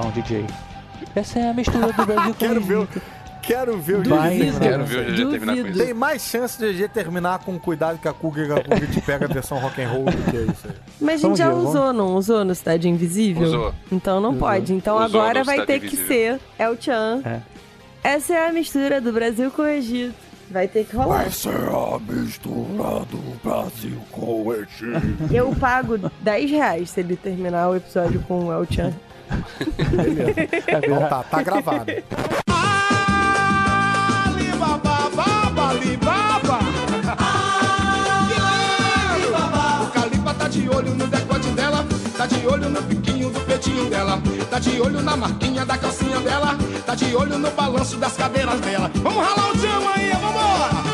então, DJ. Essa é a mistura do Brasil com Quero o ver, quero ver o Vai, GG terminar. Quero ver o GG terminar com isso. Tem mais chance de GG terminar com cuidado que a Kuga que a Kuga te pega a versão rock and roll do que isso aí. Mas a gente Vamos já ver, vamos- usou, não usou no Cidade Invisível? Usou. Então não pode. Então Usou agora vai ter que Invisível. ser El Chan. É. Essa é a mistura do Brasil com o Egito. Vai ter que rolar. Essa é a mistura do Brasil com o Egito. Eu pago 10 reais se ele terminar o episódio com o El Chan. Então tá, tá gravado. O Calipa tá de olho no decote dela, tá de olho no biquinho do peitinho dela, tá de olho na marquinha da calcinha dela, tá de olho no balanço das cadeiras dela. Vamos ralar o chama aí, vambora!